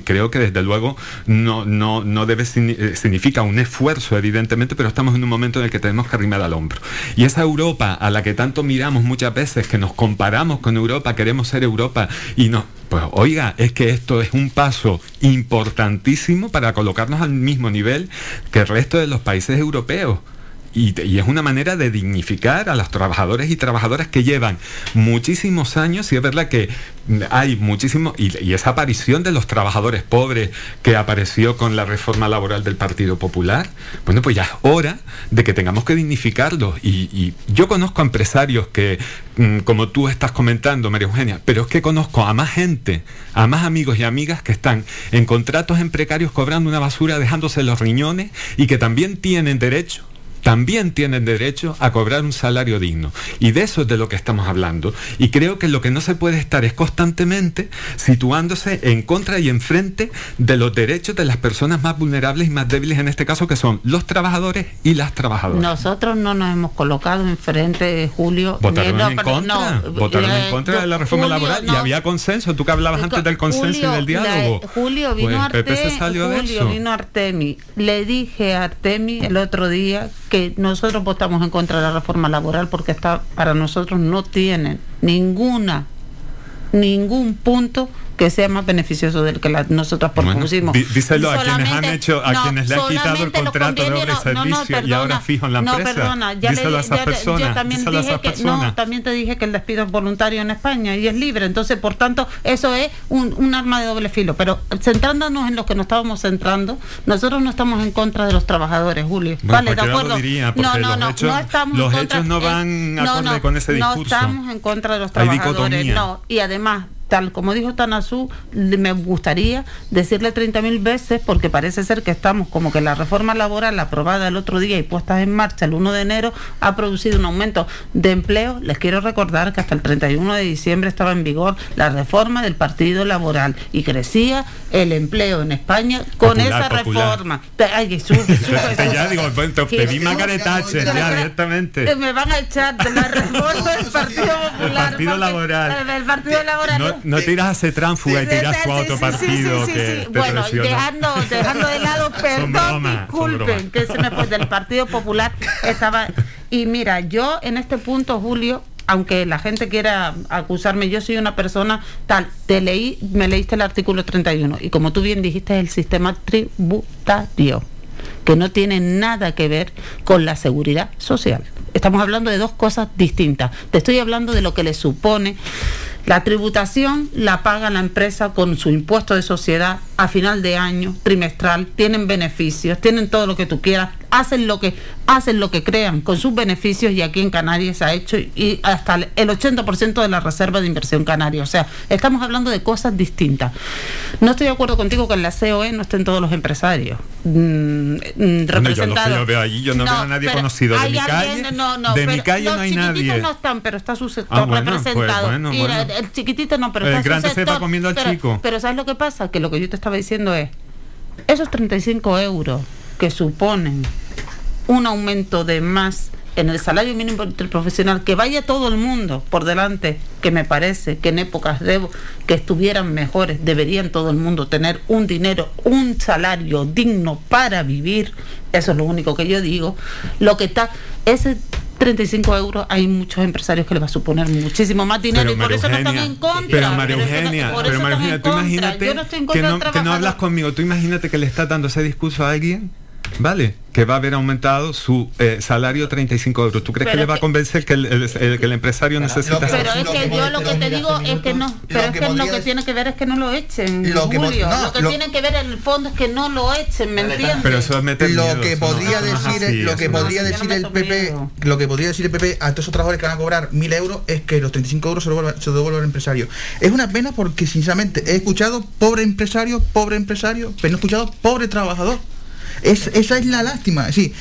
Creo que desde luego no, no, no debe eh, significa un esfuerzo, evidentemente, pero estamos en un momento en el que tenemos que arrimar al hombro. Y esa Europa a la que tanto miramos muchas veces, que nos comparamos con Europa, queremos ser Europa y no. Pues oiga, es que esto es un paso importantísimo para colocarnos al mismo nivel que el resto de los países europeos. Y, es una manera de dignificar a los trabajadores y trabajadoras que llevan muchísimos años y es verdad que hay muchísimo y, y esa aparición de los trabajadores pobres que apareció con la reforma laboral del Partido Popular, bueno pues ya es hora de que tengamos que dignificarlos. Y, y yo conozco a empresarios que mm, como tú estás comentando María Eugenia, pero es que conozco a más gente, a más amigos y amigas que están en contratos en precarios cobrando una basura dejándose los riñones y que también tienen derecho también tienen derecho a cobrar un salario digno. Y de eso es de lo que estamos hablando. Y creo que lo que no se puede estar es constantemente situándose en contra y enfrente de los derechos de las personas más vulnerables y más débiles en este caso, que son los trabajadores y las trabajadoras. Nosotros no nos hemos colocado enfrente, Julio. Votaron ni- no, en contra, no, votaron eh, en contra de la reforma Julio, laboral y había consenso. Tú que hablabas antes del consenso Julio, y del diálogo. la- Julio vino Pues Arte- PP se salió de Julio vino Artemi. Le dije a Artemi el otro día que nosotros votamos en contra de la reforma laboral porque está para nosotros no tiene ninguna ningún punto que sea más beneficioso del que la- nosotros propusimos. díselo a quienes han hecho, a no, quienes le han quitado el contrato de obra y convenios- no, no, servicio y perdona, ahora fijo en la no, empresa. perdona, ya díselo le- a esas personas. yo también díselo a dije que no, también te dije que el despido es voluntario en España y es libre, entonces por tanto eso es un, un arma de doble filo. Pero centrándonos en lo que nos estábamos centrando, nosotros no estamos en contra de los trabajadores, Julio. Bueno, vale, de acuerdo. diría, no, no, no, hechos- no estamos los en contra- hechos no eh, van no, acorde no, con ese No discurso. estamos en contra de los trabajadores, no. Y además, tal como dijo Tanazú, me gustaría decirle 30.000 veces, porque parece ser que estamos como que la reforma laboral aprobada el otro día y puesta en marcha el 1 de enero ha producido un aumento de empleo. Les quiero recordar que hasta el 31 de diciembre estaba en vigor la reforma del Partido Laboral y crecía el empleo en España con Popular, esa popular. reforma. Ay, Te- sube. [LAUGHS] ya digo, te Que pedí sí. Margaret Thatcher ya directamente. Que me van a echar de la reforma del [LAUGHS] Partido Popular. El Partido porque- Laboral. El Partido Laboral. No, no te irás a ser tránfuga y tú a otro partido que te Bueno, dejando, dejando de lado, [LAUGHS] perdón, disculpen, que se me fue del Partido Popular. Estaba. Y mira, yo en este punto, Julio, aunque la gente quiera acusarme, yo soy una persona tal, te leí, me leíste el artículo 31 y como tú bien dijiste, es el sistema tributario que no tiene nada que ver con la seguridad social. Estamos hablando de dos cosas distintas. Te estoy hablando de lo que le supone la tributación la paga la empresa con su impuesto de sociedad a final de año, trimestral, tienen beneficios, tienen todo lo que tú quieras, hacen lo que hacen lo que crean con sus beneficios y aquí en Canarias ha hecho y hasta el 80% de la reserva de inversión canaria. O sea, estamos hablando de cosas distintas. No estoy de acuerdo contigo que en la COE no estén todos los empresarios mm, mm, Bueno, yo representados. veo allí, yo no, veo a nadie conocido de mi alguien- calle. no, no, de mi calle no hay nadie. no están, pero está su sector Ah, bueno, pues, representado. bueno, bueno. el chiquitito no, pero El está su grande se va sector. comiendo al pero, chico. Pero ¿sabes lo que pasa? Que lo que yo te estaba diciendo es, esos 35 euros que suponen un aumento de más en el salario mínimo interprofesional, que vaya todo el mundo por delante, que me parece que en épocas de que estuvieran mejores, deberían todo el mundo tener un dinero, un salario digno para vivir, eso es lo único que yo digo, lo que está, ese 35 euros hay muchos empresarios que les va a suponer muchísimo más dinero Pero y por María eso no están en contra. Pero María Eugenia, pero María Eugenia, en tú imagínate Yo no estoy en que no, que hablas conmigo. Tú imagínate que le dando ese discurso a alguien ¿vale? Que va a haber aumentado su eh, salario 35 euros. ¿Tú crees que Pero le va a convencer que el, el- el- que el empresario necesita... Pero es que yo lo que te digo es que no, pero es que lo que tiene que ver es que no lo echen, Lo que Julio. no, lo que lo- tiene que ver en el fondo es que no lo echen, ¿me entiendes? Pero eso es meter lo que podría no decir así, lo que podría no decir el PP lo que podría decir el PP a todos esos trabajadores que van a cobrar 1000 euros es que los 35 euros se lo devuelvan, se lo devuelvan al empresario es una pena porque sinceramente he escuchado pobre empresario pobre empresario pero no he escuchado pobre trabajador es, esa es la lástima. Sí,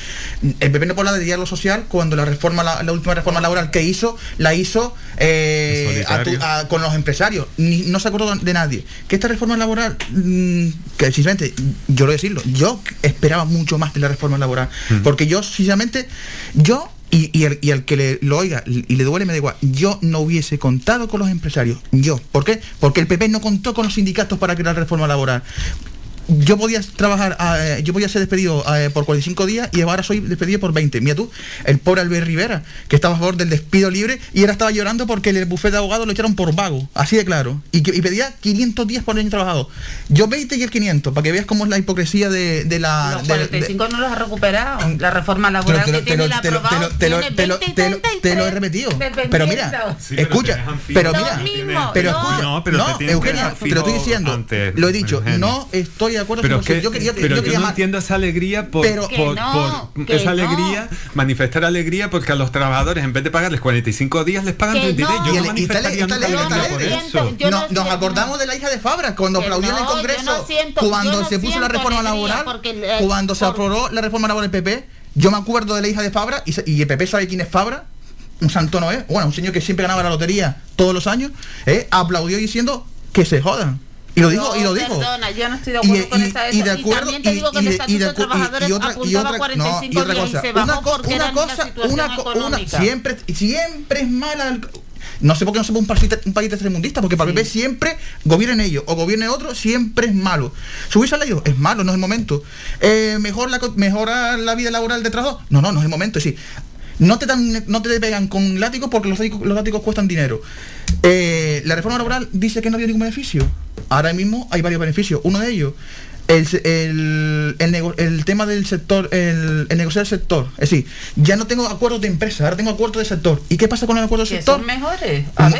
el PP no puede hablar de diálogo social cuando la reforma, la, la última reforma laboral que hizo, la hizo eh, a tu- Solitario. a- con los empresarios. Ni- no se acordó de nadie. Que esta reforma laboral, mm, que sinceramente, yo lo voy a decirlo, yo esperaba mucho más de la reforma laboral. Porque yo, sinceramente, yo y, y el, y el que le, lo oiga y le duele me da igual. Yo no hubiese contado con los empresarios. Yo. ¿Por qué? Porque el PP no contó con los sindicatos para crear la reforma laboral. Yo podía trabajar, eh, yo podía ser despedido eh, por 45 días y ahora soy despedido por 20. Mira tú, el pobre Albert Rivera, que estaba a favor del despido libre y ahora estaba llorando porque el bufete de abogados lo echaron por vago, así de claro. Y, que- y pedía 500 días por año trabajado. Yo 20 y el 500, para que veas cómo es la hipocresía de, de la... Los de- de- 45 no los ha recuperado. La reforma te lo- laboral te lo- que te tiene lo- el te aprobado te lo- tiene te lo- 20 y te lo- te lo he 33 repetido. Pero mira, Sí, pero escucha, pero mira, pero no. escucha, No, pero no, Eugenia, te lo estoy diciendo, antes, lo he dicho, Eugenia. no estoy de acuerdo Pero, que, yo quería, pero yo yo, quería no más- entiendo esa alegría por, Pero- por- Que no, por- que esa no. alegría, manifestar alegría porque a los trabajadores en vez de pagarles 45 días les pagan Que 33. no. Yo Y no manifestaría nunca alegría por eso. Yo No- no nos acordamos de la hija de Fabra cuando aplaudió en el no, yo Congreso, no siento- yo cuando no se puso la reforma laboral, cuando se aprobó la reforma laboral del PP, yo me acuerdo de la hija de Fabra y, se- y el PP sabe quién es Fabra, un santo no es, bueno, un señor que siempre ganaba la lotería todos los años, ¿eh? aplaudió diciendo que se jodan. Y lo dijo, y lo dijo. Perdona, yo no estoy de Y- acuerdo con y- esa y eso. de acuerdo- también te y- digo que el Estatuto de Trabajadores otra- y apuntaba otra- 45 no, y otra días cosa, y se bajó una co- porque una era cosa, una una- siempre, siempre es mala. el- no sé por qué no somos un país, un país porque para el PP siempre gobiernen ellos o gobierne otro, siempre es malo. Subir salario es malo, no es el momento. Eh, mejor la, mejorar la vida laboral de trabajo, no, no, no es el momento. Sí. No te, dan, no te pegan con látigos porque los los látigos cuestan dinero. Eh, la reforma laboral dice que no había ningún beneficio. Ahora mismo hay varios beneficios. Uno de ellos, el, el, el nego- el tema del sector, el, el negociar el sector. Es decir, ya no tengo acuerdos de empresa, ahora tengo acuerdos de sector. ¿Y qué pasa con el acuerdo de sector? son mejores, a Mm,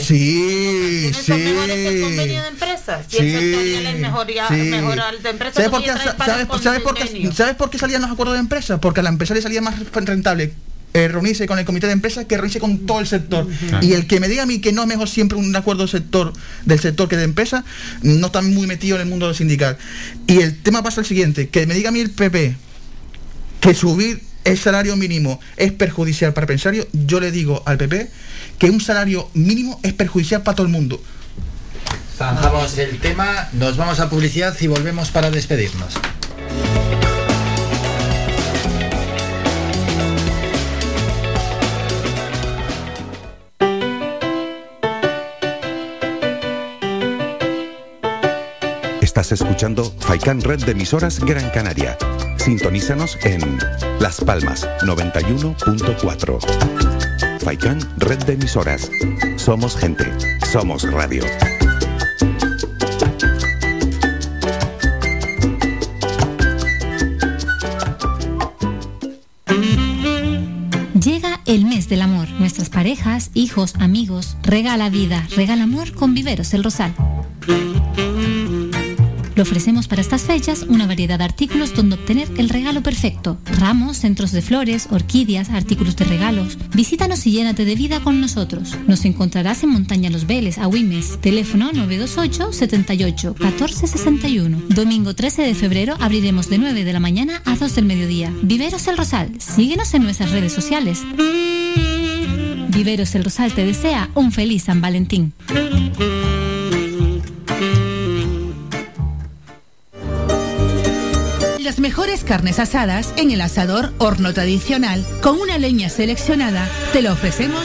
sí, ¿Quiénes son mejores que el sí. convenio de empresas? Si Sí, el sectorial es mejoría, sí. de empresas, ¿Sabes por, porque qué, trae para sabes, el sabes por qué, convenio. ¿Sabes por qué salían los acuerdos de empresa? Porque a la empresa le salía más rentable eh, reunirse con el comité de empresa que reunirse con todo el sector. Y el que me diga a mí que no es mejor siempre un acuerdo del sector, del sector que de empresa, no está muy metido en el mundo sindical. Y el tema pasa al siguiente, que me diga a mí el PP que subir el salario mínimo es perjudicial para el empresario, yo le digo al PP que un salario mínimo es perjudicial para todo el mundo. Zanjamos el tema, nos vamos a publicidad y volvemos para despedirnos. Estás escuchando Faikan Red de emisoras Gran Canaria. Sintonízanos en Las Palmas 91.4. Faikan Red de emisoras. Somos gente. Somos radio. Llega el mes del amor. Nuestras parejas, hijos, amigos, regala vida, regala amor con Viveros El Rosal. Le ofrecemos para estas fechas una variedad de artículos donde obtener el regalo perfecto. Ramos, centros de flores, orquídeas, artículos de regalos. Visítanos y llénate de vida con nosotros. Nos encontrarás en Montaña Los Veles, Agüimes. Teléfono 928 78 14 61. Domingo 13 de febrero abriremos de 9 de la mañana a 2 del mediodía. Viveros El Rosal. Síguenos en nuestras redes sociales. Viveros El Rosal te desea un feliz San Valentín. Las mejores carnes asadas en el asador horno tradicional con una leña seleccionada. Te lo ofrecemos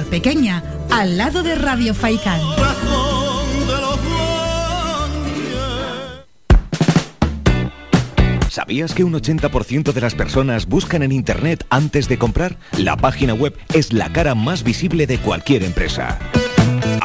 Pequeña, al lado de Radio Faicán. ¿Sabías que un 80% de las personas buscan en Internet antes de comprar? La página web es la cara más visible de cualquier empresa.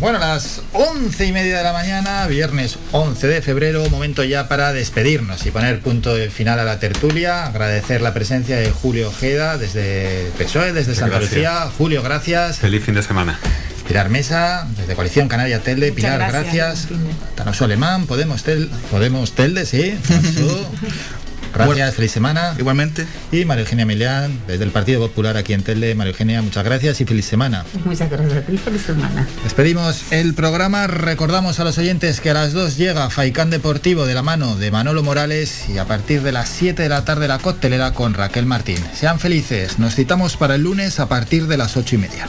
Bueno, a las once y media de la mañana, viernes 11 de febrero, momento ya para despedirnos y poner punto de final a la tertulia. Agradecer la presencia de Julio Ojeda desde PSOE, desde Santa Gracias. Lucía. Julio, gracias. Feliz fin de semana. Pilar Mesa, desde Coalición Canaria Telde. Pilar, gracias. gracias. Tanoso Alemán, Podemos, tel, Podemos Telde, sí. [LAUGHS] Gracias, feliz semana. Igualmente. Y María Eugenia Milián, desde el Partido Popular aquí en Telde. María Eugenia, muchas gracias y feliz semana. Muchas gracias a ti, feliz semana. Despedimos el programa, recordamos a los oyentes que a las 2 llega Faicán Deportivo de la mano de Manolo Morales y a partir de las 7 de la tarde la coctelera con Raquel Martín. Sean felices, nos citamos para el lunes a partir de las 8 y media.